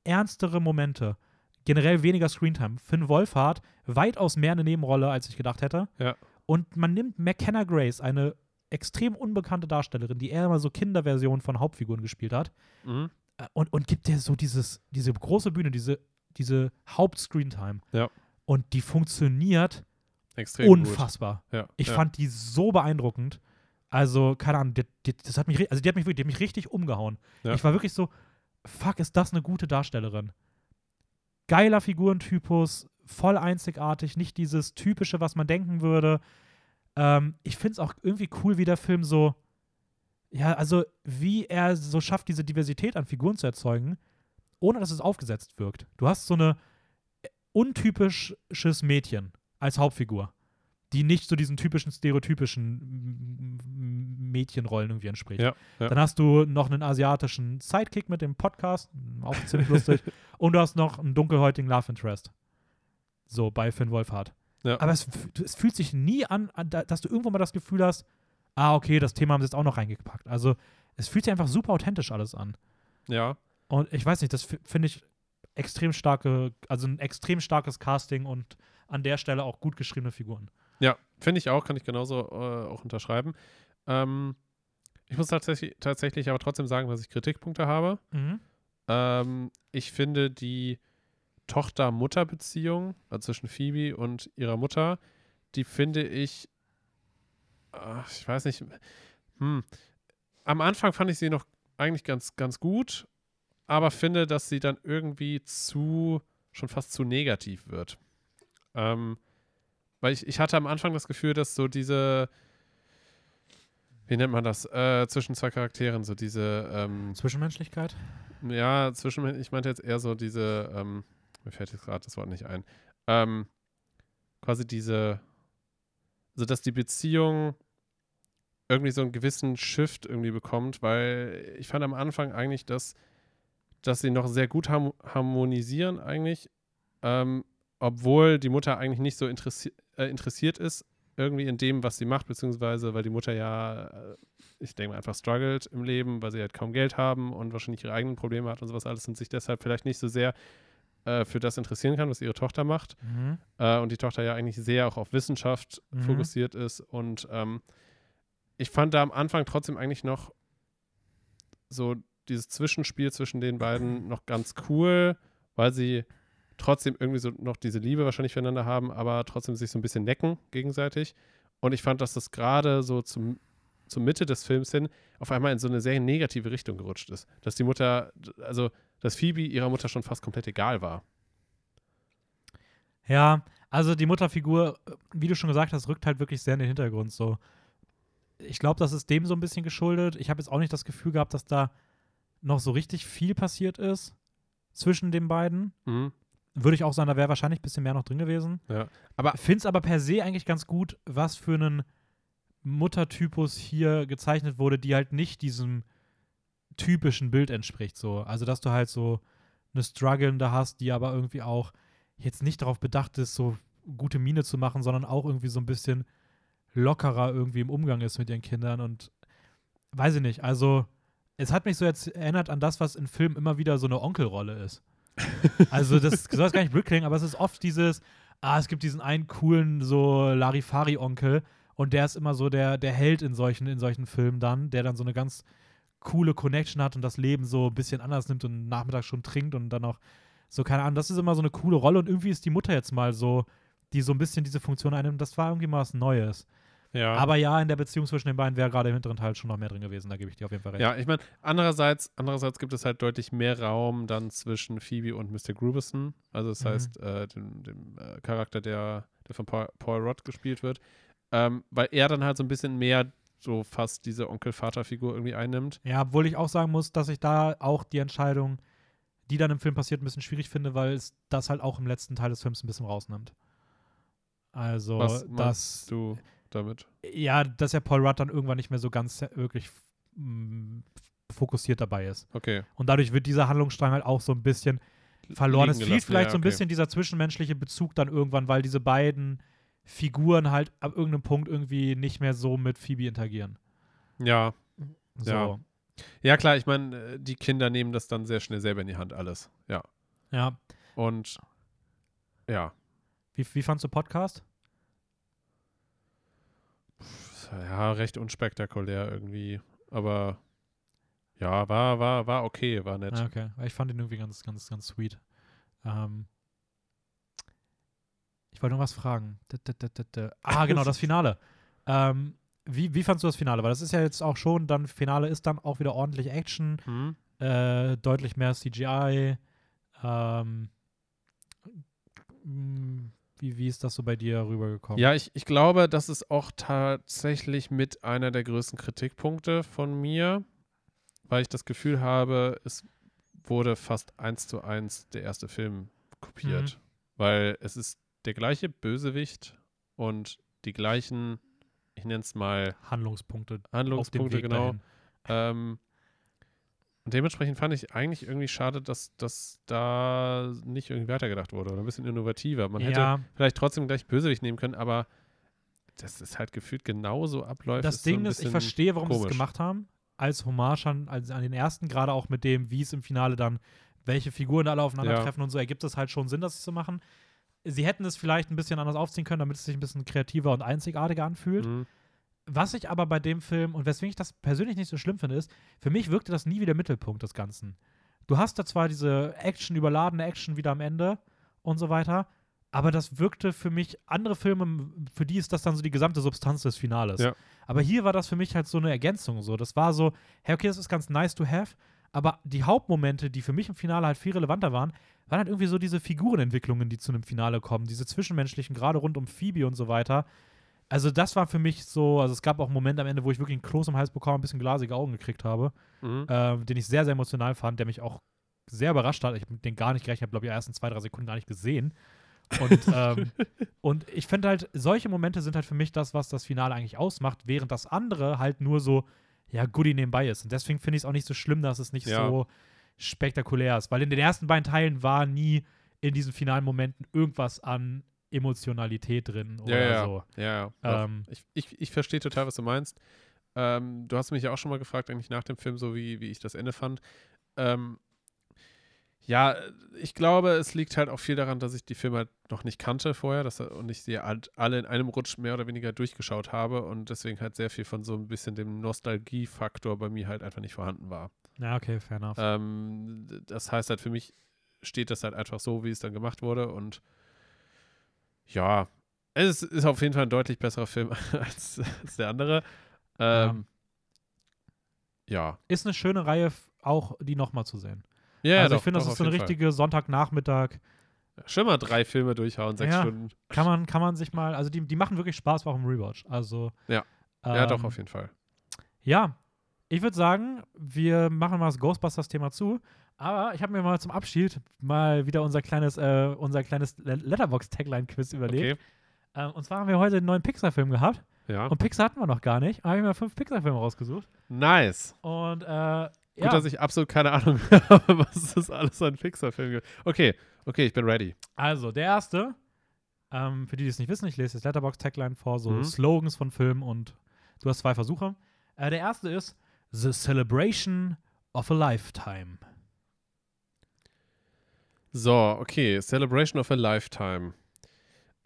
Ernstere Momente. Generell weniger Screentime. Finn Wolfhard weitaus mehr eine Nebenrolle, als ich gedacht hätte. Ja. Und man nimmt McKenna Grace, eine extrem unbekannte Darstellerin, die eher mal so Kinderversion von Hauptfiguren gespielt hat, Mhm. äh, und, und gibt dir so dieses, diese große Bühne, diese, diese Hauptscreentime. Ja. Und die funktioniert Extrem unfassbar. Ja. Ich ja. fand die so beeindruckend. Also, keine Ahnung, die, die, das hat mich, also die hat mich die hat mich richtig umgehauen. Ja. Ich war wirklich so, fuck, ist das eine gute Darstellerin? geiler Figurentypus, voll einzigartig, nicht dieses typische, was man denken würde. Ähm, ich finde es auch irgendwie cool, wie der Film so, ja, also wie er so schafft, diese Diversität an Figuren zu erzeugen, ohne dass es aufgesetzt wirkt. Du hast so eine untypisches Mädchen als Hauptfigur, die nicht so diesen typischen stereotypischen Mädchenrollen irgendwie entspricht. Ja, ja. Dann hast du noch einen asiatischen Sidekick mit dem Podcast, auch ziemlich lustig. Und du hast noch einen dunkelhäutigen Love Interest. So bei Finn Wolfhard. Ja. Aber es, es fühlt sich nie an, an, da- dass du irgendwo mal das Gefühl hast, ah, okay, das Thema haben sie jetzt auch noch reingepackt. Also es fühlt sich einfach super authentisch alles an. ja. Und ich weiß nicht, das finde ich extrem starke, also ein extrem starkes Casting und an der Stelle auch gut geschriebene Figuren. Ja, finde ich auch, kann ich genauso äh, auch unterschreiben. Ähm, ich muss tatsächlich, tatsächlich aber trotzdem sagen, dass ich Kritikpunkte habe. Ähm, ich finde die Tochter-Mutter-Beziehung also zwischen Phoebe und ihrer Mutter, die finde ich, ach, ich weiß nicht, hm, am Anfang fand ich sie noch eigentlich ganz, ganz gut, aber finde, dass sie dann irgendwie zu, schon fast zu negativ wird. Ähm, weil ich, ich hatte am Anfang das Gefühl, dass so diese, wie nennt man das, äh, zwischen zwei Charakteren, so diese, ähm, Zwischenmenschlichkeit? ja, zwischen, ich meinte jetzt eher so diese, ähm, mir fällt jetzt gerade das Wort nicht ein, ähm, quasi diese, also dass die Beziehung irgendwie so einen gewissen Shift irgendwie bekommt, weil ich fand am Anfang eigentlich, dass, dass sie noch sehr gut harmonisieren eigentlich, ähm, obwohl die Mutter eigentlich nicht so interessi äh, interessiert ist irgendwie in dem, was sie macht, beziehungsweise weil die Mutter ja, äh, ich denke mal, einfach struggelt im Leben, weil sie halt kaum Geld haben und wahrscheinlich ihre eigenen Probleme hat und sowas alles und sich deshalb vielleicht nicht so sehr äh, für das interessieren kann, was ihre Tochter macht. Mhm. Äh, und die Tochter ja eigentlich sehr auch auf Wissenschaft Mhm. fokussiert ist. Und ähm, ich fand da am Anfang trotzdem eigentlich noch so dieses Zwischenspiel zwischen den beiden noch ganz cool, weil sie trotzdem irgendwie so noch diese Liebe wahrscheinlich füreinander haben, aber trotzdem sich so ein bisschen necken gegenseitig. Und ich fand, dass das gerade so zum, zur Mitte des Films hin auf einmal in so eine sehr negative Richtung gerutscht ist. Dass die Mutter, also dass Phoebe ihrer Mutter schon fast komplett egal war. Ja, also die Mutterfigur, äh, wie du schon gesagt hast, rückt halt wirklich sehr in den Hintergrund. So, ich glaube, das ist dem so ein bisschen geschuldet. Ich habe jetzt auch nicht das Gefühl gehabt, dass da noch so richtig viel passiert ist zwischen den beiden. Mhm. Würde ich auch sagen, da wäre wahrscheinlich ein bisschen mehr noch drin gewesen. Ja. Aber Finde es aber per se eigentlich ganz gut, was für einen Muttertypus hier gezeichnet wurde, die halt nicht diesem typischen Bild entspricht. So. Also, dass du halt so eine Strugglende hast, die aber irgendwie auch jetzt nicht darauf bedacht ist, so gute Miene zu machen, sondern auch irgendwie so ein bisschen lockerer irgendwie im Umgang ist mit ihren Kindern und weiß ich nicht. Also, es hat mich so jetzt erinnert an das, was in Filmen immer wieder so eine Onkelrolle ist. Also, das soll jetzt gar nicht blöd klingen, aber es ist oft dieses, ah, es gibt diesen einen coolen, so Larifari-Onkel und der ist immer so der, der Held in solchen, in solchen Filmen dann, der dann so eine ganz coole Connection hat und das Leben so ein bisschen anders nimmt und nachmittags schon trinkt und dann auch so, keine Ahnung, das ist immer so eine coole Rolle und irgendwie ist die Mutter jetzt mal so, die so ein bisschen diese Funktion einnimmt, das war irgendwie mal was Neues. ja. Aber ja, in der Beziehung zwischen den beiden wäre gerade im hinteren Teil schon noch mehr drin gewesen, da gebe ich dir auf jeden Fall recht. Ja, ich meine, andererseits, andererseits gibt es halt deutlich mehr Raum dann zwischen Phoebe und Mr. Grubison. Also das Mhm. heißt, äh, dem, dem äh, Charakter, der, der von Paul, Paul Rudd gespielt wird. Ähm, weil er dann halt so ein bisschen mehr so fast diese Onkel-Vater-Figur irgendwie einnimmt. Ja, obwohl ich auch sagen muss, dass ich da auch die Entscheidung, die dann im Film passiert, ein bisschen schwierig finde, weil es das halt auch im letzten Teil des Films ein bisschen rausnimmt. Also, Was dass, du damit? ja, dass ja Paul Rudd dann irgendwann nicht mehr so ganz wirklich mm, fokussiert dabei ist. Okay. Und dadurch wird dieser Handlungsstrang halt auch so ein bisschen verloren. Es Liegen gelassen, vielleicht ja, so ein okay. bisschen dieser zwischenmenschliche Bezug dann irgendwann, weil diese beiden Figuren halt ab irgendeinem Punkt irgendwie nicht mehr so mit Phoebe interagieren. Ja. So. Ja. Ja, klar, ich meine, äh, die Kinder nehmen das dann sehr schnell selber in die Hand, alles. Ja. ja. Und ja. Wie, wie fandst du Podcast? Ja, recht unspektakulär irgendwie. Aber ja, war, war, war okay, war nett. Ah, okay. Ich fand ihn irgendwie ganz, ganz, ganz sweet. Ähm, ich wollte noch was fragen. Ah, genau, das Finale. Ähm, wie, wie fandst du das Finale? Weil das ist ja jetzt auch schon, dann Finale ist dann auch wieder ordentlich Action, Hm? äh, deutlich mehr CGI. Ähm, mh, wie, wie ist das so bei dir rübergekommen? Ja, ich, ich glaube, das ist auch tatsächlich mit einer der größten Kritikpunkte von mir, weil ich das Gefühl habe, es wurde fast eins zu eins der erste Film kopiert. Weil es ist der gleiche Bösewicht und die gleichen, ich nenne es mal Handlungspunkte. Handlungspunkte, genau. Ähm, und dementsprechend fand ich eigentlich irgendwie schade, dass, dass da nicht irgendwie weitergedacht wurde oder ein bisschen innovativer. Man hätte ja, vielleicht trotzdem gleich Bösewicht nehmen können, aber das ist halt gefühlt genauso abläuft. das ist so Ding ist, ich verstehe, warum sie es gemacht haben. Als Hommage an, als an den ersten, gerade auch mit dem, wie es im Finale dann, welche Figuren alle aufeinandertreffen und so, ergibt es halt schon Sinn, das zu machen. Sie hätten es vielleicht ein bisschen anders aufziehen können, damit es sich ein bisschen kreativer und einzigartiger anfühlt. Mhm. Was ich aber bei dem Film, und weswegen ich das persönlich nicht so schlimm finde, ist, für mich wirkte das nie wie der Mittelpunkt des Ganzen. Du hast da zwar diese Action, überladene Action wieder am Ende und so weiter, aber das wirkte für mich, andere Filme, für die ist das dann so die gesamte Substanz des Finales. Ja. Aber hier war das für mich halt so eine Ergänzung. So. Das war so, hey, okay, das ist ganz nice to have, aber die Hauptmomente, die für mich im Finale halt viel relevanter waren, waren halt irgendwie so diese Figurenentwicklungen, die zu einem Finale kommen, diese zwischenmenschlichen, gerade rund um Phoebe und so weiter. Also das war für mich so, also es gab auch Momente am Ende, wo ich wirklich einen Kloß im Hals bekommen, ein bisschen glasige Augen gekriegt habe, Mhm. ähm, den ich sehr, sehr emotional fand, der mich auch sehr überrascht hat. Ich habe den gar nicht gerechnet, habe glaube ich die ersten zwei, drei Sekunden gar nicht gesehen. Und, ähm, und ich finde halt, solche Momente sind halt für mich das, was das Finale eigentlich ausmacht, während das andere halt nur so, ja, Goodie nebenbei ist. Und deswegen finde ich es auch nicht so schlimm, dass es nicht Ja. so spektakulär ist. Weil in den ersten beiden Teilen war nie in diesen finalen Momenten irgendwas an Emotionalität drin oder Ja, ja. so. Ja, ja. Ähm, ich ich, ich verstehe total, was du meinst. Ähm, du hast mich ja auch schon mal gefragt, eigentlich nach dem Film, so wie, wie ich das Ende fand. Ähm, ja, ich glaube, es liegt halt auch viel daran, dass ich die Filme halt noch nicht kannte vorher dass, und ich sie halt alle in einem Rutsch mehr oder weniger durchgeschaut habe und deswegen halt sehr viel von so ein bisschen dem Nostalgiefaktor bei mir halt einfach nicht vorhanden war. ja, okay, fair enough. Ähm, das heißt halt für mich steht das halt einfach so, wie es dann gemacht wurde und ja, es ist auf jeden Fall ein deutlich besserer Film als, als der andere. Ähm, ja. Ist eine schöne Reihe, auch die nochmal zu sehen. Ja, also doch, ich finde, das ist so auf eine jeden richtige Sonntagnachmittag. Schon mal drei Filme durchhauen, sechs Ja. Stunden. Kann man, kann man sich mal, also die, die machen wirklich Spaß auch im Rewatch. Also. Ja. Ja, doch, ähm, auf jeden Fall. Ja, ich würde sagen, wir machen mal das Ghostbusters-Thema zu. Aber ich habe mir mal zum Abschied mal wieder unser kleines, äh, unser kleines Le- Letterbox-Tagline-Quiz überlegt. Okay. Ähm, und zwar haben wir heute einen neuen Pixar-Film gehabt. Ja. Und Pixar hatten wir noch gar nicht. Ich habe mir fünf Pixar-Filme rausgesucht. Nice. Und äh, ja, Gut, dass ich absolut keine Ahnung habe, was das alles an Pixar-Filmen gibt. Okay, okay, ich bin ready. also der erste, ähm, für die, die es nicht wissen, ich lese das Letterbox-Tagline vor, so Mhm. Slogans von Filmen und du hast zwei Versuche. Äh, der erste ist The Celebration of a Lifetime. So, okay. Celebration of a Lifetime.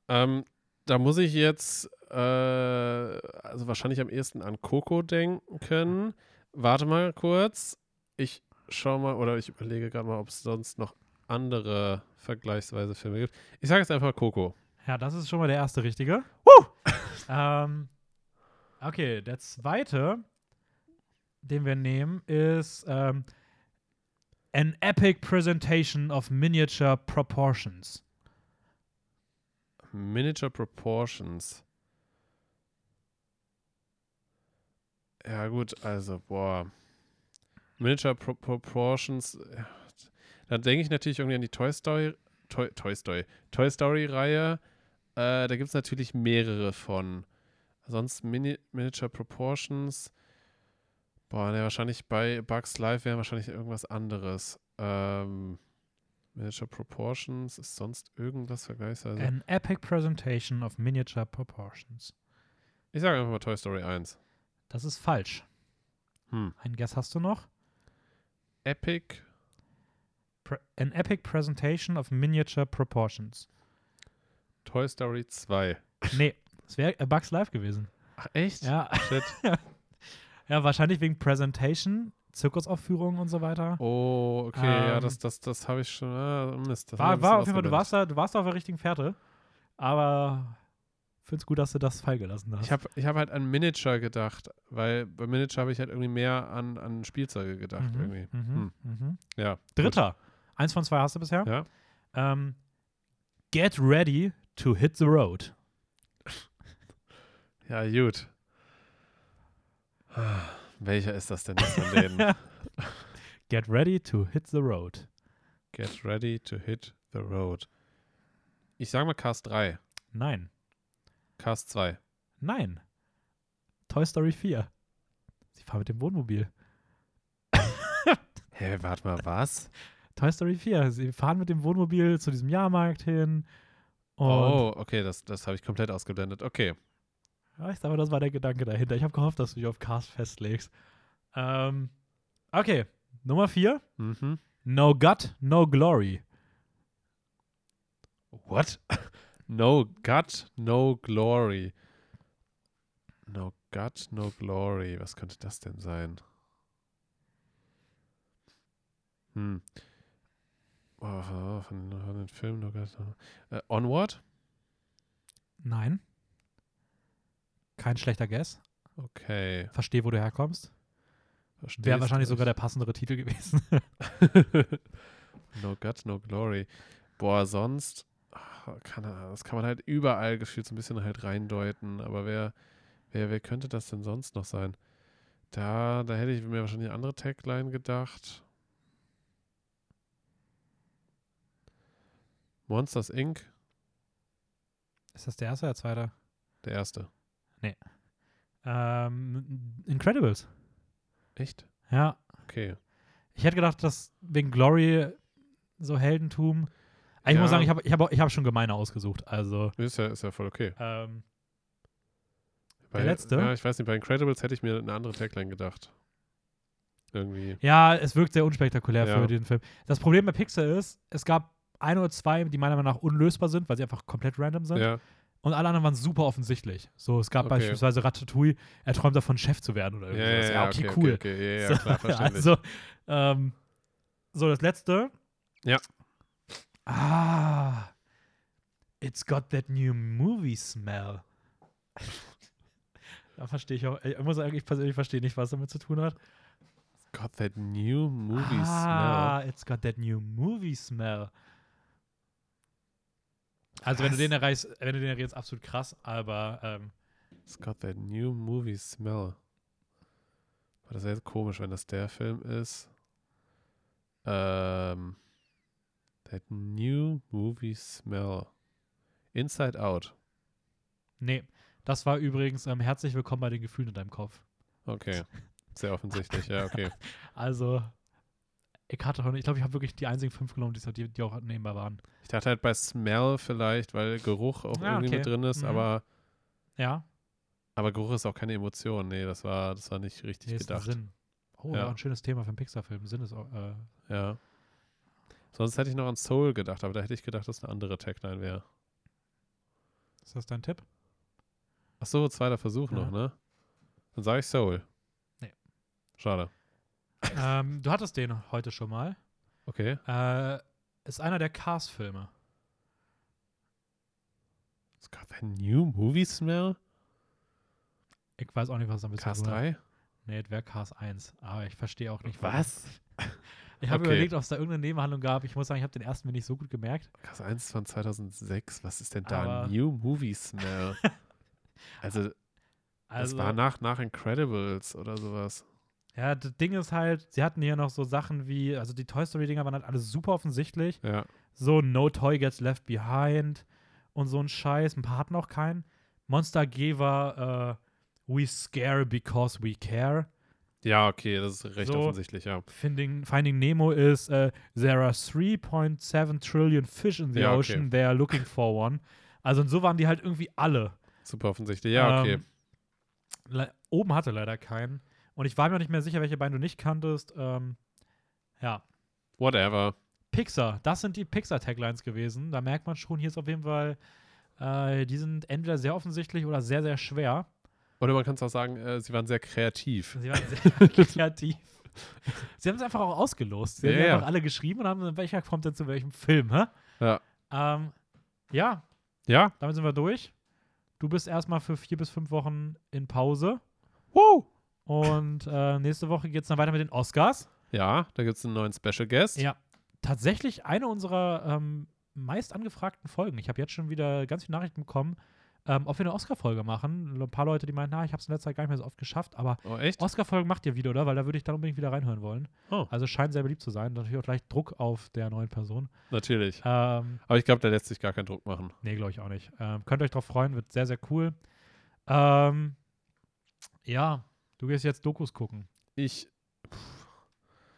Ähm, da muss ich jetzt äh, also wahrscheinlich am ehesten an Coco denken. Warte mal kurz. Ich schau mal oder ich überlege gerade mal, ob es sonst noch andere vergleichsweise Filme gibt. Ich sage jetzt einfach Coco. Ja, das ist schon mal der erste richtige. ähm, okay, der zweite, den wir nehmen, ist ähm, An Epic Presentation of Miniature Proportions. Miniature Proportions. Ja, gut, also, boah. Miniature Pro Proportions. ja, Da denke ich natürlich irgendwie an die Toy Story. Toy, Toy Story. Toy Story-Reihe. Äh, da gibt es natürlich mehrere von. Sonst Mini Miniature Proportions. Boah, ne, wahrscheinlich bei Bugs Life wäre wahrscheinlich irgendwas anderes. Ähm, Miniature Proportions ist sonst irgendwas vergleichsweise. An Epic Presentation of Miniature Proportions. Ich sage einfach mal Toy Story 1. Das ist falsch. Hm. Ein Guess hast du noch? Epic. Pre An Epic Presentation of Miniature Proportions. Toy Story 2. Nee, es wäre äh, Bugs Life gewesen. Ach, echt? Ja. Shit. ja, wahrscheinlich wegen Presentation, Zirkusaufführungen und so weiter. Oh, okay, ja, Ähm, das, das, das habe ich schon. Ah, Mist, das War, war auf jeden Fall, du warst, da, du warst da auf der richtigen Fährte. Aber finde es gut, dass du das feilgelassen hast. Ich habe ich hab halt an Miniature gedacht, weil bei Miniature habe ich halt irgendwie mehr an, an Spielzeuge gedacht. Mhm, irgendwie. mhm, Hm. mhm. Ja. Dritter. Eins von zwei hast du bisher. Ja. Ähm, Get ready to hit the road. Ja, gut. Welcher ist das denn von denen? Get ready to hit the road. Get ready to hit the road. Ich sag mal Cast 3. Nein. Cast 2. Nein. Toy Story 4. Sie fahren mit dem Wohnmobil. Hä, warte mal, was? Toy Story 4. Sie fahren mit dem Wohnmobil zu diesem Jahrmarkt hin. Oh, okay, das, das habe ich komplett ausgeblendet. Okay. Ja, ich glaube, das war der Gedanke dahinter. Ich habe gehofft, dass du dich auf Cast festlegst. Ähm, okay, Nummer 4. Mhm. No Gut, No Glory. What? no gut, no glory. No gut, no glory. Was könnte das denn sein? Hm. Oh, von, von den Filmen, no gut, no. Äh, Onward? Nein. Kein schlechter Guess. Okay. Verstehe, wo du herkommst. Wäre wahrscheinlich sogar der passendere Titel gewesen. no gut, no glory. Boah, sonst kann das kann man halt überall gefühlt so ein bisschen halt reindeuten. Aber wer, wer, wer könnte das denn sonst noch sein? Da, da hätte ich mir wahrscheinlich eine andere Tagline gedacht. Monsters Inc., Ist das der erste oder der zweite? der erste. Ähm, Incredibles. Echt? Ja. Okay. Ich hätte gedacht, dass wegen Glory so Heldentum. Ich muss sagen, ich habe ich hab, ich hab schon gemeine ausgesucht. Also, Ist ja, ist ja voll okay. ähm, Bei, letzte? Ja, ich weiß nicht, bei Incredibles hätte ich mir eine andere Tagline gedacht. Irgendwie. ja, es wirkt sehr unspektakulär Ja. für den Film. Das Problem bei Pixar ist, es gab ein oder zwei, die meiner Meinung nach unlösbar sind, weil sie einfach komplett random sind. Ja, Und alle anderen waren super offensichtlich. So, es gab Okay. beispielsweise Ratatouille, er träumt davon, Chef zu werden oder irgendwas. ja, Ja, okay, cool. Okay, okay. Ja, ja, klar, verständlich. also, ähm, so, das letzte. Ja. Ah. It's got that new movie smell. da verstehe ich auch. Ich muss sagen, ich persönlich verstehe nicht, was damit zu tun hat. Got that new movie ah, it's got that new movie smell. Also, wenn du den erreichst, wenn du den erreichst, absolut krass, aber ähm, smell. It's got that new movie smell. Das wäre jetzt komisch, wenn das der Film ist. Ähm. That new movie smell. Inside Out. nee. Das war übrigens ähm, herzlich willkommen bei den Gefühlen in deinem Kopf. Okay. Sehr offensichtlich, ja, okay. Also, ich hatte ich glaube, ich habe wirklich die einzigen fünf genommen, die, die, die auch nehmbar waren. Ich dachte halt bei Smell vielleicht, weil Geruch auch Ah, irgendwie okay. mit drin ist, Mhm. aber, Ja, aber Geruch ist auch keine Emotion. Nee, das war, das war nicht richtig nee, ist ein gedacht. Sinn. Oh, Ja. ja. ein schönes Thema für einen Pixar-Film. Sinn ist auch, äh, Ja. Sonst hätte ich noch an Soul gedacht, aber da hätte ich gedacht, dass eine andere Tagline wäre. ist das dein Tipp? Ach so, zweiter Versuch Ja. noch, ne? Dann sage ich Soul. Nee. Schade. ähm, du hattest den heute schon mal. Okay. Äh, ist einer der Cars-Filme. It's got that new movie smell? Ich weiß auch nicht, was damit zu tun hat. 3? Nee, es wäre Cars 1. Aber ich verstehe auch nicht, Was? Ich habe Okay. überlegt, ob es da irgendeine Nebenhandlung gab. Ich muss sagen, ich habe den ersten mir nicht so gut gemerkt. 1 ist von 2006. Was ist denn da? Aber- New movie smell. also, das Also, war nach, nach Incredibles oder sowas. ja, das Ding ist halt, sie hatten hier noch so Sachen wie, also die Toy Story-Dinger waren halt alle super offensichtlich. Ja. So No Toy Gets Left Behind und so ein Scheiß. Ein paar hatten auch keinen. Monster G war äh, We Scare Because We Care. Ja, okay, das ist recht So. offensichtlich, ja. Finding, Finding Nemo ist äh, There are 3.7 trillion fish in the Ja, okay. ocean. They are looking for one. Also und so waren die halt irgendwie alle. Super offensichtlich. Ja, okay. Ähm, oben hatte leider keinen. Und ich war mir auch nicht mehr sicher, welche beiden du nicht kanntest. Ähm, ja. Whatever. Pixar, das sind die Pixar-Taglines gewesen. Da merkt man schon, hier ist auf jeden Fall, äh, die sind entweder sehr offensichtlich oder sehr, sehr schwer. Oder man kann es auch sagen, äh, sie waren sehr kreativ. Sie waren sehr kreativ. Sie haben es einfach auch ausgelost. Sie Ja, haben ja. einfach alle geschrieben und haben gesagt, welcher kommt denn zu welchem Film, hä? Ja. Ähm, ja, Ja? damit sind wir durch. Du bist erstmal für vier bis fünf Wochen in Pause. Woo! Und äh, nächste Woche geht es dann weiter mit den Oscars. Ja, da gibt es einen neuen Special Guest. Ja. Tatsächlich eine unserer ähm, meist angefragten Folgen. Ich habe jetzt schon wieder ganz viele Nachrichten bekommen, ähm, ob wir eine Oscar-Folge machen. Ein paar Leute, die meinten, na, ich habe es in letzter Zeit gar nicht mehr so oft geschafft, aber Oh? Oscar-Folgen macht ihr wieder, oder? Weil da würde ich dann unbedingt wieder reinhören wollen. Oh. Also scheint sehr beliebt zu sein. Natürlich auch gleich Druck auf der neuen Person. Natürlich. Ähm, Aber ich glaube, da lässt sich gar keinen Druck machen. nee, glaube ich auch nicht. Ähm, könnt euch drauf freuen, wird sehr, sehr cool. Ähm, ja, du gehst jetzt Dokus gucken. Ich. Pff,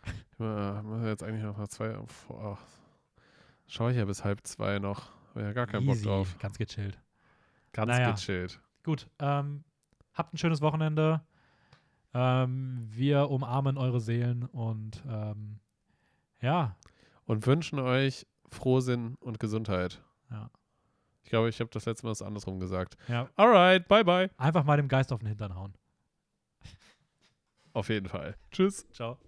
ich äh, muss jetzt eigentlich noch mal zwei. Oh, Schaue ich ja bis halb zwei noch. Hab ja gar keinen Bock Easy, drauf. Ganz gechillt. Ganz Naja. gechillt. Gut, ähm, habt ein schönes Wochenende. Ähm, wir umarmen eure Seelen und ähm, ja, Und wünschen euch Frohsinn und Gesundheit. Ja. Ich glaube, ich habe das letzte Mal was andersrum gesagt. ja, Alright, bye bye. einfach mal dem Geist auf den Hintern hauen. Auf jeden Fall. Tschüss. Ciao.